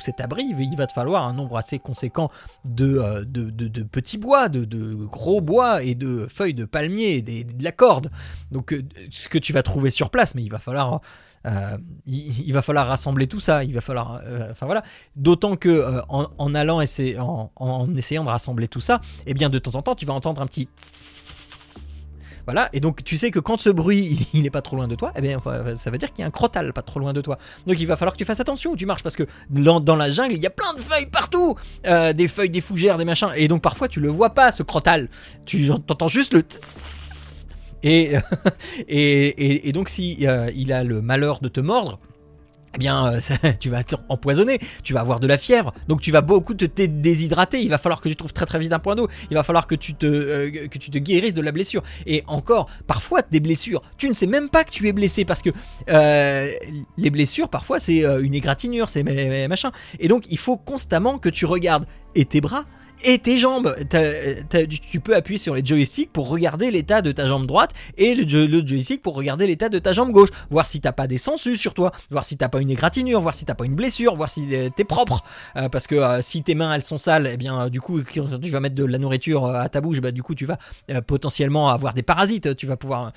D: cet abri, il va- te falloir un nombre assez conséquent de, de, de- petits bois, de, gros bois et de feuilles de palmier, et de la corde. Donc ce que tu vas trouver sur place, mais il va falloir... euh, il, va falloir rassembler tout ça, il va falloir, euh, enfin voilà. D'autant que euh, en, en allant essayer, en, essayant de rassembler tout ça, eh bien de temps en temps, tu vas entendre un petit voilà, et donc tu sais que quand ce bruit il, il est pas trop loin de toi, eh bien ça veut dire qu'il y a un crotal pas trop loin de toi. Donc il va falloir que tu fasses attention où tu marches parce que dans, la jungle il y a plein de feuilles partout, des feuilles, des fougères, des machins, et donc parfois tu le vois pas ce crotal, tu entends juste le et, et, et, donc si euh, il a le malheur de te mordre, eh bien, euh, tu vas être empoisonné, tu vas avoir de la fièvre, donc tu vas beaucoup te te déshydrater. Il va falloir que tu trouves très très vite un point d'eau. Il va falloir que tu te euh, que tu te guérisses de la blessure. Et encore, parfois des blessures, tu ne sais même pas que tu es blessé parce que les blessures, parfois c'est une égratignure, c'est ma- ma- machin. Et donc il faut constamment que tu regardes et tes bras et tes jambes. Tu- peux appuyer sur les joysticks pour regarder l'état de ta jambe droite et le, jo- le joystick pour regarder l'état de ta jambe gauche. Voir si t'as pas des sangsues sur toi, voir si t'as pas une égratignure, voir si t'as pas une blessure, voir si euh, t'es propre. Euh, parce que euh, si tes mains elles sont sales, eh bien du coup tu vas mettre de la nourriture à ta bouche, bah du coup tu vas potentiellement avoir des parasites. Tu vas pouvoir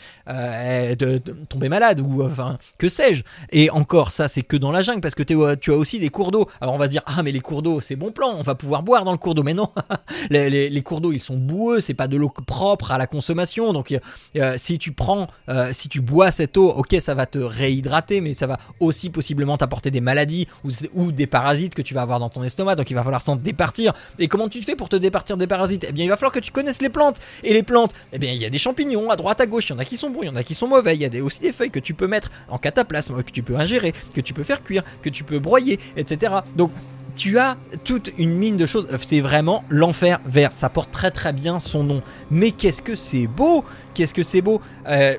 D: tomber malade ou enfin que sais-je. Et encore ça c'est que dans la jungle parce que tu as aussi des cours d'eau. Alors on va se dire ah mais les cours d'eau c'est bon plan, on va pouvoir boire dans le cours d'eau. Mais non, les, cours d'eau ils sont boueux, c'est pas de l'eau propre à la consommation. Donc euh, euh, si tu prends, euh, si tu bois cette eau, ok ça va te réhydrater, mais ça va aussi possiblement t'apporter des maladies ou, des parasites que tu vas avoir dans ton estomac. Donc il va falloir s'en départir. Et comment tu te fais pour te départir des parasites? Eh bien il va falloir que tu connaisses les plantes. Et les plantes, eh bien il y a des champignons à droite à gauche. Il y en a qui sont bons, il y en a qui sont mauvais. Il y a aussi des feuilles que tu peux mettre en cataplasme, que tu peux ingérer, que tu peux faire cuire, que tu peux broyer, etc. Donc tu as toute une mine de choses. C'est vraiment l'enfer vert. Ça porte très très bien son nom. Mais qu'est-ce que c'est beau? Qu'est-ce que c'est beau? Euh,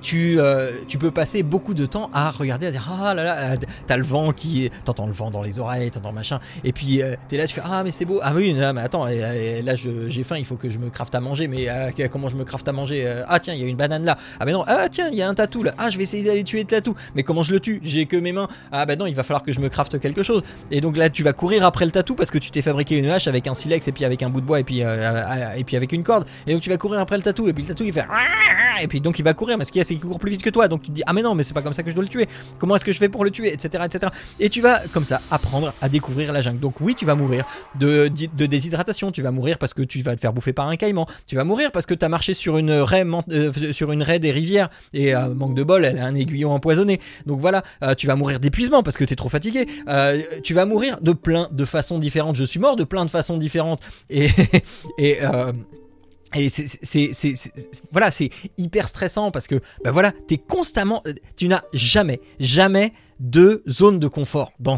D: tu, euh, tu peux passer beaucoup de temps à regarder, à dire ah là là, euh, t'as le vent qui est, t'entends le vent dans les oreilles, t'entends machin, et puis euh, t'es là, tu fais ah mais c'est beau, ah oui, mais attends, et, et là j'ai faim, il faut que je me crafte à manger, mais euh, comment je me crafte à manger Euh, Ah tiens, il y a une banane là, ah mais non, ah tiens, il y a un tatou là, ah je vais essayer d'aller tuer le tatou, mais comment je le tue? J'ai que mes mains, ah bah non, il va falloir que je me crafte quelque chose, et donc là tu vas courir après le tatou parce que tu t'es fabriqué une hache avec un silex et puis avec un bout de bois et puis euh, euh, et puis avec une corde, et donc tu vas courir après le tatou et puis le tatou il fait et puis donc il va courir. Mais ce qu'il y a c'est qu'il court plus vite que toi. Donc tu te dis ah mais non mais c'est pas comme ça que je dois le tuer. Comment est-ce que je fais pour le tuer etc etc et tu vas comme ça apprendre à découvrir la jungle. Donc oui tu vas mourir de, déshydratation. Tu vas mourir parce que tu vas te faire bouffer par un caïman. Tu vas mourir parce que tu as marché sur une raie euh, sur une raie des rivières. Et euh, manque de bol elle a un aiguillon empoisonné. Donc voilà euh, tu vas mourir d'épuisement parce que tu es trop fatigué. Tu vas mourir de plein de façons différentes. Je suis mort de plein de façons différentes. Et et et c'est, voilà, c'est hyper stressant parce que, bah voilà, t'es constamment, tu n'as jamais, jamais de zone de confort dans,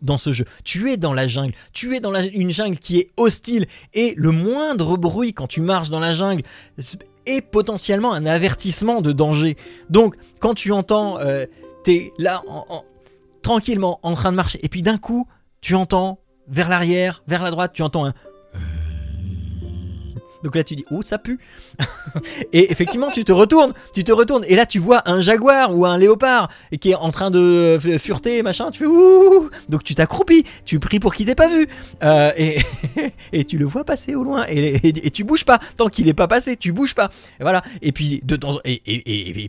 D: dans ce jeu. Tu es dans la jungle, tu es dans une jungle qui est hostile et le moindre bruit quand tu marches dans la jungle est potentiellement un avertissement de danger. Donc, quand tu entends, euh, t'es là en- en- tranquillement en train de marcher et puis d'un coup, tu entends vers l'arrière, vers la droite, tu entends un donc là tu dis oh ça pue. Et effectivement tu te retournes tu te retournes. Et là tu vois un jaguar ou un léopard qui est en train de f- fureter machin. Tu fais ouh. Donc tu t'accroupis tu pries pour qu'il t'ait pas vu. Euh, et, et tu le vois passer au loin. Et, et- et tu bouges pas. Tant qu'il est pas passé tu bouges pas. Et voilà. Et puis de temps et,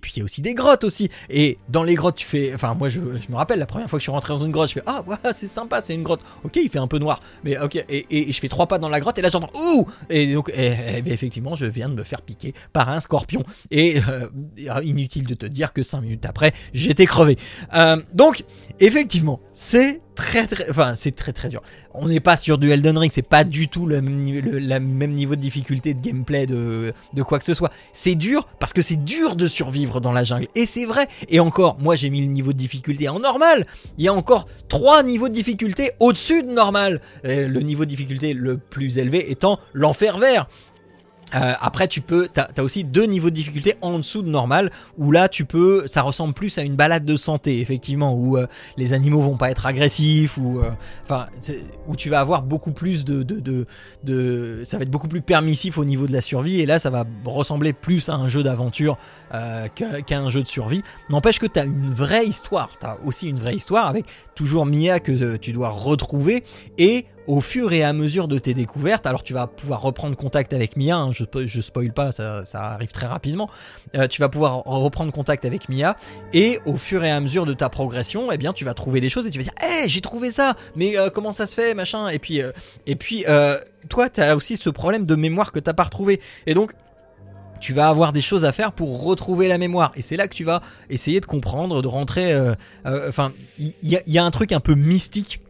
D: puis il y a aussi des grottes aussi. Et dans les grottes tu fais enfin moi je, je me rappelle la première fois que je suis rentré dans une grotte je fais ah ouais, c'est sympa c'est une grotte. Ok il fait un peu noir. Mais ok. Et je fais trois pas dans la grotte et là j'entends ouh. Et donc eh, eh, ben, effectivement je viens de me faire piquer par un scorpion. Et euh, inutile de te dire que cinq minutes après j'étais crevé. Euh, donc effectivement c'est très très enfin c'est très très dur. On n'est pas sur du Elden Ring c'est pas du tout le même, niveau, de difficulté de gameplay de, de quoi que ce soit. C'est dur parce que c'est dur de survivre dans la jungle. Et c'est vrai. Et encore moi j'ai mis le niveau de difficulté en normal. Il y a encore trois niveaux de difficulté au-dessus de normal. Le niveau de difficulté le plus élevé étant l'enfer vert euh, après, tu peux, t'as as aussi deux niveaux de difficulté en dessous de normal, où là, tu peux, ça ressemble plus à une balade de santé, effectivement, où euh, les animaux vont pas être agressifs, ou euh, enfin, où tu vas avoir beaucoup plus de, de, de, ça va être beaucoup plus permissif au niveau de la survie, et là, ça va ressembler plus à un jeu d'aventure qu'à un jeu de survie. N'empêche que tu as une vraie histoire, tu as aussi une vraie histoire avec toujours Mia que tu dois retrouver, et au fur et à mesure de tes découvertes, alors tu vas pouvoir reprendre contact avec Mia, hein, je, je spoil pas, ça, arrive très rapidement, Euh, tu vas pouvoir reprendre contact avec Mia, et au fur et à mesure de ta progression, eh bien tu vas trouver des choses et tu vas dire, hé, j'ai trouvé ça, mais euh, comment ça se fait, machin, et puis, euh, et puis toi, tu as aussi ce problème de mémoire que t'as pas retrouvé, et donc tu vas avoir des choses à faire pour retrouver la mémoire. Et c'est là que tu vas essayer de comprendre, de rentrer. Enfin, il y a un truc un peu mystique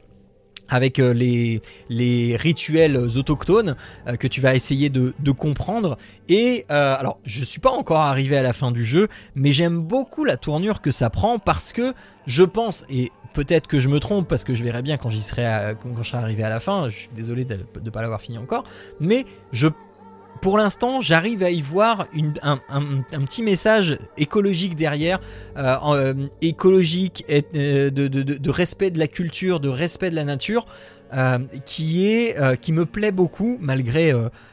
D: avec euh, les, rituels autochtones euh, que tu vas essayer de, comprendre. Et euh, alors, je suis pas encore arrivé à la fin du jeu, mais j'aime beaucoup la tournure que ça prend parce que je pense, et peut-être que je me trompe parce que je verrai bien quand quand je serai arrivé à la fin. Je suis désolé de ne pas l'avoir fini encore, mais je pour l'instant, j'arrive à y voir une- un, un- un petit message écologique derrière, euh, euh, écologique, et, euh, de, de- de- de respect de la culture, de respect de la nature, qui est, qui me plaît beaucoup malgré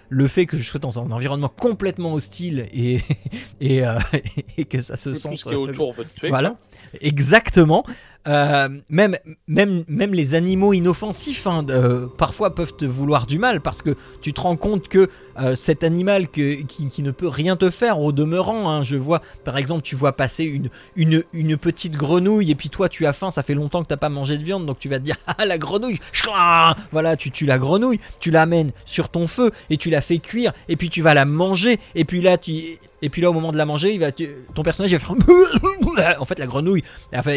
D: le fait que je sois dans un environnement complètement hostile et et, et que ça se
E: Tout
D: sent
E: ce qui est autour veut te tuer.
D: voilà,
E: quoi.
D: exactement. Euh, même, même, même les animaux inoffensifs, hein, euh, parfois peuvent te vouloir du mal parce que tu te rends compte que euh, cet animal que- qui, qui ne peut rien te faire au demeurant, hein, je vois, par exemple, tu vois passer une, une, une petite grenouille et puis toi tu as faim, ça fait longtemps que t'as pas mangé de viande, donc tu vas te dire ah la grenouille, voilà, tu tues la grenouille, tu l'amènes sur ton feu et tu la fais cuire et puis tu vas la manger et puis là tu et puis là au moment de la manger, il va tu- ton personnage il va faire en fait la grenouille Enfin,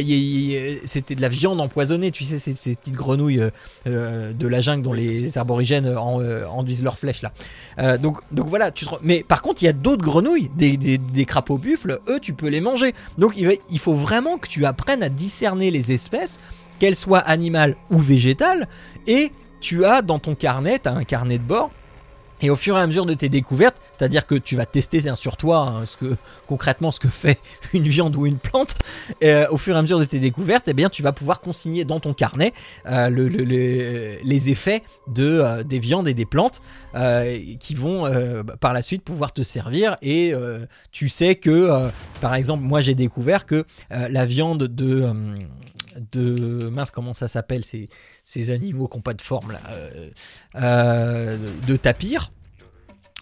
D: c'était de la viande empoisonnée, tu sais, ces, ces petites grenouilles euh, euh, de la jungle dont les arborigènes en- euh, enduisent leurs flèches là. Euh, donc, donc voilà, tu te mais par contre, il y a d'autres grenouilles, des, des- crapauds buffles, eux, tu peux les manger. Donc il, il faut vraiment que tu apprennes à discerner les espèces, qu'elles soient animales ou végétales, et tu as dans ton carnet, tu as un carnet de bord. Et au fur et à mesure de tes découvertes, c'est-à-dire que tu vas tester sur toi hein, concrètement ce que fait une viande ou une plante, euh, au fur et à mesure de tes découvertes, eh bien, tu vas pouvoir consigner dans ton carnet euh, le- le- le- les effets de, euh, des viandes et des plantes qui vont par la suite pouvoir te servir. Et tu sais que, par exemple, moi j'ai découvert que la viande de, de mince, comment ça s'appelle ces, ces animaux qui n'ont pas de forme là, euh, euh, de tapir.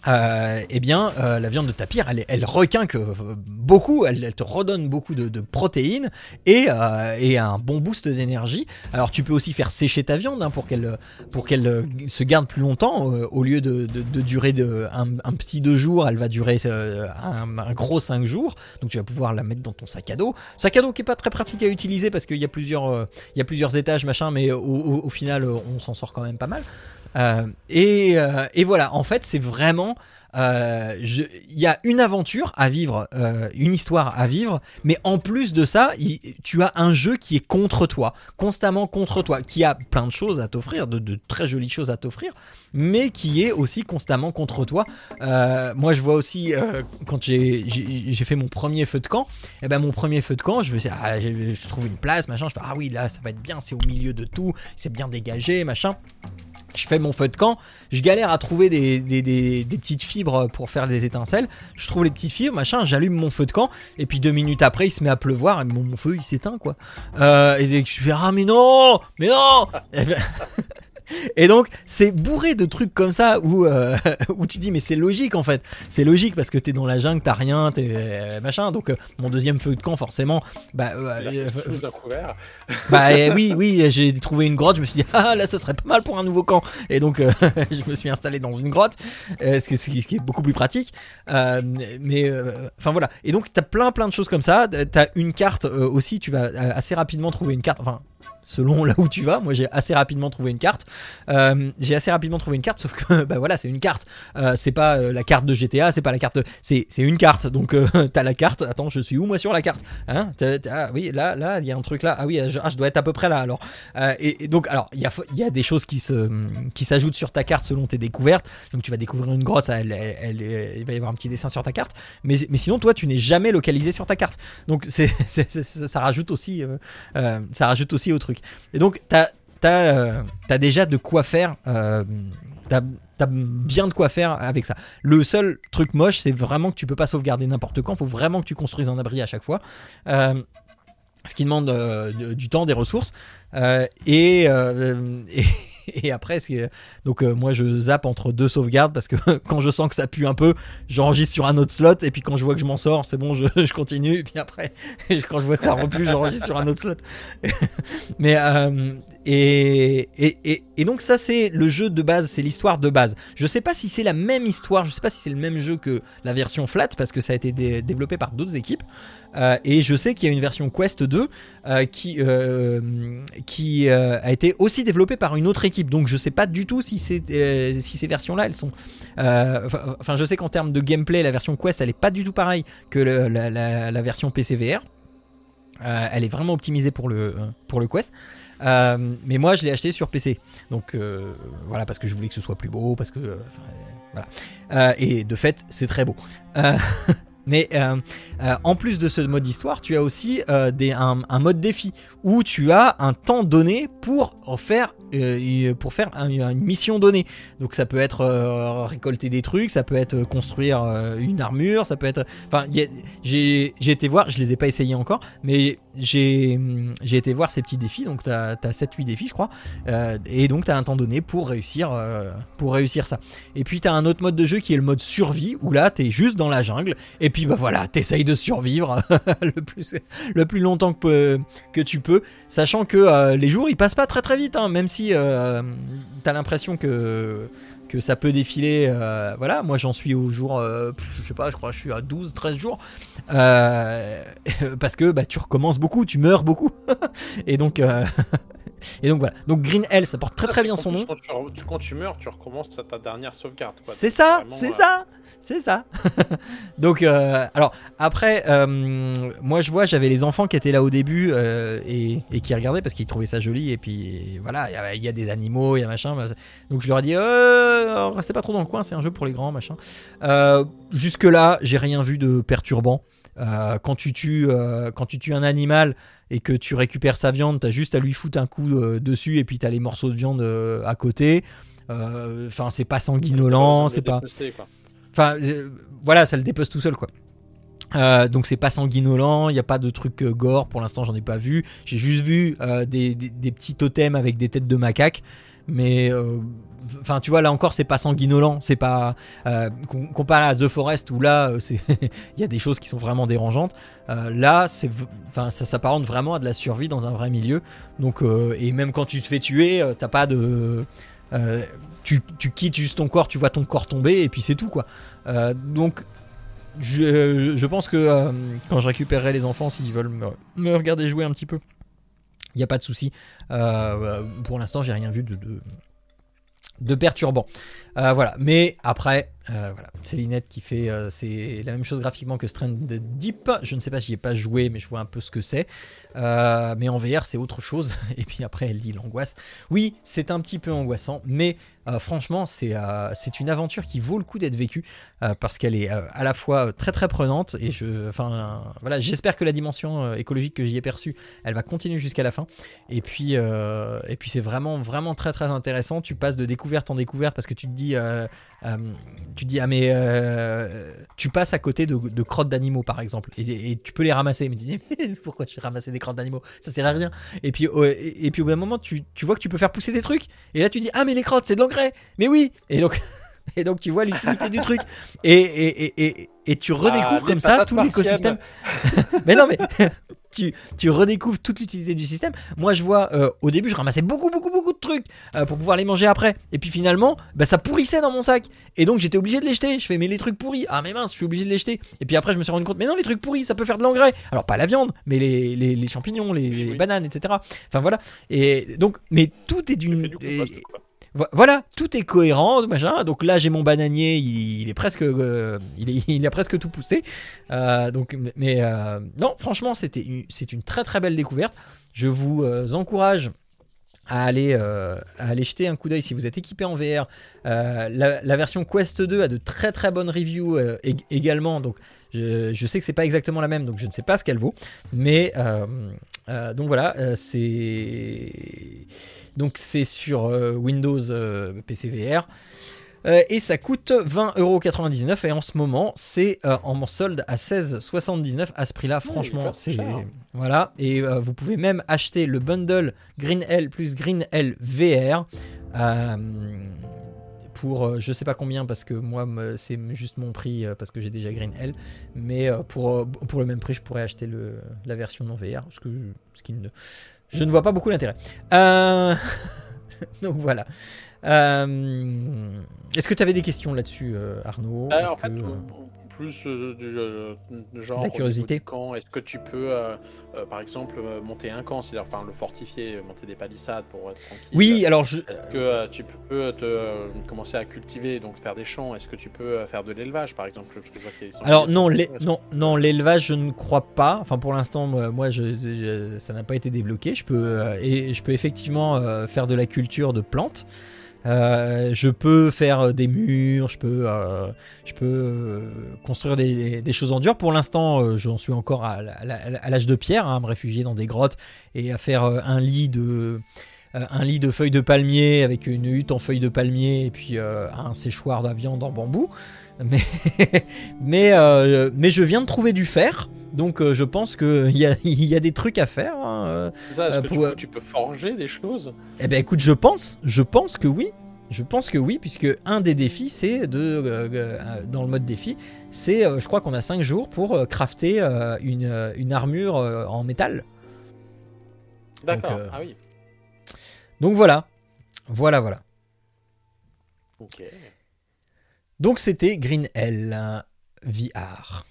D: Euh, eh bien, euh, la viande de tapir, elle, elle requinque euh, beaucoup, elle, te redonne beaucoup de, protéines et, et un bon boost d'énergie. Alors, tu peux aussi faire sécher ta viande hein, pour qu'elle pour qu'elle se garde plus longtemps. au lieu de, de- durer un, un petit deux jours, elle va durer un, gros cinq jours. Donc, tu vas pouvoir la mettre dans ton sac à dos. Sac à dos qui est pas très pratique à utiliser parce qu'il y a plusieurs il y a plusieurs étages machin, mais au, final, on s'en sort quand même pas mal. Et, et voilà, en fait, c'est vraiment. Euh, Il y a une aventure à vivre, euh, une histoire à vivre, mais en plus de ça, tu as un jeu qui est contre toi, constamment contre toi, qui a plein de choses à t'offrir, de, très jolies choses à t'offrir, mais qui est aussi constamment contre toi. Euh, moi, je vois aussi, quand j'ai fait mon premier feu de camp, et ben mon premier feu de camp, je me suis ah, je trouve une place, machin, je fais, ah oui, là, ça va être bien, c'est au milieu de tout, c'est bien dégagé, machin je fais mon feu de camp, je galère à trouver des, petites fibres pour faire des étincelles, je trouve les petites fibres, machin, j'allume mon feu de camp, et puis deux minutes après il se met à pleuvoir, et mon, feu il s'éteint quoi. Euh, et dès que je fais ah mais non, mais non Et donc c'est bourré de trucs comme ça où, euh, où tu dis mais c'est logique en fait, c'est logique parce que t'es dans la jungle, t'as rien, t'es euh, machin, donc euh, mon deuxième feu de camp forcément, bah,
E: couvert.
D: bah euh, oui, oui, j'ai trouvé une grotte. Je me suis dit ah là, ça serait pas mal pour un nouveau camp. Et donc je me suis installé dans une grotte, ce, qui, ce qui- est beaucoup plus pratique. Mais enfin voilà. Et donc t'as plein plein de choses comme ça. T'as une carte aussi. Tu vas assez rapidement trouver une carte. Enfin. Selon là où tu vas, moi j'ai assez rapidement trouvé une carte. Euh, j'ai assez rapidement trouvé une carte, sauf que bah voilà, c'est une carte. Euh, c'est pas euh, la carte de GTA, c'est pas la carte. C'est c'est une carte. Donc t'as la carte. Attends, je suis où moi sur la carte? Hein? Ah, Oui, là, là, il y a un truc là. Ah oui, je, ah, je dois être à peu près là alors. Et, donc, alors, il y a, y a des choses qui se, qui s'ajoutent sur ta carte selon tes découvertes. Donc, tu vas découvrir une grotte, elle, elle- il va y avoir un petit dessin sur ta carte. Mais, mais sinon, toi, tu n'es jamais localisé sur ta carte. Donc, ça, rajoute aussi, ça rajoute aussi au truc. Et donc, t'as, t'as, euh, déjà de quoi faire. euh, t'as, bien de quoi faire avec ça. Le seul truc moche, c'est vraiment que tu peux pas sauvegarder n'importe quand. Il faut vraiment que tu construises un abri à chaque fois. Euh, ce qui demande de- du temps, des ressources. Et, et après, c'est- donc euh, moi je zappe entre deux sauvegardes parce que quand je sens que ça pue un peu, j'enregistre sur un autre slot. Et puis quand je vois que je m'en sors, c'est bon, je, je continue. Et puis après, quand je vois que ça repue, j'enregistre sur un autre slot. Mais euh, Et, donc ça c'est le jeu de base, c'est l'histoire de base. Je sais pas si c'est la même histoire, je sais pas si c'est le même jeu que la version flat parce que ça a été dé- développé par d'autres équipes. Euh, et je sais qu'il y a une version Quest 2 euh, qui, euh, a été aussi développée par une autre équipe. Donc je sais pas du tout si, ces versions-là elles sont. Enfin, je sais qu'en termes de gameplay, la version Quest elle est pas du tout pareille que la, version PCVR. Elle est vraiment optimisée pour le Quest. Euh, mais moi, je l'ai acheté sur PC. Donc euh, voilà, parce que je voulais que ce soit plus beau, parce que euh, voilà. Et de fait, c'est très beau. Mais en plus de ce mode d'histoire, tu as aussi un mode défi où tu as un temps donné pour faire euh, pour faire un- une mission donnée. Donc ça peut être euh, récolter des trucs, ça peut être construire euh, une armure, ça peut être. Enfin, j'ai été voir, je les ai pas essayés encore, mais j'ai été voir ces petits défis. Donc tu as, 7-8 défis, je crois. Et donc tu as un temps donné pour réussir, pour réussir ça. Et puis tu as un autre mode de jeu qui est le mode survie où là tu es juste dans la jungle. Et puis bah voilà, tu essayes de survivre le, plus, le plus longtemps que, que tu peux. Sachant que euh, les jours ils passent pas très très vite, hein, même si euh, t'as l'impression que, ça peut défiler. euh, voilà, moi j'en suis au jour, euh, je sais pas, je crois que je suis à 12, 13 jours. Parce que bah, tu recommences beaucoup, tu meurs beaucoup. et donc. Et donc voilà. Donc Green Hell, ça porte très très bien
E: En
D: son nom.
E: Quand tu, quand meurs, tu recommences à ta dernière sauvegarde.
D: C'est ça, c'est ça, c'est ça. Donc, euh, alors après, euh, moi je vois, j'avais les enfants qui étaient là au début euh, et, et qui regardaient parce qu'ils trouvaient ça joli. Et puis voilà, il y a- il y, a des animaux, il y a machin. bah, Donc je leur ai dit, euh, restez pas trop dans le coin, c'est un jeu pour les grands, machin. Jusque là, j'ai rien vu de perturbant. Euh, quand tu tues, euh, quand tu tues un animal et que tu récupères sa viande, t'as juste à lui foutre un coup euh, dessus et puis t'as les morceaux de viande à côté. Enfin, c'est pas sanguinolent, c'est pas. Enfin, voilà, ça le dépece tout seul, quoi. Euh, donc c'est pas sanguinolent, il n'y a pas de truc euh, gore, pour l'instant j'en ai pas vu. J'ai juste vu euh, des, des- des petits totems avec des têtes de macaques. Mais euh, enfin tu vois là encore c'est pas sanguinolent, c'est pas euh, com- comparé à The Forest où là euh, il y a des choses qui sont vraiment dérangeantes. Euh, là ça s'apparente vraiment à de la survie dans un vrai milieu. Donc et même quand tu te fais tuer, t'as pas de tu, quittes juste ton corps, tu vois ton corps tomber et puis c'est tout quoi. Donc je, pense que quand je récupérerai les enfants, s'ils veulent me regarder jouer un petit peu, il n'y a pas de souci. Euh, pour l'instant, j'ai rien vu de, de, perturbant. Euh, voilà. Mais après, euh, voilà. c'est Linette qui fait. euh, c'est la même chose graphiquement que Stranded Deep. Je ne sais pas si j'y ai pas joué, mais je vois un peu ce que c'est. Euh, mais en VR, c'est autre chose. Et puis après, elle dit l'angoisse. Oui, c'est un petit peu angoissant, mais euh, franchement, c'est une aventure qui vaut le coup d'être vécue parce qu'elle est à la fois très très prenante et je, enfin, voilà, j'espère que la dimension écologique que j'y ai perçue, elle va continuer jusqu'à la fin. Et puis, puis c'est vraiment vraiment très très intéressant. Tu passes de découverte en découverte parce que tu te dis, tu te dis ah mais euh, tu passes à côté de, de crottes d'animaux par exemple et, et tu peux les ramasser, mais tu dis mais pourquoi je ramasser des crottes d'animaux? Ça sert à rien. Et puis, au- et, et puis au bout d'un moment, tu, tu vois que tu peux faire pousser des trucs. Et là, tu dis Ah, mais les crottes, c'est de l'engrais Mais oui Et donc, et donc tu vois l'utilité du truc. Et, et, et, et, et tu redécouvres
E: Ah, des
D: comme ça tout l'écosystème. mais non, mais. Tu, tu redécouvres toute l'utilité du système. Moi, je vois, euh, au début, je ramassais beaucoup, beaucoup, beaucoup de trucs euh, pour pouvoir les manger après. Et puis finalement, bah, ça pourrissait dans mon sac. Et donc, j'étais obligé de les jeter. Je fais, mais les trucs pourris. Ah, mais mince, je suis obligé de les jeter. Et puis après, je me suis rendu compte, mais non, les trucs pourris, ça peut faire de l'engrais. Alors, pas la viande, mais les, les, les champignons, les,
E: Oui,
D: les
E: oui.
D: bananes, etc. Enfin, voilà. Et donc, mais tout est d'une. Voilà, tout est cohérent, machin. Donc là, j'ai mon bananier, il, est presque, euh, il, a presque tout poussé. Euh, donc, mais euh, non, franchement, c'était, c'est une très très belle découverte. Je vous encourage à aller, euh, aller jeter un coup d'œil si vous êtes équipé en VR. Euh, la, version Quest 2 a de très très bonnes reviews euh, ég- également. Donc, je, je sais que c'est pas exactement la même, donc je ne sais pas ce qu'elle vaut. Mais donc voilà, c'est donc c'est sur Windows PC VR. Euh, et ça coûte 20,99€ et en ce moment c'est euh, en solde à 16,79€ à ce prix-là.
E: il est
D: Franchement,
E: pas
D: c'est voilà. Et euh, vous pouvez même acheter le bundle Green L plus Green L VR euh, pour je sais pas combien parce que moi c'est juste mon prix parce que j'ai déjà Green Hell mais pour, pour le même prix je pourrais acheter le, la version non VR parce que ce qui ne, je ne vois pas beaucoup l'intérêt donc voilà Euh, est-ce que tu avais des questions là-dessus euh, Arnaud?
E: Euh,
D: Est-ce
E: en fait,
D: que, euh,
E: plus du genre.
D: La curiosité.
E: camp, est-ce que tu peux, par exemple, monter un camp, c'est-à-dire enfin, le fortifier, monter des palissades pour être tranquille?
D: Oui alors je,
E: Est-ce que tu peux te, commencer à cultiver, donc faire des champs? Est-ce que tu peux faire de l'élevage, par exemple? Parce que je vois
D: Alors non, non, non, l'élevage, je ne crois pas. Enfin, pour l'instant, moi, moi, je, je- ça n'a pas été débloqué. Je peux et je peux effectivement faire de la culture de plantes. Euh, je peux faire euh, des murs, je peux, euh, construire des, choses en dur. Pour l'instant, j'en suis encore à, l'âge de pierre, hein, à me réfugier dans des grottes et à faire un lit de un lit de feuilles de palmier avec une hutte en feuilles de palmier et puis un séchoir de viande en bambou. Mais, mais, euh, mais je viens de trouver du fer, donc euh, je pense qu'il y a, il y a des trucs à faire. hein, euh.
E: Ça, est-ce que
D: pour-
E: tu, peux, tu peux forger des choses
D: Eh ben écoute, je pense, je pense que oui. Je pense que oui, puisque un des défis, c'est de, dans le mode défi, c'est, je crois qu'on a 5 jours pour crafter une, une armure en métal.
E: D'accord, ah oui.
D: Donc voilà, voilà, voilà.
E: Ok.
D: Donc c'était Green Hell VR.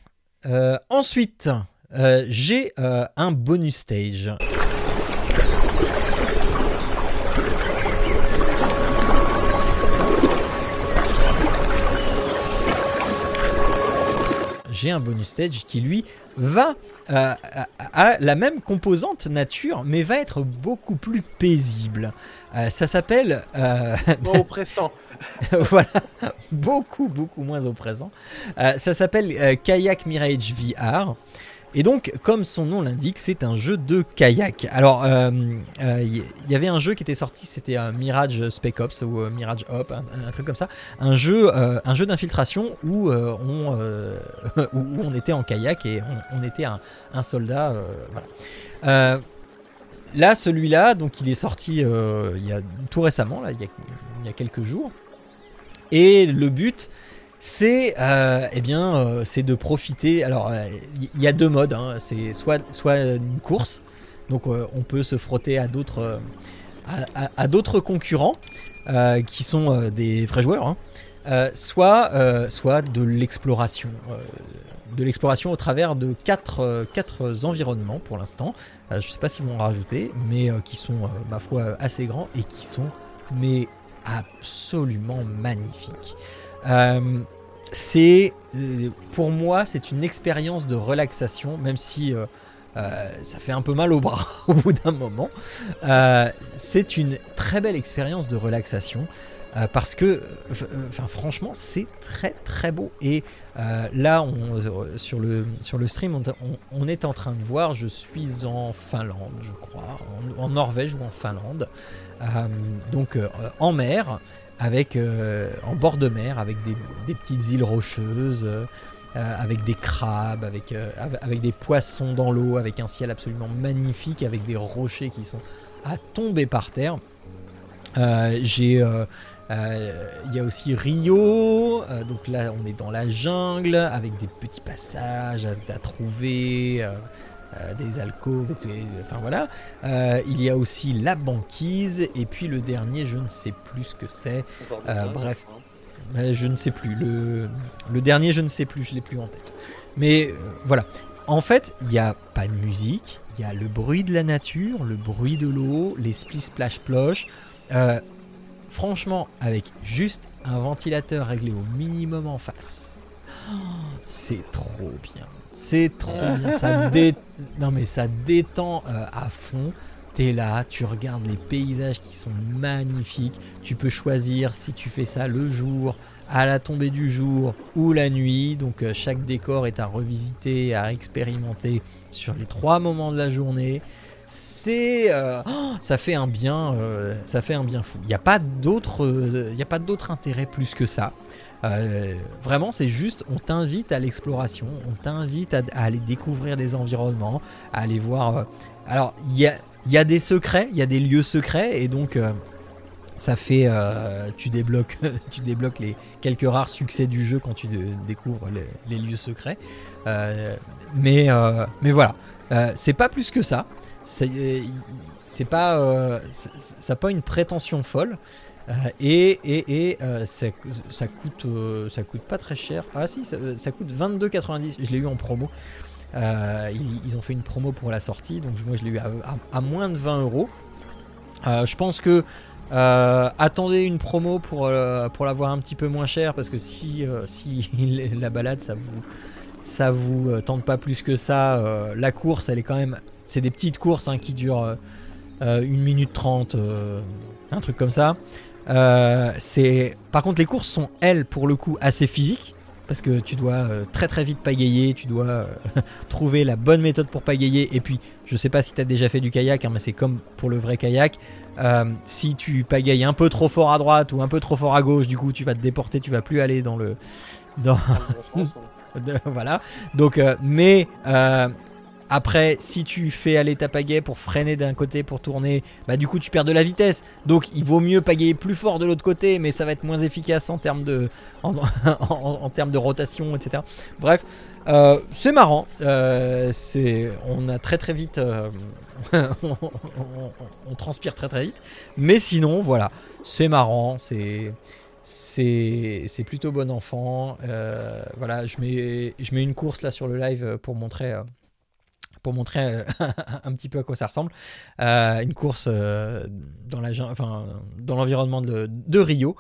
D: Euh, ensuite, euh, j'ai euh, un bonus stage. J'ai un bonus stage qui lui va à, à la même composante nature, mais va être beaucoup plus paisible. Ça s'appelle
E: oppressant.
D: voilà, beaucoup, beaucoup moins au présent. Euh, ça s'appelle euh, Kayak Mirage VR. Et donc, comme son nom l'indique, c'est un jeu de kayak. Alors, il y, avait un jeu qui était sorti, c'était Mirage Spec Ops ou euh, Mirage Hop, un, truc comme ça. Un jeu, euh, jeu d'infiltration où, euh, on, euh, où on était en kayak et on, était un, soldat. euh. Euh, là, celui-là, donc il est sorti euh, il y a tout récemment, là, il y a quelques jours. Et le but, c'est euh, eh bien, euh, c'est de profiter. Alors, il y, a deux modes. hein. C'est soit, soit une course, donc euh, on peut se frotter à d'autres, à, d'autres concurrents qui sont des vrais joueurs. hein. Soit, soit de l'exploration. de l'exploration au travers de quatre, quatre environnements pour l'instant. Je ne sais pas s'ils vont en rajouter, mais qui sont, ma foi, assez grands et qui sont mais absolument magnifiques. Euh, c'est euh, pour moi c'est une expérience de relaxation même si euh, ça fait un peu mal au bras au bout d'un moment. C'est une très belle expérience de relaxation parce que enfin franchement c'est très très beau. Et là on, sur le sur le stream on, est en train de voir je suis en Finlande je crois en, Norvège ou en Finlande donc euh, en mer avec euh, en bord de mer avec des, petites îles rocheuses euh, euh, avec des crabes avec euh, av- avec des poissons dans l'eau avec un ciel absolument magnifique avec des rochers qui sont à tomber par terre. Euh, j'ai euh, euh, il y a aussi Rio, euh, donc là on est dans la jungle avec des petits passages à, trouver, euh, euh, des alcôves, enfin voilà. Euh, il y a aussi la banquise et puis le dernier je ne sais plus ce que c'est. Euh, bref.
E: hein.
D: Euh, je ne sais plus. Le, le dernier, je ne sais plus, je l'ai plus en tête. Mais euh, voilà. En fait, il n'y a pas de musique. Il y a le bruit de la nature, le bruit de l'eau, les splis splash ploche. Euh, franchement, avec juste un ventilateur réglé au minimum en face, oh, c'est trop bien. C'est trop bien. Ça dé- Non mais ça détend euh, à fond. T'es là, tu regardes les paysages qui sont magnifiques. Tu peux choisir si tu fais ça le jour, à la tombée du jour ou la nuit. Donc euh, chaque décor est à revisiter, à expérimenter sur les trois moments de la journée. C'est, euh, oh, ça fait un bien, ça fait un bien fou. Il n'y a pas d'autre, il y a pas d'autre intérêt plus que ça. Euh, vraiment, c'est juste, on t'invite à l'exploration, on t'invite à, aller découvrir des environnements, à aller voir. euh, alors, il y a, des secrets, il y a des lieux secrets, et donc, euh, ça fait, tu débloques, tu débloques les quelques rares succès du jeu quand tu découvres les, les lieux secrets. Mais, mais voilà, c'est pas plus que ça. C'est pas, ça pas une prétention folle. Euh, et et, et euh, ça, coûte, euh, ça coûte pas très cher. Ah si, ça, coûte 22,90. Je l'ai eu en promo. Ils, ont fait une promo pour la sortie, donc moi je l'ai eu à, moins de 20 euros. Je pense que attendez une promo pour, pour l'avoir un petit peu moins cher parce que si, la balade ça vous, vous tente pas plus que ça, la course elle est quand même. C'est des petites courses hein, qui durent euh, euh, 1 minute 30, euh, un truc comme ça. Euh, c'est par contre les courses sont elles pour le coup assez physiques parce que tu dois euh, très très vite pagayer, tu dois euh, trouver la bonne méthode pour pagayer et puis je sais pas si tu as déjà fait du kayak hein, mais c'est comme pour le vrai kayak si tu pagayes un peu trop fort à droite ou un peu trop fort à gauche du coup tu vas te déporter, tu vas plus aller dans le dans
E: hein.
D: de- voilà. Donc, mais après, si tu fais aller ta pagaie pour freiner d'un côté pour tourner, bah du coup tu perds de la vitesse. Donc il vaut mieux pagayer plus fort de l'autre côté, mais ça va être moins efficace en termes de, en, termes de rotation, etc. Bref, euh, c'est marrant. Euh, on a très très vite, euh, on, transpire très très vite. Mais sinon, voilà, c'est marrant. C'est c'est plutôt bon enfant. Voilà, je mets, je mets une course là sur le live pour montrer, pour montrer euh, un petit peu à quoi ça ressemble. Euh, une course euh, dans l'environnement de, Rio.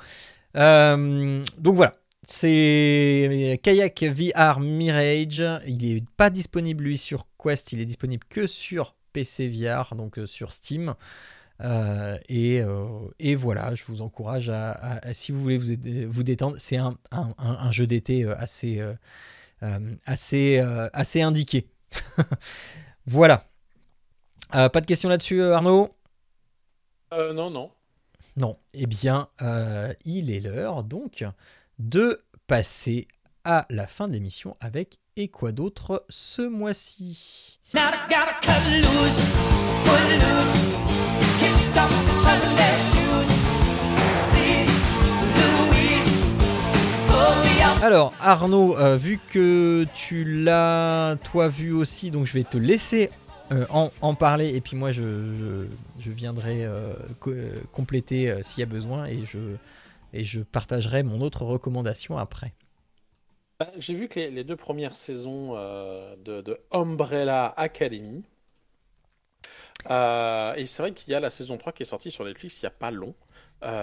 D: Donc voilà. C'est Kayak VR Mirage. Il est pas disponible lui sur Quest, il est disponible que sur PC VR, donc sur Steam. Et, et voilà, je vous encourage à, si vous voulez vous, détendre, c'est un, jeu d'été assez, assez, assez indiqué. voilà. Euh, pas de questions là-dessus, euh, Arnaud?
E: Euh, non, non.
D: Non. Eh bien, euh, il est l'heure donc de passer à la fin de l'émission avec Et quoi d'autre ce mois-ci? Alors Arnaud, euh, vu que tu l'as toi vu aussi, donc je vais te laisser euh, en, en parler et puis moi je, je, je viendrai euh, co- compléter s'il y a besoin et je, et je partagerai mon autre recommandation après.
E: Bah, J'ai vu que les, les deux premières saisons de, de Umbrella Academy. Et c'est vrai qu'il y a la saison 3 qui est sortie sur Netflix il n'y a pas long.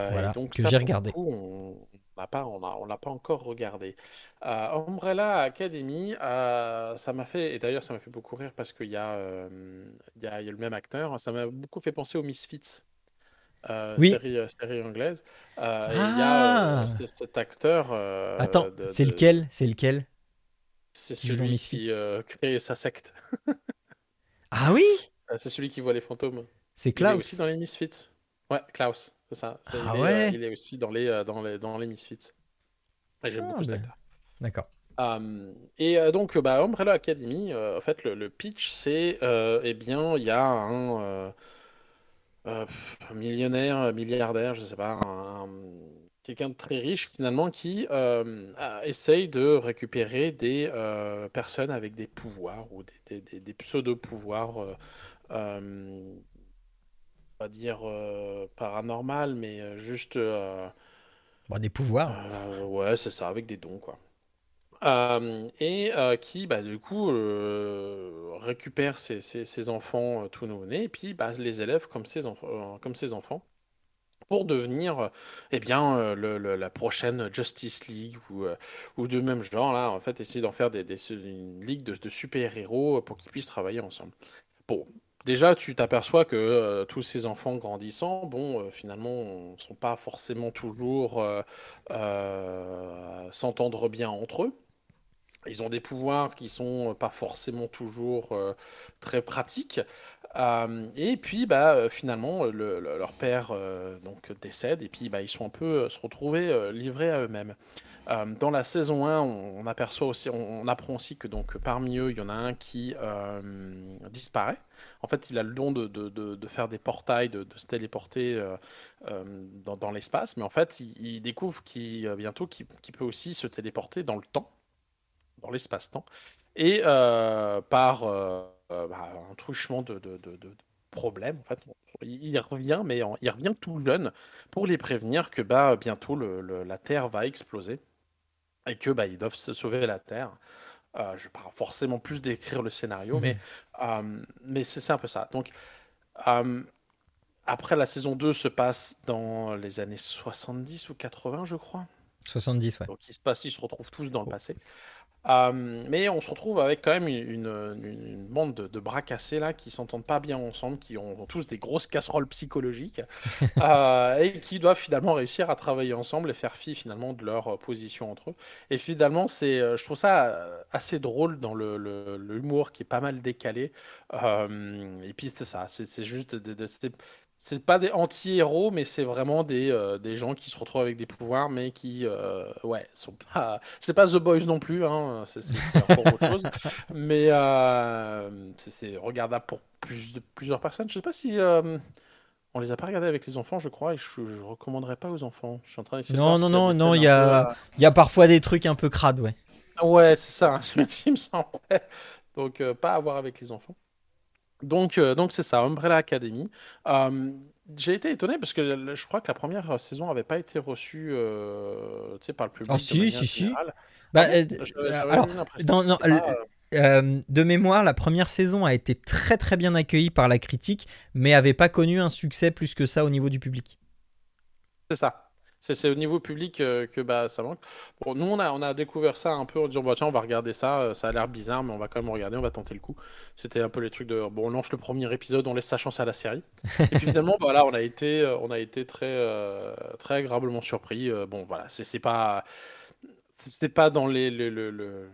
D: Voilà,
E: donc
D: que
E: ça,
D: j'ai regardé.
E: coup, on n'a pas, on a, on l'a pas encore regardé. Euh, Umbrella Academy, euh, ça m'a fait, et d'ailleurs ça m'a fait beaucoup rire parce qu'il y a, euh, il y a, il y a le même acteur, ça m'a beaucoup fait penser aux Misfits. Euh,
D: Oui.
E: série, série anglaise. Il y a
D: Ah.
E: cet acteur.
D: Attends, c'est lequel? C'est lequel?
E: C'est celui qui crée sa secte.
D: Ah oui?
E: C'est celui qui voit les fantômes.
D: C'est
E: Il est
D: Klaus.
E: aussi dans les Misfits. Ouais, Klaus, c'est ça.
D: Ah
E: il, est,
D: ouais?
E: euh, il est aussi dans les, euh, dans les, dans les Misfits. J'aime
D: Ah,
E: beaucoup cet
D: ben.
E: acteur.
D: D'accord.
E: Euh, et euh, donc, bah, Umbrella Academy, en fait, le, le pitch, c'est, eh bien, il y a un, millionnaire, milliardaire, je sais pas, un- un- quelqu'un de très riche finalement qui euh, essaye de récupérer des euh, personnes avec des pouvoirs ou des, des- des- des pseudo-pouvoirs, euh, va dire euh, paranormal, mais euh, juste. euh,
D: Bon, des pouvoirs.
E: ouais, c'est ça, avec des dons, quoi. Euh, et euh, qui, bah, du coup, euh, récupère ses, ses- ses enfants tout nouveau-nés, et puis bah, les élève comme ses, comme ses enfants, pour devenir eh bien, le- le- la prochaine Justice League, ou, ou de même genre, là, en fait, essayer d'en faire des, des- une ligue de, de super-héros pour qu'ils puissent travailler ensemble. Bon, déjà, tu t'aperçois que euh, tous ces enfants grandissant, bon, euh, finalement, ne sont pas forcément toujours euh, s'entendre bien entre eux. Ils ont des pouvoirs qui sont pas forcément toujours très pratiques. Et puis, bah, finalement, le- le- leur père donc décède, et puis bah, ils sont un peu se retrouver livrés à eux-mêmes. Euh, dans la saison 1, on, aperçoit aussi, on, apprend aussi que donc parmi eux, il y en a un qui euh, disparaît. En fait, il a le don de, faire des portails, de, se téléporter euh, dans, l'espace, mais en fait, il, découvre qu'il, bientôt qu'il peut aussi se téléporter dans le temps, dans l'espace-temps, et par bah, un truchement de, problèmes, en fait, il, revient, mais il revient tout jeune pour les prévenir que bah, bientôt la Terre va exploser et que bah, ils doivent se sauver la Terre. Euh, je ne vais pas forcément plus décrire le scénario, mais, euh, mais c'est c'est un peu ça. Donc, euh, après, la saison 2 se passe dans les années 70 ou 80, je crois.
D: 70, ouais.
E: Donc, il se passe, ils se retrouvent tous dans le passé. Euh, mais on se retrouve avec quand même une, une- une bande de, de bras cassés là qui s'entendent pas bien ensemble, qui ont, tous des grosses casseroles psychologiques euh, et qui doivent finalement réussir à travailler ensemble et faire fi finalement de leur euh, position entre eux. Et finalement, c'est, euh, je trouve ça assez drôle dans le, le- le humour qui est pas mal décalé. Euh, et puis c'est ça, c'est c'est juste des- c'est pas des anti-héros, mais c'est vraiment des, euh, des gens qui se retrouvent avec des pouvoirs, mais qui, euh, ouais, sont pas. C'est pas The Boys non plus, hein, c'est encore autre chose. Mais euh, c'est regardable pour plus de, plusieurs personnes. Je sais pas si. euh, on les a pas regardés avec les enfants, je crois, et je, je recommanderais pas aux enfants. Je suis en train
D: Non, non, non, non, il y a- Il y a parfois des trucs un peu crades, ouais.
E: Ouais, c'est ça, hein, il me semble. Donc, pas à voir avec les enfants. Donc, euh, donc c'est ça, Umbrella Academy. Euh, j'ai été étonné parce que je crois que la première saison n'avait pas été reçue euh, par le public
D: Ah,
E: de
D: si,
E: manière
D: si, si. Bah,
E: Ah
D: alors, non, le- de mémoire, la première saison a été très très bien accueillie par la critique, mais avait pas connu un succès plus que ça au niveau du public.
E: C'est ça. C'est au niveau public euh, que bah, ça manque. Bon, nous, on a, on a découvert ça un peu en disant, bah, tiens, on va regarder ça, euh, ça a l'air bizarre, mais on va quand même regarder, on va tenter le coup. C'était un peu les trucs de, bon, on lance le premier épisode, on laisse sa chance à la série. Et puis finalement, bah, voilà, on a été, euh, on a été très, euh, très agréablement surpris. Bon, voilà, c'est c'est pas, c'est pas dans les, les, le- le-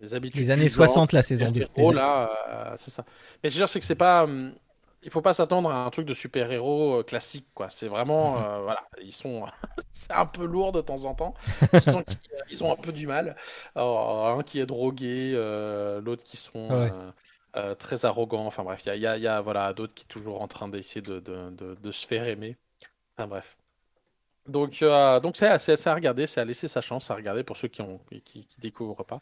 E: les habitudes.
D: Les années
E: du genre,
D: 60, la saison 2.
E: super-héros, là, euh, c'est ça. Mais je veux dire, c'est que c'est pas. Il faut pas s'attendre à un truc de super-héros euh, classique, quoi. C'est vraiment. Euh, voilà, ils sont. c'est un peu lourd de temps en temps. Qu'ils ils ont un peu du mal. Alors, un qui est drogué, euh, l'autre qui sont.
D: Ouais.
E: euh, euh, très arrogants. Enfin bref, il y a, y y voilà, d'autres qui sont toujours en train d'essayer de, de, de- de se faire aimer. Enfin bref. Donc, euh, donc c'est à regarder, c'est à laisser sa chance à regarder pour ceux qui ont qui, qui découvrent pas.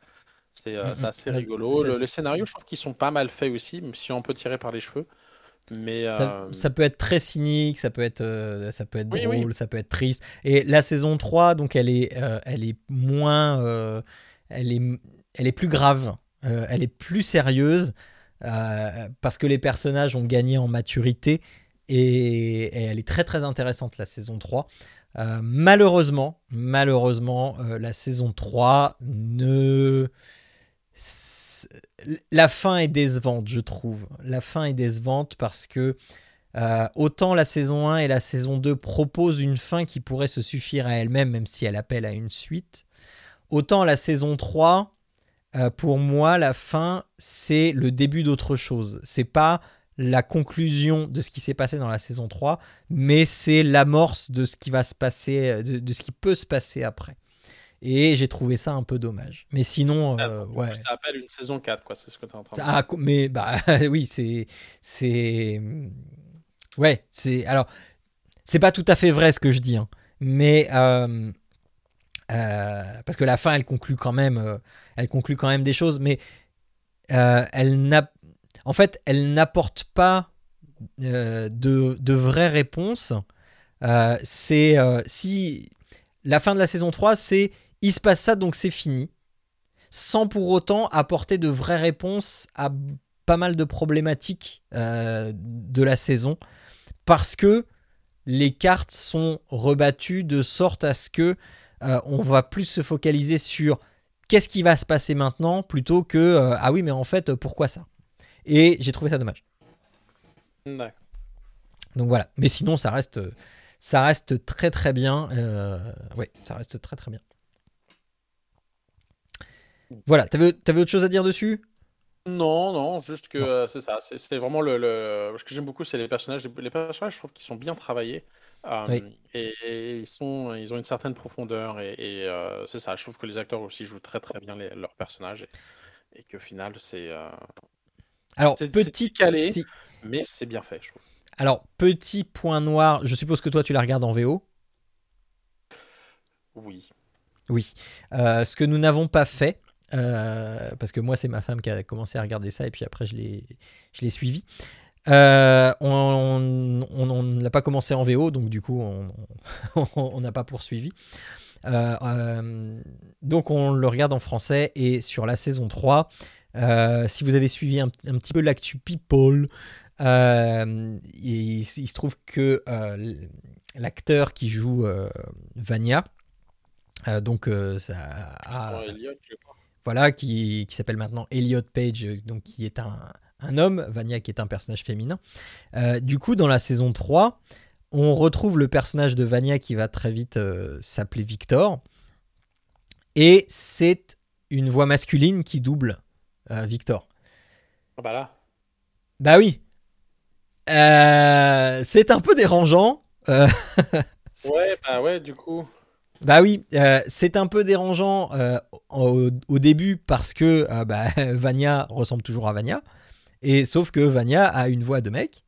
E: C'est euh,
D: Mhm.
E: c'est assez rigolo. Le- les scénarios, je trouve qu'ils sont pas mal faits aussi, même si on peut tirer par les cheveux. Mais
D: Ça,
E: euh,
D: ça peut être très cynique, ça peut être, euh, ça peut être
E: Oui,
D: drôle,
E: oui.
D: ça peut être triste. Et la saison 3, donc elle est, euh, elle est moins, elle est, elle est plus grave, elle est plus sérieuse parce que les personnages ont gagné en maturité et, et elle est très très intéressante la saison 3. Euh, malheureusement, malheureusement, la saison 3 ne la fin est décevante, je trouve. La fin est décevante parce que euh, autant la saison 1 et la saison 2 proposent une fin qui pourrait se suffire à elle-même, même si elle appelle à une suite, autant la saison 3, euh, pour moi, la fin, c'est le début d'autre chose. C'est pas la conclusion de ce qui s'est passé dans la saison 3, mais c'est l'amorce de ce qui va se passer, de, de ce qui peut se passer après. Et j'ai trouvé ça un peu dommage. Mais sinon, euh,
E: du coup,
D: ouais.
E: ça appelle une saison 4, quoi. C'est ce que tu es en train de
D: Ah, co- mais bah oui, c'est c'est ouais, c'est alors c'est pas tout à fait vrai ce que je dis, hein, mais euh, euh, parce que la fin elle conclut quand même, euh, elle conclut quand même des choses, mais euh, elle n'a en fait elle n'apporte pas euh, de, de vraies réponses. Euh, c'est euh, si la fin de la saison 3, c'est il se passe ça donc c'est fini. Sans pour autant apporter de vraies réponses à pas mal de problématiques euh, de la saison, parce que les cartes sont rebattues de sorte à ce que euh, on va plus se focaliser sur qu'est-ce qui va se passer maintenant plutôt que euh, ah oui mais en fait pourquoi ça? Et j'ai trouvé ça dommage. Donc voilà. Mais sinon ça reste ça reste très très bien euh, ouais ça reste très très bien voilà t'avais avais autre chose à dire dessus?
E: Non, non, juste que euh, c'est ça. C'est vraiment le, le- Ce que j'aime beaucoup, c'est les personnages. Les personnages, je trouve qu'ils sont bien travaillés. euh,
D: Oui.
E: et, et ils sont, ils ont une certaine profondeur. Et, et, euh, c'est ça. Je trouve que les acteurs aussi jouent très très bien les- leurs personnages. Et, et qu'au final, c'est.
D: Alors, petit,
E: calé.
D: si-
E: Mais c'est bien fait, je trouve.
D: Alors, petit point noir, je suppose que toi tu la regardes en VO.
E: Oui.
D: Oui. Ce que nous n'avons pas fait, euh, parce que moi c'est ma femme qui a commencé à regarder ça et puis après je l'ai, suivi. Euh, on ne l'a pas commencé en VO, donc du coup on n'a pas poursuivi. Euh, donc on le regarde en français et sur la saison 3, euh, si vous avez suivi un, petit peu l'actu People, il, il se trouve que l'acteur qui joue Vania, donc ça a- Voilà, qui, qui s'appelle maintenant Elliot Page, euh, donc qui est un, un homme, Vania qui est un personnage féminin. Euh, du coup, dans la saison 3, on retrouve le personnage de Vania qui va très vite euh, s'appeler Victor. Et c'est une voix masculine qui double euh, Victor.
E: Ah bah là.
D: Bah oui. C'est un peu dérangeant.
E: Ouais, bah ouais, du coup.
D: Bah oui, euh, c'est un peu dérangeant euh, au, début parce que euh, bah, Vania ressemble toujours à Vania, et sauf que Vania a une voix de mec.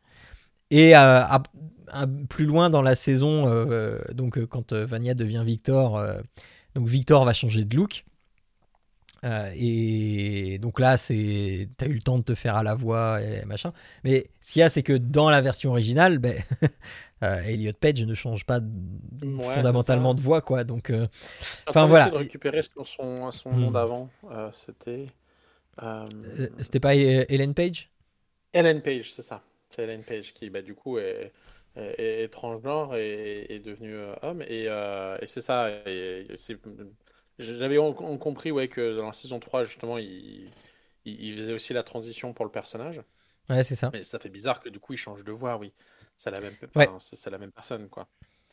D: Et euh, plus loin dans la saison, donc quand Vania devient Victor, donc Victor va changer de look. Et donc là, c'est t'as eu le temps de te faire à la voix et machin. Mais ce qu'il y a, c'est que dans la version originale, ben, euh, Elliot Page ne change pas
E: Ouais,
D: fondamentalement de voix, quoi. Donc euh,
E: Enfin,
D: voilà.
E: de récupérer son, son, son
D: Hmm.
E: nom d'avant. Euh, C'était. euh,
D: euh, c'était pas E- Ellen Page?
E: Ellen Page, c'est ça. C'est Ellen Page qui, bah, du coup, est, est, est transgenre et est devenu euh, homme. Et, euh, et c'est ça. Et, J'avais compris ouais, que dans la saison 3, justement, il, il, il faisait aussi la transition pour le personnage.
D: Ouais, c'est ça.
E: Mais ça fait bizarre que du coup, il change de voix, oui. C'est la même,
D: Ouais.
E: enfin, c'est c'est la même personne, quoi.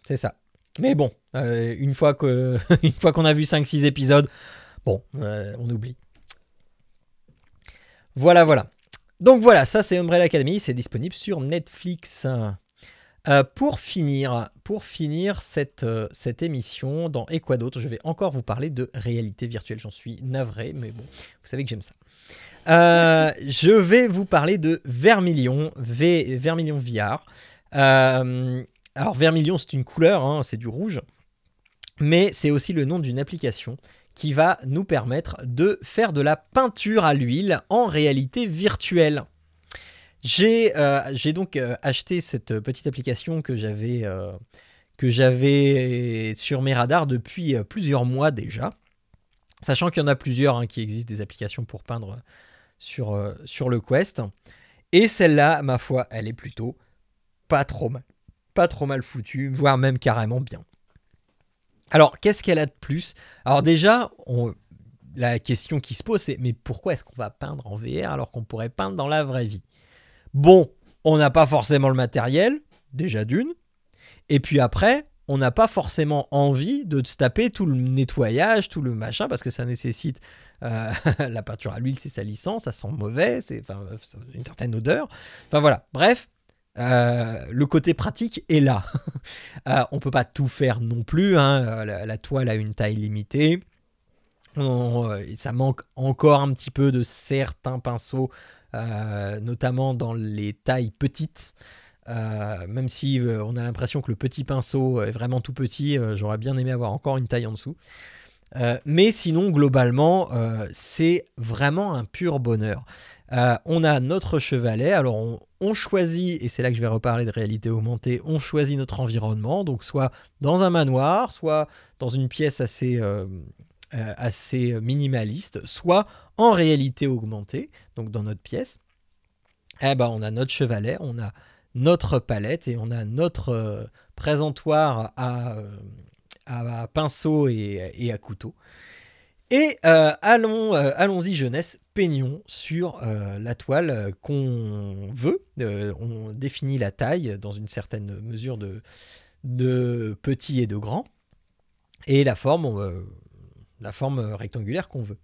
D: C'est ça. Mais bon, euh, une fois que une fois qu'on a vu 5-6 épisodes, bon, euh, on oublie. Voilà, voilà. Donc voilà, ça c'est Umbrella Academy, c'est disponible sur Netflix. Euh, pour finir, pour finir cette, euh, cette émission dans Et quoi d'autre, je vais encore vous parler de réalité virtuelle. J'en suis navré, mais bon, vous savez que j'aime ça. Euh, je vais vous parler de Vermilion, v, Vermilion VR. Euh, alors Vermilion, c'est une couleur, hein, c'est du rouge, mais c'est aussi le nom d'une application qui va nous permettre de faire de la peinture à l'huile en réalité virtuelle. J'ai euh, donc euh, acheté cette petite application que j'avais euh, sur mes radars depuis plusieurs mois déjà, sachant qu'il y en a plusieurs hein, qui existent des applications pour peindre sur, sur le Quest. Et celle-là, ma foi, elle est plutôt pas trop mal, pas trop mal foutue, voire même carrément bien. Alors, qu'est-ce qu'elle a de plus? Alors déjà, on- la question qui se pose, c'est mais pourquoi est-ce qu'on va peindre en VR alors qu'on pourrait peindre dans la vraie vie? Bon, on n'a pas forcément le matériel, déjà d'une. Et puis après, on n'a pas forcément envie de se taper tout le nettoyage, tout le machin, parce que ça nécessite euh, la peinture à l'huile, c'est sa licence, ça sent mauvais, c'est enfin, une certaine odeur. Enfin voilà, bref, euh, le côté pratique est là. Euh, on peut pas tout faire non plus, hein, euh, la, toile a une taille limitée. Euh, ça manque encore un petit peu de certains pinceaux, notamment dans les tailles petites. Même si on a l'impression que le petit pinceau est vraiment tout petit, j'aurais bien aimé avoir encore une taille en dessous. Euh, mais sinon, globalement, euh, c'est vraiment un pur bonheur. Euh, on a notre chevalet, alors on, on choisit, et c'est là que je vais reparler de réalité augmentée, on choisit notre environnement, donc soit dans un manoir, soit dans une pièce assez, assez minimaliste, soit en réalité augmentée, donc dans notre pièce. Eh ben, on a notre chevalet, on a notre palette et on a notre présentoir à, à pinceau et, à couteau. Et euh, allons, euh, allons-y jeunesse, peignons sur euh, la toile qu'on veut. On définit la taille dans une certaine mesure de, de petit et de grand, et la forme, la forme rectangulaire qu'on veut.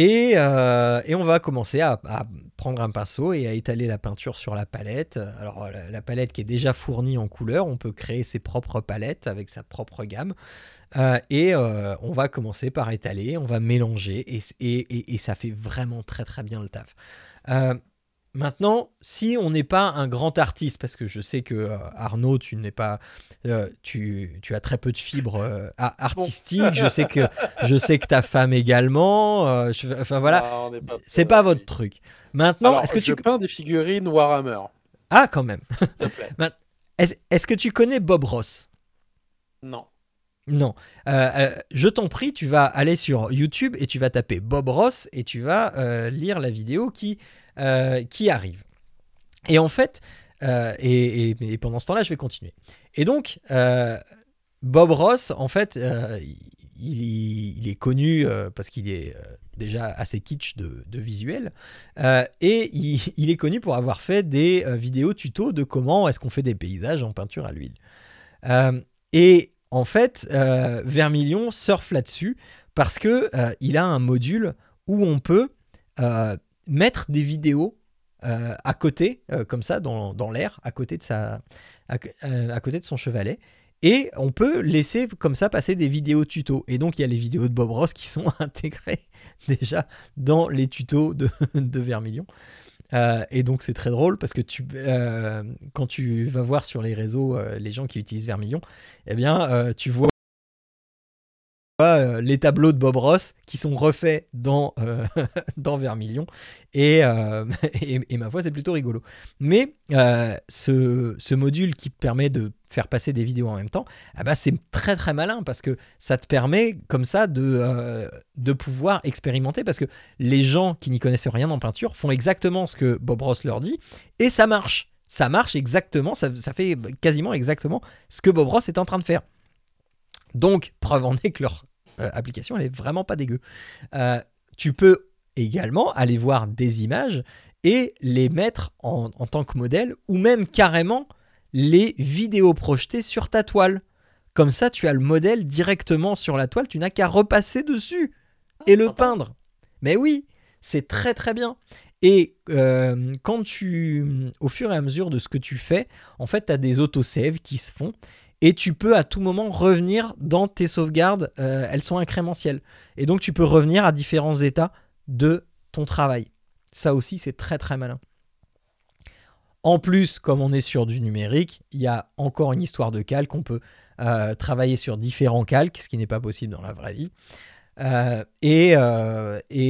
D: Et, euh, et on va commencer à, prendre un pinceau et à étaler la peinture sur la palette. Alors la, palette qui est déjà fournie en couleurs, on peut créer ses propres palettes avec sa propre gamme. Euh, et euh, on va commencer par étaler, on va mélanger et- et ça fait vraiment très très bien le taf. Maintenant, si on n'est pas un grand artiste, parce que je sais que euh, Arnaud, tu n'es pas, euh, tu, tu as très peu de fibres euh, artistiques. Je sais que je sais que ta femme également. je- enfin voilà,
E: Ah, on n'est pas
D: c'est pas votre truc. Maintenant, est-ce que
E: je
D: tu
E: peins des figurines Warhammer,
D: ah quand même.
E: s'il te plaît.
D: Est-ce que tu connais Bob Ross?
E: Non.
D: Non. Euh, je t'en prie, tu vas aller sur YouTube et tu vas taper Bob Ross et tu vas euh, lire la vidéo qui, euh, qui arrive. Et en fait, euh, et, pendant ce temps-là, je vais continuer. Et donc, euh, Bob Ross, en fait, il, est connu parce qu'il est déjà assez kitsch de, de visuel. Et il, est connu pour avoir fait des vidéos tuto de comment est-ce qu'on fait des paysages en peinture à l'huile. Et en fait, Vermilion surfe là-dessus parce que il a un module où on peut mettre des vidéos euh, à côté, euh, comme ça, dans, l'air, à côté de sa, à, euh, à côté de son chevalet. Et on peut laisser comme ça passer des vidéos tutos. Et donc il y a les vidéos de Bob Ross qui sont intégrées déjà dans les tutos de, de Vermilion. Et donc c'est très drôle parce que tu, quand tu vas voir sur les réseaux les gens qui utilisent Vermilion, eh bien tu vois euh, les tableaux de Bob Ross qui sont refaits dans, euh, dans Vermilion. Et, euh, et, et ma foi, c'est plutôt rigolo. Mais ce, ce module qui permet de faire passer des vidéos en même temps, ah bah, c'est très très malin parce que ça te permet comme ça de, de pouvoir expérimenter parce que les gens qui n'y connaissent rien en peinture font exactement ce que Bob Ross leur dit et ça marche. Ça marche exactement, ça, ça fait quasiment exactement ce que Bob Ross est en train de faire. Donc, preuve en est que leur application, elle est vraiment pas dégueu. Euh, tu peux également aller voir des images et les mettre en, en tant que modèle ou même carrément les vidéos projetées sur ta toile. Comme ça, tu as le modèle directement sur la toile, tu n'as qu'à repasser dessus et le peindre. Mais oui, c'est très très bien. Et euh, quand tu, au fur et à mesure de ce que tu fais, en fait, tu as des autosaves qui se font et tu peux à tout moment revenir dans tes sauvegardes. euh, elles sont incrémentielles. Et donc, tu peux revenir à différents états de ton travail. Ça aussi, c'est très très malin. En plus, comme on est sur du numérique, il y a encore une histoire de calque. On peut euh, travailler sur différents calques, ce qui n'est pas possible dans la vraie vie. Euh, et,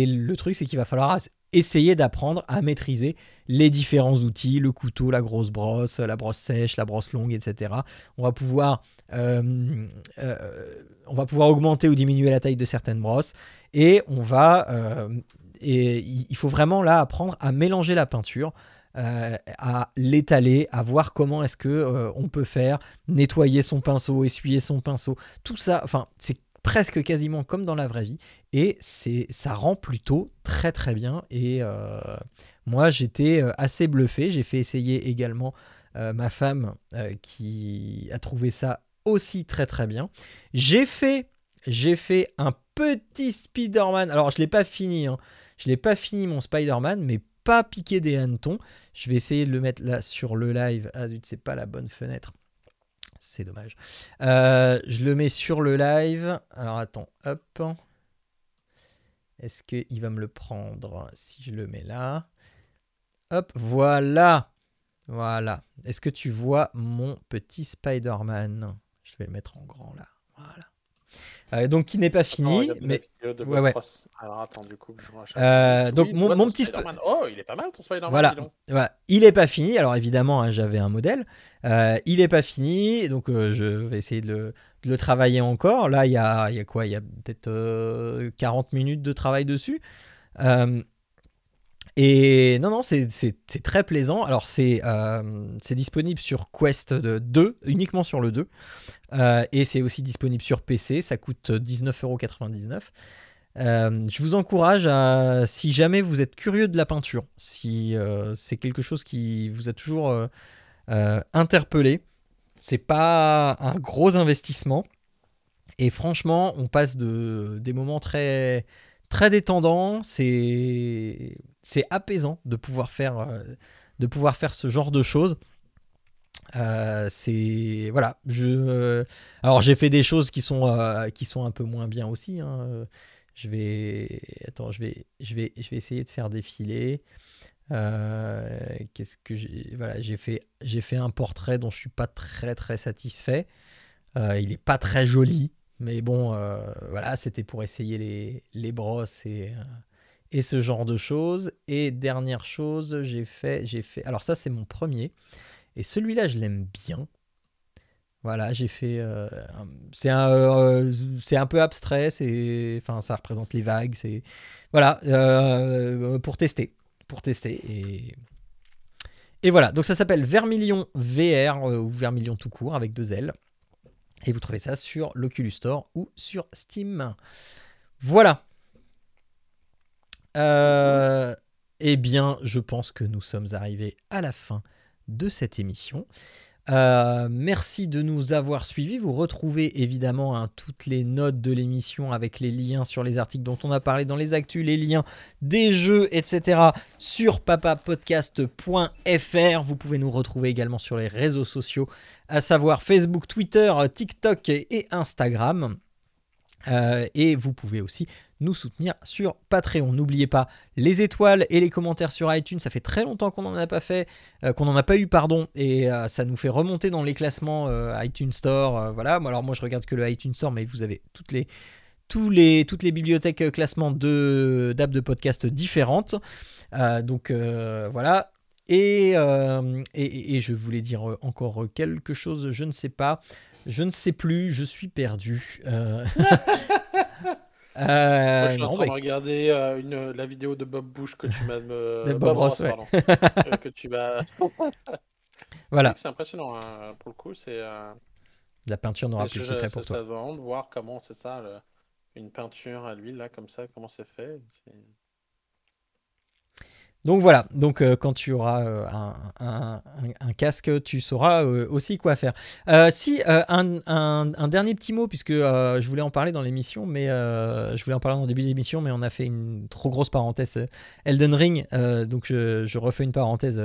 D: le truc, c'est qu'il va falloir essayer d'apprendre à maîtriser les différents outils, le couteau, la grosse brosse, la brosse sèche, la brosse longue, etc. On va pouvoir, euh, euh, on va pouvoir augmenter ou diminuer la taille de certaines brosses et on va, euh, et il faut vraiment là apprendre à mélanger la peinture. à l'étaler, à voir comment est-ce que on peut faire, nettoyer son pinceau, essuyer son pinceau, tout ça, enfin c'est presque quasiment comme dans la vraie vie. Et c'est ça rend plutôt très très bien. Et euh, moi j'étais euh, assez bluffé. J'ai fait essayer également euh, ma femme qui a trouvé ça aussi très très bien. J'ai fait j'ai fait un petit Spider-Man. Alors je l'ai pas fini hein. je l'ai pas fini mon Spider-Man mais pas piqué des hannetons. Je vais essayer de le mettre là sur le live. Ah zut c'est pas la bonne fenêtre c'est dommage euh, je le mets sur le live. Alors attends, hop. Est-ce qu'il va me le prendre si je le mets là? Hop, voilà. Voilà. Est-ce que tu vois mon petit Spider-Man? Je vais le mettre en grand là. Voilà. Euh, donc qui n'est pas
E: Attends,
D: fini, mais
E: de
D: Ouais, ouais.
E: Alors attends, du coup, je.
D: Euh, donc, mon- petit.
E: Oh, il est pas mal ton Spider-Man.
D: Voilà. Voilà. Il n'est pas fini. Alors évidemment, hein, j'avais un modèle. Euh, il n'est pas fini. Donc euh, je vais essayer de le, de le travailler encore. Là, il y a, il y a quoi? Il y a peut-être euh, 40 minutes de travail dessus. Et non, non, c'est très plaisant. Alors c'est euh, disponible sur Quest de 2, uniquement sur le 2. Euh, et c'est aussi disponible sur PC. Ça coûte 19,99€. Euh, je vous encourage à, si jamais vous êtes curieux de la peinture, si euh, c'est quelque chose qui vous a toujours interpellé, c'est pas un gros investissement. Et franchement, on passe de, des moments très, très détendant, c'est c'est apaisant de pouvoir faire euh, de pouvoir faire ce genre de choses. Euh, c'est voilà, je alors j'ai fait des choses qui sont euh, qui sont un peu moins bien aussi. hein. Je vais attends, je vais je vais je vais essayer de faire défiler. Euh, Qu'est-ce que j'ai voilà, j'ai fait j'ai fait un portrait dont je suis pas très très satisfait. Euh, il est pas très joli, mais bon, euh, voilà, c'était pour essayer les, les brosses et, euh, et ce genre de choses. Et dernière chose, j'ai fait, j'ai fait. Alors ça, c'est mon premier. Et celui-là, je l'aime bien. Voilà, j'ai fait. euh, c'est un, euh, c'est un peu abstrait. C'est, enfin, ça représente les vagues. C'est voilà euh, pour tester, pour tester et. Et voilà, donc ça s'appelle Vermilion VR ou Vermilion tout court avec deux L. Et vous trouvez ça sur l'Oculus Store ou sur Steam. Voilà. Euh, eh bien, je pense que nous sommes arrivés à la fin de cette émission. Euh, merci de nous avoir suivis. Vous retrouvez évidemment hein, toutes les notes de l'émission avec les liens sur les articles dont on a parlé dans les actus, les liens des jeux, etc. sur papapodcast.fr. Vous pouvez nous retrouver également sur les réseaux sociaux, à savoir Facebook, Twitter, TikTok et Instagram. Euh, et vous pouvez aussi nous soutenir sur Patreon. N'oubliez pas les étoiles et les commentaires sur iTunes. Ça fait très longtemps qu'on n'en a pas fait, euh, qu'on n'en a pas eu, pardon, et euh, ça nous fait remonter dans les classements euh, iTunes Store. voilà. Alors moi, je regarde que le iTunes Store, mais vous avez toutes les tous les, toutes les bibliothèques euh, classement de d'app de podcast différentes. Donc voilà. Et, et, et- je voulais dire encore quelque chose, je ne sais pas. Je ne sais plus, je suis perdu. Euh,
E: Moi, je suis en
D: non,
E: train de regarder euh, une, la vidéo de Bob Bush que tu m'as.
D: De Bob Ross, ouais.
E: pardon. Euh, que tu m'as.
D: voilà,
E: C'est impressionnant, hein, pour le coup. C'est. euh,
D: la peinture n'aura plus
E: je-
D: secret
E: ça-
D: pour toi.
E: Ça demande de voir comment c'est ça, le- une peinture à l'huile, là, comme ça, comment c'est fait.
D: Donc voilà, donc euh, quand tu auras euh, un, un- un- un casque, tu sauras euh, aussi quoi faire. Si, un, dernier petit mot, puisque je voulais en parler dans l'émission, mais je voulais en parler dans le début de l'émission, mais on a fait une trop grosse parenthèse Elden Ring, donc je, je refais une parenthèse.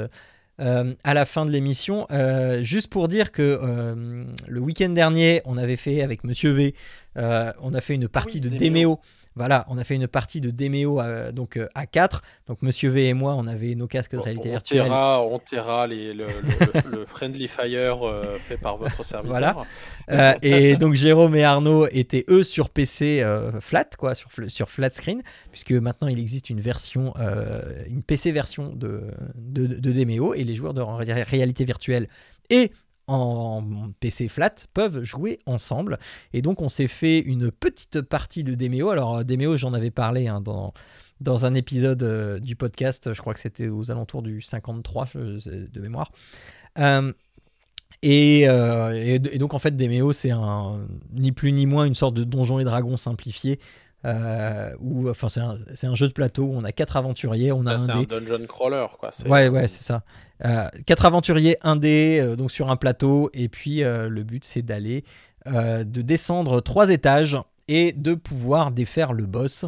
D: euh, à la fin de l'émission, euh, juste pour dire que euh, le week-end dernier, on avait fait avec Monsieur V, on a fait une partie de.
E: Déméo.
D: Voilà, on a fait une partie de Déméo euh, donc euh, à 4. Donc Monsieur V et moi, on avait nos casques de réalité
E: on
D: virtuelle.
E: on taira le, le- le- Friendly Fire euh, fait par votre serviteur.
D: Voilà. Euh, et donc Jérôme et Arnaud étaient eux sur PC euh, flat, quoi, sur, sur flat screen, puisque maintenant il existe une version, une PC version de, de, de Demeo, et les joueurs de ré- réalité virtuelle et en PC flat peuvent jouer ensemble. Et donc on s'est fait une petite partie de Demeo. Alors Demeo, j'en avais parlé hein, dans dans un épisode euh, du podcast, je crois que c'était aux alentours du 53 je- de mémoire. Euh, et, euh, et, et donc en fait Demeo c'est un ni plus ni moins une sorte de donjon et dragon simplifié euh, où enfin c'est un, jeu de plateau où on a quatre aventuriers on a
E: Là,
D: un
E: c'est
D: dé
E: un dungeon crawler, quoi. c'est-
D: ouais ouais c'est ça Euh, quatre aventuriers un dé euh, donc sur un plateau et puis euh, le but c'est d'aller euh, de descendre trois étages et de pouvoir défaire le boss.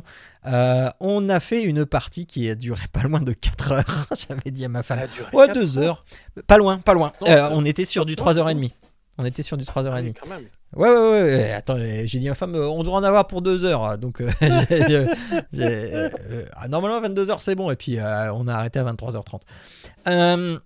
D: Euh, on a fait une partie qui a duré pas loin de 4 heures. J'avais dit à ma femme. Ouais,
E: quatre
D: 2 heures. Pas loin, pas loin.
E: Non,
D: Euh, on était sur du
E: Non,
D: 3h30. On était sur du
E: Ah
D: 3h30.
E: oui, quand même.
D: Ouais, ouais, ouais, ouais. Attends, j'ai dit à ma femme, euh, on devrait en avoir pour 2 heures. Donc, euh, j'ai- euh, euh, ah, normalement, 22 heures, c'est bon. Et puis, on a arrêté à 23h30. Euh,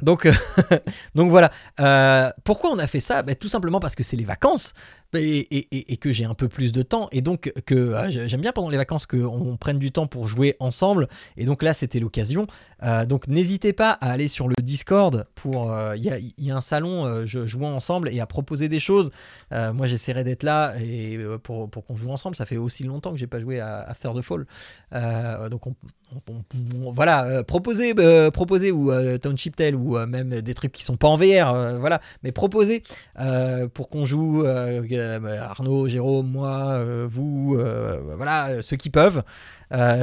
D: donc, donc voilà. Pourquoi on a fait ça? Ben, Tout simplement parce que c'est les vacances et, et- que j'ai un peu plus de temps. Et donc, que euh, j'ai- j'aime bien pendant les vacances qu'on prenne du temps pour jouer ensemble. Et donc là, c'était l'occasion. Euh, donc, n'hésitez pas à aller sur le Discord pour. euh, Il y, a, il y a un salon euh, jouant ensemble et à proposer des choses. Euh, moi, j'essaierai d'être là et euh, pour, pour qu'on joue ensemble. Ça fait aussi longtemps que j'ai pas joué à After the Fall. Euh, donc, on, on- on- on- voilà, euh, proposer, euh, proposer ou euh, Township Tale ou euh, même des trucs qui sont pas en VR. euh, voilà, mais proposer euh, pour qu'on joue. Euh, Arnaud, Jérôme, moi, euh, vous, euh, voilà, ceux qui peuvent.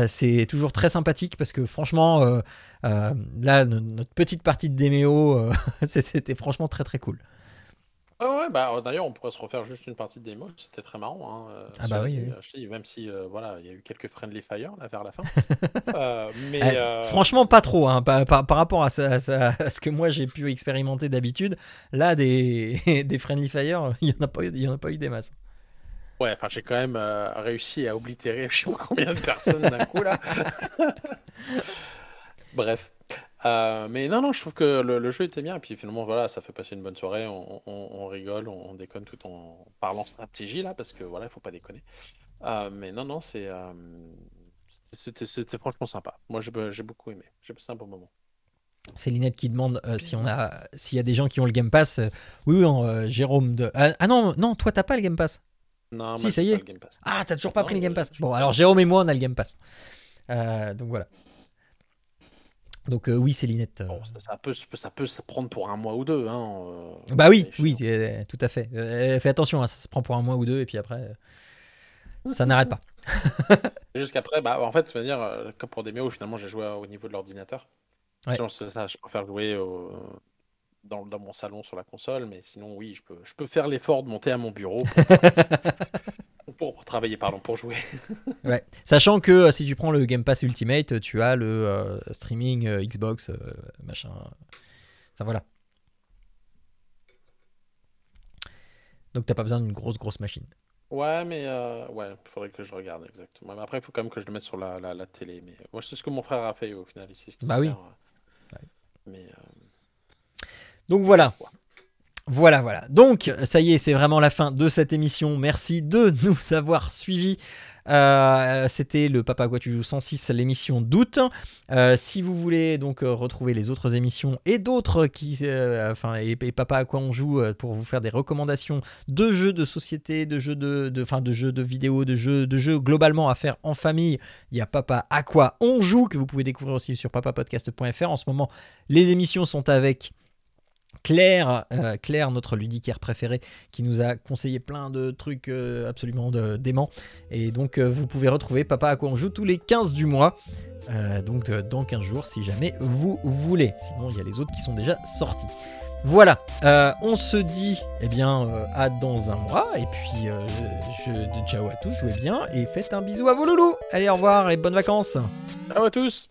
D: C'est toujours très sympathique parce que franchement, là, no- notre petite partie de Demeo, c'était franchement très très cool.
E: Ah ouais, bah d'ailleurs, on pourrait se refaire juste une partie de démo, c'était très marrant. hein, euh,
D: Ah bah oui,
E: euh, même si euh, voilà, il y a eu quelques friendly fire là vers la fin. Euh, mais
D: Eh,
E: euh,
D: Franchement, pas trop. hein, par, par- par rapport à, ça- à ça- à ce que moi j'ai pu expérimenter d'habitude, là, des, des Friendly Fire, il n'y en, a pas eu- il y en a pas eu des masses.
E: ouais, enfin, j'ai quand même euh, réussi à oblitérer je sais pas combien de personnes d'un coup là. Bref. Euh, mais non, non, je trouve que le, le jeu était bien. Et puis finalement, voilà, ça fait passer une bonne soirée. On, on- on rigole, on, on déconne tout en parlant stratégie là, parce que voilà, il faut pas déconner. Euh, mais non, non, c'est euh, c'était franchement sympa. Moi, j'ai j'ai beaucoup aimé. J'ai passé un bon moment.
D: C'est Linette qui demande euh, si on a, s'il y a des gens qui ont le Game Pass. Oui, oui, non, euh, Jérôme de. Ah, ah non, non, toi t'as pas le Game Pass.
E: Non,
D: Si,
E: moi,
D: ça y est. Ah, t'as toujours pas
E: Non,
D: pris le Game Pass. Bon, alors Jérôme et moi on a le Game Pass. Euh, donc voilà. Donc euh, oui, c'est Linette. euh.
E: Bon, ça, ça peut, se- ça peut se prendre pour un mois ou deux. Hein, euh,
D: Bah oui, oui, euh, tout à fait. Fais attention, hein, ça se prend pour un mois ou deux et puis après, ça n'arrête pas.
E: Jusqu'après, bah, en fait, tu vas dire, comme pour des méos, finalement, j'ai joué au niveau de l'ordinateur.
D: Ouais.
E: Ça, je préfère jouer au- dans, dans mon salon sur la console, mais sinon, oui, je peux, je peux faire l'effort de monter à mon bureau pour, pour travailler, pardon, pour jouer.
D: Ouais. Sachant que euh, si tu prends le Game Pass Ultimate, tu as le euh, streaming euh, Xbox, euh, machin. Enfin voilà. Donc t'as pas besoin d'une grosse grosse machine.
E: Ouais, mais euh, ouais, il faudrait que je regarde exactement. Mais après, il faut quand même que je le mette sur la, la, la télé. Mais euh, moi, c'est ce que mon frère a fait au final ici. ce qui
D: Bah oui.
E: sert, euh, Mais euh,
D: Donc voilà. Voilà, voilà. Donc, ça y est, c'est vraiment la fin de cette émission. Merci de nous avoir suivis. Euh, C'était le Papa quoi tu joues 106, l'émission d'août. Euh, si vous voulez donc euh, retrouver les autres émissions et d'autres qui, enfin, et, Papa à quoi on joue pour vous faire des recommandations de jeux de société, de jeux de, de, de jeux de vidéo, de jeux, de jeux globalement à faire en famille, il y a Papa à quoi on joue que vous pouvez découvrir aussi sur papapodcast.fr. En ce moment, les émissions sont avec Claire, euh, Claire, notre ludicaire préféré, qui nous a conseillé plein de trucs euh, absolument déments. Et donc, euh, vous pouvez retrouver Papa à quoi on joue tous les 15 du mois. Donc, dans 15 jours, si jamais vous voulez. Sinon, il y a les autres qui sont déjà sortis. Voilà, on se dit eh bien à dans un mois et puis je, ciao à tous, jouez bien et faites un bisou à vos loulous. Allez, au revoir et bonnes vacances.
E: Ciao à tous!